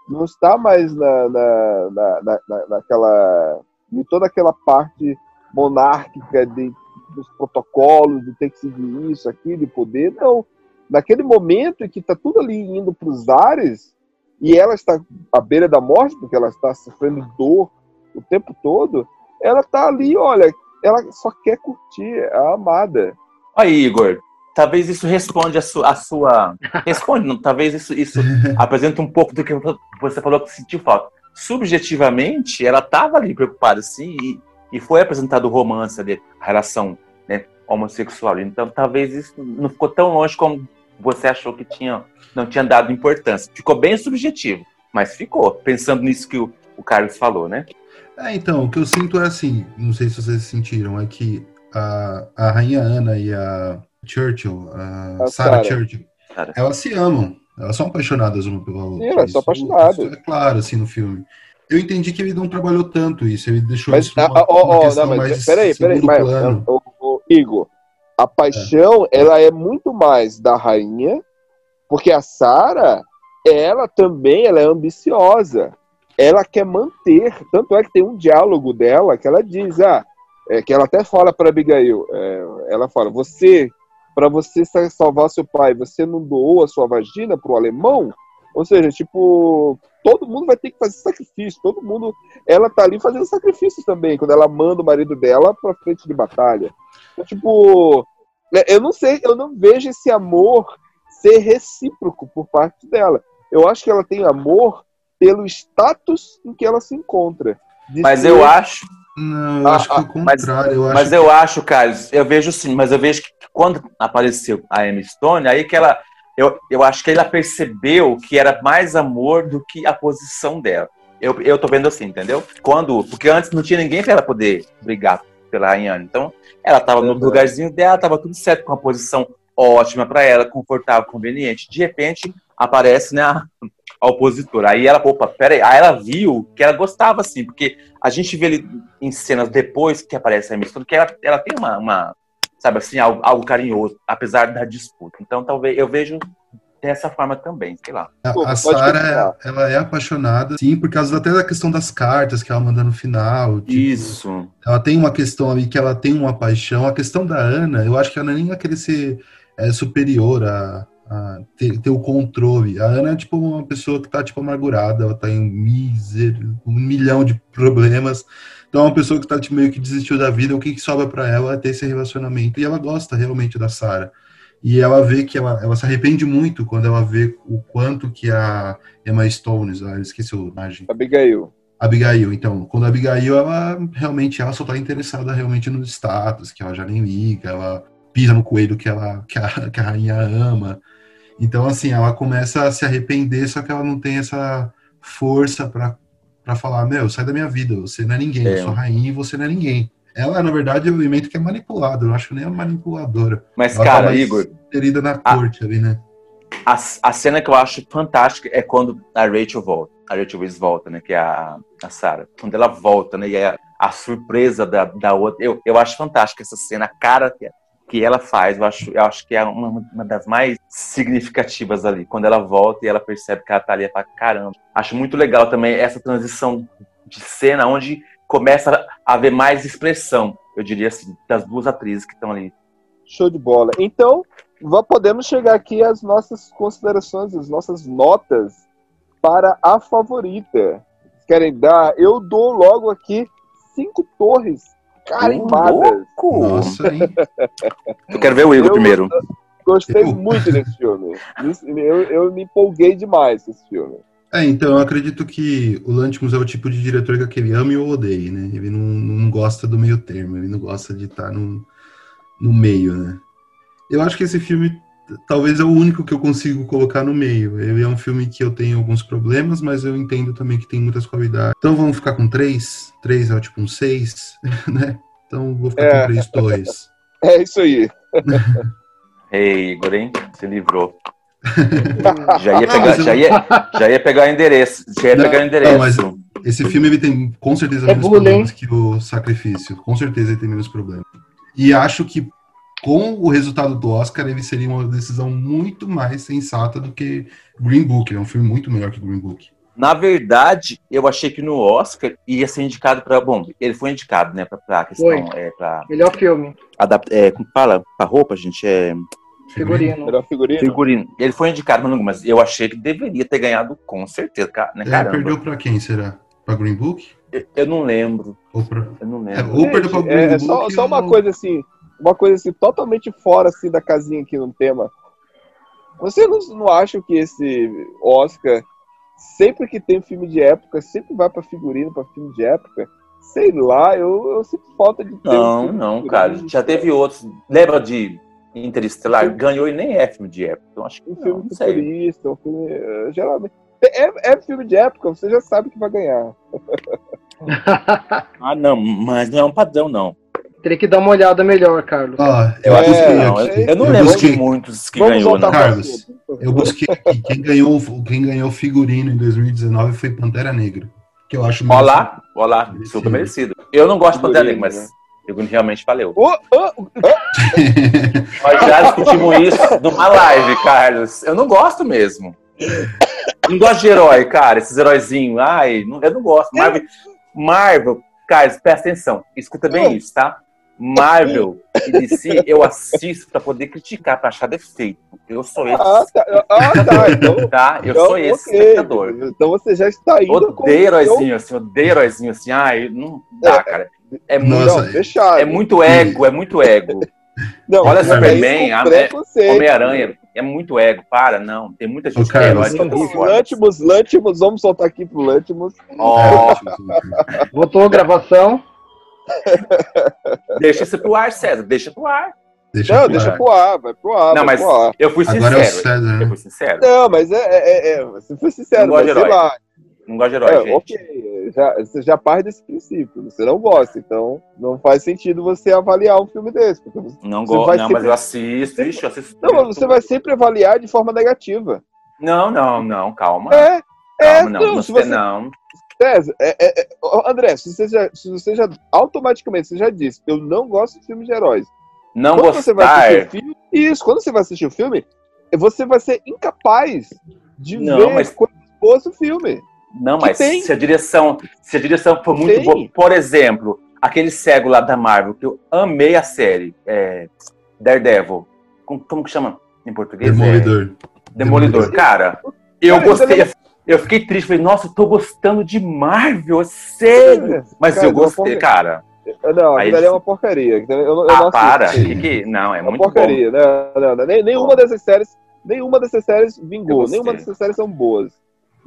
não está mais na, na, na, na- na- naquela em toda aquela parte monárquica de, dos protocolos, de ter que seguir isso, aquilo, de poder, não. Naquele momento em que está tudo ali indo para os ares e ela está à beira da morte, porque ela está sofrendo dor o tempo todo, ela está ali, olha, ela só quer curtir a amada. Aí, Igor, talvez isso responde a sua. A sua responde, não, talvez isso, isso apresenta um pouco do que você falou que sentiu falta. Subjetivamente, ela estava ali preocupada, sim, e, e foi apresentado o romance ali, a relação né, homossexual. Então, talvez isso não ficou tão longe como você achou que tinha, não tinha dado importância. Ficou bem subjetivo, mas ficou, pensando nisso que o, o Carlos falou, né? É, então, o que eu sinto é assim, não sei se vocês sentiram, é que a, a Rainha Ana e a Churchill, a, A Sarah Sarah. Churchill, Sarah. elas se amam. Elas são apaixonadas uma pela outra. Sim, elas são Isso- apaixonadas. Isso é claro, assim, no filme. Eu entendi que ele não trabalhou tanto isso, ele deixou Mas, isso ah, uma ó, questão não, mas mais peraí, peraí, mas, plano. ô, ô, Igor, a paixão, ela é muito mais da rainha, porque a Sara, ela também, ela é ambiciosa. Ela quer manter, tanto é que tem um diálogo dela que ela diz, ah, é, que ela até fala para Abigail, é, ela fala, você, para você sa- salvar seu pai, você não doou a sua vagina pro alemão? Ou seja, tipo, todo mundo vai ter que fazer sacrifício, todo mundo ela tá ali fazendo sacrifícios também, quando ela manda o marido dela pra frente de batalha. Então, tipo, né, eu não sei, eu não vejo esse amor ser recíproco por parte dela. Eu acho que ela tem amor pelo status em que ela se encontra. Mas ser- eu acho. Não, eu Ah, acho que é o ah, Mas, contrário. eu acho mas que- eu acho, Carlos, eu vejo sim, mas eu vejo que quando apareceu a Emma Stone, aí que ela. Eu, eu acho que ela percebeu que era mais amor do que a posição dela. Eu, eu tô vendo assim, entendeu? Quando. Porque antes não tinha ninguém pra ela poder brigar pela Rayane. Então, ela tava no Uhum. lugarzinho dela, tava tudo certo, com a posição ótima pra ela, confortável, conveniente. De repente, aparece, né, a, a opositora. Aí ela, opa, peraí. Aí ela viu que ela gostava, assim, porque a gente vê ali em cenas depois que aparece a Stone, que ela, ela tem uma, uma, sabe assim, algo, algo carinhoso, apesar da disputa. Então, talvez eu vejo dessa forma também, sei lá. A, Pô, a continuar. ela é apaixonada, sim, por causa até da questão das cartas que ela manda no final. tipo, Isso. Ela tem uma questão ali que ela tem uma paixão. A questão da Ana, eu acho que ela nem vai querer ser é, superior a, a ter, ter o controle. A Ana é tipo uma pessoa que tá tipo amargurada, ela tá em mísero, um milhão de problemas. Então é uma pessoa que tá tipo, meio que desistiu da vida, o que, que sobra pra ela é ter esse relacionamento. E ela gosta realmente da Sarah. E ela vê que ela, ela se arrepende muito quando ela vê o quanto que a Emma Stones, ah, eu esqueci o nome, Abigail. Abigail, então, quando a Abigail, ela realmente, ela só tá interessada realmente no status, que ela já nem liga, ela pisa no coelho que, ela, que, a, que a rainha ama. Então, assim, ela começa a se arrepender, só que ela não tem essa força pra, pra falar, meu, sai da minha vida, você não é ninguém, É. eu sou rainha e você não é ninguém. Ela, na verdade, é um elemento que é manipulado, eu não acho nem a manipuladora. Mas, ela tá cara, mais Igor, Inserida na corte ali, né? a, a cena que eu acho fantástica é quando a Rachel volta. A Rachel Weisz volta, né? Que é a, a Sarah. Quando ela volta, né? E é a surpresa da, da outra. Eu, eu acho fantástica essa cena, a cara que, que ela faz. Eu acho, eu acho que é uma, uma das mais significativas ali. Quando ela volta e ela percebe que ela tá ali e fala, caramba. Acho muito legal também essa transição de cena onde começa a haver mais expressão, eu diria assim, das duas atrizes que estão ali. Show de bola. Então, podemos chegar aqui às nossas considerações, às nossas notas para a favorita. Querem dar? Eu dou logo aqui cinco torres carimbadas. Nossa, hein? Eu quero ver o Igor Eu- primeiro. Gostei muito desse filme. Eu, eu me empolguei demais esse filme. É, então, eu acredito que o Lantimos é o tipo de diretor que aquele ame ou odeie, né? Ele não, não gosta do meio termo, ele não gosta de estar no, no meio, né? Eu acho que esse filme talvez é o único que eu consigo colocar no meio. Ele é um filme que eu tenho alguns problemas, mas eu entendo também que tem muitas qualidades. Então vamos ficar com três? Três é tipo um seis, né? Então vou ficar É. com três torres. É isso aí. Ei, Igor, hein? Se livrou. Já ia Não, pegar, já ia, já ia pegar o endereço. Já ia Não, pegar o endereço. não, mas esse filme ele tem com certeza É menos bullying. problemas que o Sacrifício. Com certeza ele tem menos problemas. E acho que com o resultado do Oscar ele seria uma decisão muito mais sensata do que Green Book. É um filme muito melhor que Green Book. Na verdade, eu achei que no Oscar ia ser indicado para. Bom, ele foi indicado, né? Pra questão. Foi. É, pra Melhor filme. adaptar. É, como fala? Pra roupa, gente? É. Figurino. Melhor figurino. Figurino. Ele foi indicado, mas não- mas eu achei que deveria ter ganhado com certeza, né, É, perdeu pra quem, será? Pra Green Book? Eu, eu não lembro. Ou pra... Eu não É, lembro. ou perdeu pra Green É, é Book. só, só ou- uma coisa assim, uma coisa assim, totalmente fora assim da casinha aqui no tema. Você não, não acha que esse Oscar, sempre que tem filme de época, sempre vai pra figurino, pra filme de época? Sei lá, eu, eu sinto falta de ter um Não, filme não, de cara. Já teve outros. Lembra de Interestelar? Ganhou e nem é filme de época. Então acho que Um não, filme não futurista, um filme. eh, Geralmente. É, é filme de época, você já sabe que vai ganhar. Ah, não, mas não é um padrão, não. Teria que dar uma olhada melhor, Carlos. Ó, eu É, busquei Não, eu, aqui. eu não Eu lembro busquei- de muitos que Vamos ganhou, voltar não. pra Carlos. Eu busquei aqui. Quem ganhou, quem ganhou figurino em 2019 foi Pantera Negra. Que eu acho Olha lá, olha lá, Merecido. super merecido. Eu não gosto de Pantera Negra, Figurino, mas Figurino realmente valeu. Ô, Nós já discutimos isso numa live, Carlos. Eu não gosto mesmo. Não gosto de herói, cara, esses heróizinhos. Ai, não- eu não gosto. Marvel, Marvel, Carlos, presta atenção. Escuta bem isso, tá? Marvel e DC eu assisto pra poder criticar, pra achar defeito. Eu sou esse. Ah, tá. Ah, tá. Então, Tá? Eu então, sou esse ok. espectador. Então você já está indo com Odeio heróizinho assim, odeio heróizinho assim. Ai, não dá, cara. É muito, Nossa, Não, fechado. é muito ego, é muito ego. Não, Olha você Superman, tá com preconceito. Homem-Aranha é muito ego. Para, não. Tem muita gente que é herói formas. Lantimos, Lantimos, vamos soltar aqui pro Lantimos. Ó, Voltou a gravação. Deixa isso pro ar, César. Deixa pro ar. Deixa Não, pro deixa ar. pro ar, vai pro ar. Não, mas ar. eu fui Agora é o sincero. César, Eu né? fui sincero. Não, mas é, é, é, é, você foi sincero, Não gosto mas de sei herói. lá. Não gosto de herói, É, gente. ok, já, você já parte desse princípio, você não gosta, então não faz sentido você avaliar um filme desse. Porque você, Não gosto, não, sempre- mas eu assisto. Ixi, eu assisto. Não, mas você vai sempre avaliar de forma negativa. Não, não, não, calma. É, é, Calma, não, não, não, você- não. César, é, é, é, André, se você, já, se você já automaticamente você já disse, eu não gosto de filmes de heróis. Não quando você vai gostar. assistir o filme, isso, quando você vai assistir o filme, você vai ser incapaz de Não, ver mas- boas do filme. Não, mas tem. se a direção, se a direção for muito Tem. boa, por exemplo, aquele cego lá da Marvel que eu amei a série, é, Daredevil. Como, como que chama em português? Demolidor. É, Demolidor. Cara, eu Cara, gostei. Eu fiquei triste, falei, nossa, eu tô gostando de Marvel, é sério. Mas Cara, eu não gostei, cara. Não, aquilo ali é uma porcaria. Eu, não- eu não Ah, assisto para. Que, que, não, é É uma muito bom. porcaria. Não, não, não. Nem- nenhuma dessas séries, nenhuma dessas séries vingou. Nenhuma dessas séries são boas.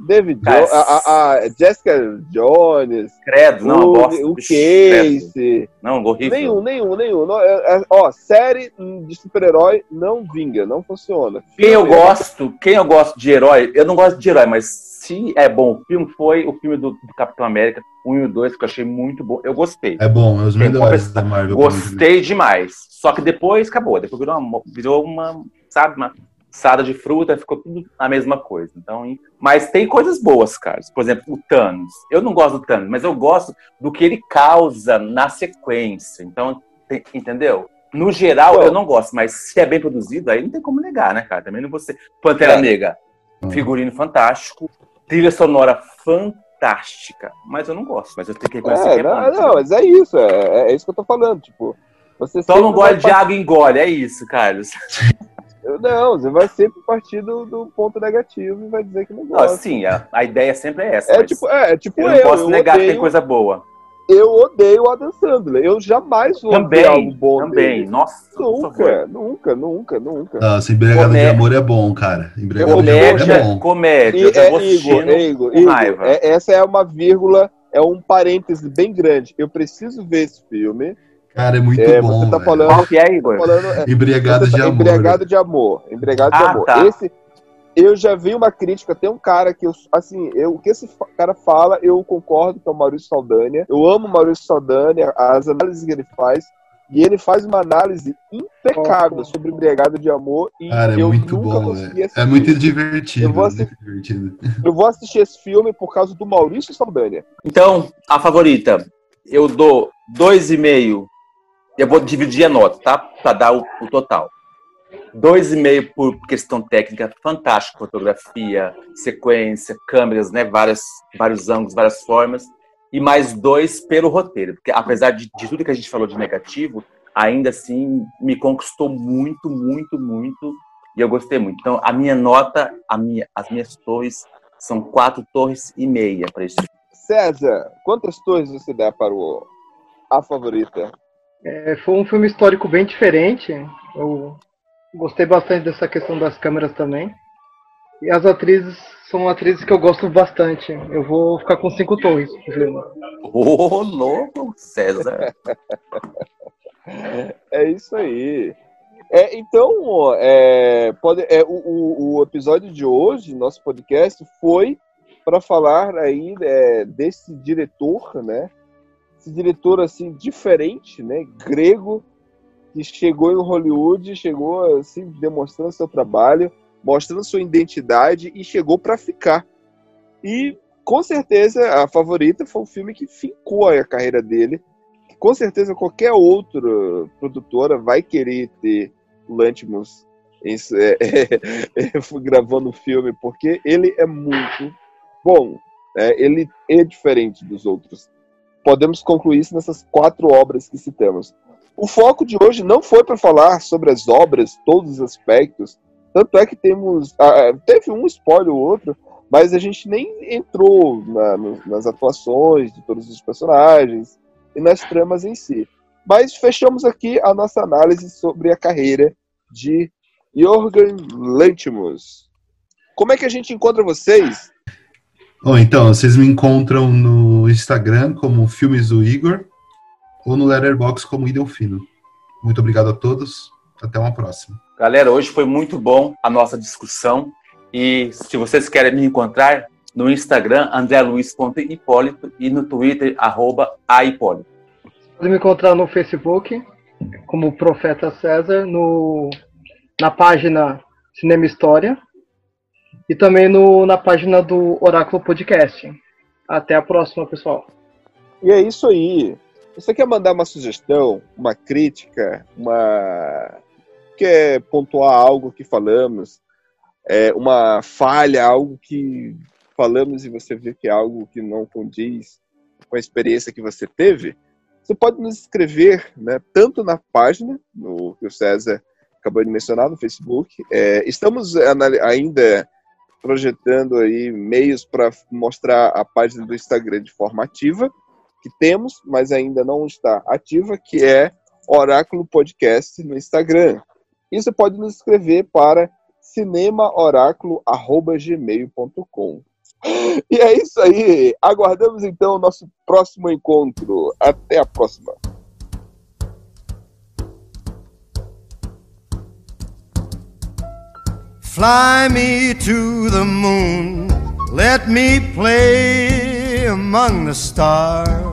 David Jones, a, a- Jessica Jones, Credo, não, o, o Credo. Casey. Não, horrível. Nenhum, nenhum, nenhum. Não, é- é- ó, série de super-herói não vinga, não funciona. Quem eu gosto, quem eu gosto de herói, eu não gosto de herói, mas se é bom o filme, foi o filme do, do Capitão América, o 1 e o 2, que eu achei muito bom. Eu gostei. É bom, é os melhores da Marvel. Gostei demais. Só que depois acabou. Depois virou uma, virou uma sabe, uma salada de fruta, ficou tudo a mesma coisa. Então, hein? mas tem coisas boas, cara. Por exemplo, o Thanos. Eu não gosto do Thanos, mas eu gosto do que ele causa na sequência. Então, tem- entendeu? No geral, eu não gosto, mas se é bem produzido, aí não tem como negar, né, cara? Também não você. Pantera É. Negra, figurino fantástico, trilha sonora fantástica, mas eu não gosto. Mas eu tenho que reconhecer É, que é não, bom. não, mas é isso, é, é isso que eu tô falando. Tipo, você Só não gosta de água engole, é isso, Carlos. Não, você vai sempre partir do, do ponto negativo e vai dizer que não Não, gosta. sim, a, a ideia sempre é essa. é, tipo, é, tipo eu eu, não posso eu negar que tem odeio- coisa boa. Eu odeio o Adam Sandler. Eu jamais vou Também, ver algo bom também. dele. Nossa, Nunca, nunca, nunca, nunca. Nossa, Embriagado de Comé- Amor é bom, cara. Embriagado de Amor Comédia, é bom. comédia. E, é, Igor, é, Igor, com Igor, raiva. é- essa é uma vírgula, é um parêntese bem grande. Eu preciso ver esse filme. Cara, é muito É, bom, você tá velho. falando, Qual que é, Igor? falando é, Embriagados você de tá- Amor. Embriagado de amor. Embriagado de Ah, amor. tá. Esse, eu já vi uma crítica, tem um cara que eu, assim, eu, o que esse cara fala, eu concordo que é o Maurício Saldanha. Eu amo o Maurício Saldanha, as análises que ele faz. E ele faz uma análise impecável sobre embriagado de amor. E Cara, é eu muito nunca bom, consegui. É muito divertido. Eu vou é assistir- muito divertido. Eu vou assistir esse filme por causa do Maurício Saldanha. Então, a favorita, eu dou dois e meio. Eu vou dividir a nota, tá? Para dar o, o total. Dois e meio por questão técnica, fantástico, fotografia, sequência, câmeras, né? Várias, vários ângulos, várias formas. E mais dois pelo roteiro, porque apesar de, de tudo que a gente falou de negativo, ainda assim me conquistou muito, muito, muito. E eu gostei muito. Então, a minha nota, a minha, as minhas torres são quatro torres e meia para esse César, quantas torres você dá para o A Favorita? É, foi um filme histórico bem diferente. Eu gostei bastante dessa questão das câmeras também. E as atrizes são atrizes que eu gosto bastante. Eu vou ficar com cinco torres filme. Ô, louco, César. É isso aí. É, então, é, pode, é, o, o, o episódio de hoje, nosso podcast, foi para falar aí é, desse diretor, né? Esse diretor assim diferente, né? Grego que chegou em Hollywood, chegou assim demonstrando seu trabalho, mostrando sua identidade e chegou para ficar. E com certeza a favorita foi um filme que fincou a carreira dele. Com certeza qualquer outra produtora vai querer ter o Lantimos em- é, é, gravando o filme, porque ele é muito bom. né? ele é diferente dos outros. Podemos concluir isso nessas quatro obras que citamos. O foco de hoje não foi para falar sobre as obras, todos os aspectos. Tanto é que temos. ah, teve um spoiler ou outro, mas a gente nem entrou na- nas atuações de todos os personagens e nas tramas em si. Mas fechamos aqui a nossa análise sobre a carreira de Jorgen Lanthimos. Como é que a gente encontra vocês? Bom, então, vocês me encontram no Instagram como Filmes do Igor ou no Letterboxd como Idelfino. Muito obrigado a todos. Até uma próxima. Galera, hoje foi muito bom a nossa discussão. E se vocês querem me encontrar, no Instagram, andreluiz.hipólito e no Twitter, arroba aipólito. Pode me encontrar no Facebook como Profeta César, no, na página Cinema História e também no, na página do Oráculo Podcast. Até a próxima, pessoal. E é isso aí. Você quer mandar uma sugestão, uma crítica, uma quer pontuar algo que falamos, é, uma falha, algo que falamos e você vê que é algo que não condiz com a experiência que você teve, você pode nos escrever, né, tanto na página, no que o César acabou de mencionar, no Facebook. É, estamos ainda projetando aí meios para mostrar a página do Instagram de forma ativa, que temos, mas ainda não está ativa, que é Oráculo Podcast no Instagram. E você pode nos escrever para cinemaoráculo.gmail.com. E é isso aí. Aguardamos então o nosso próximo encontro. Até a próxima. Fly me to the moon, let me play among the stars,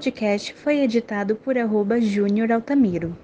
podcast foi editado por arroba Júnior Altamiro.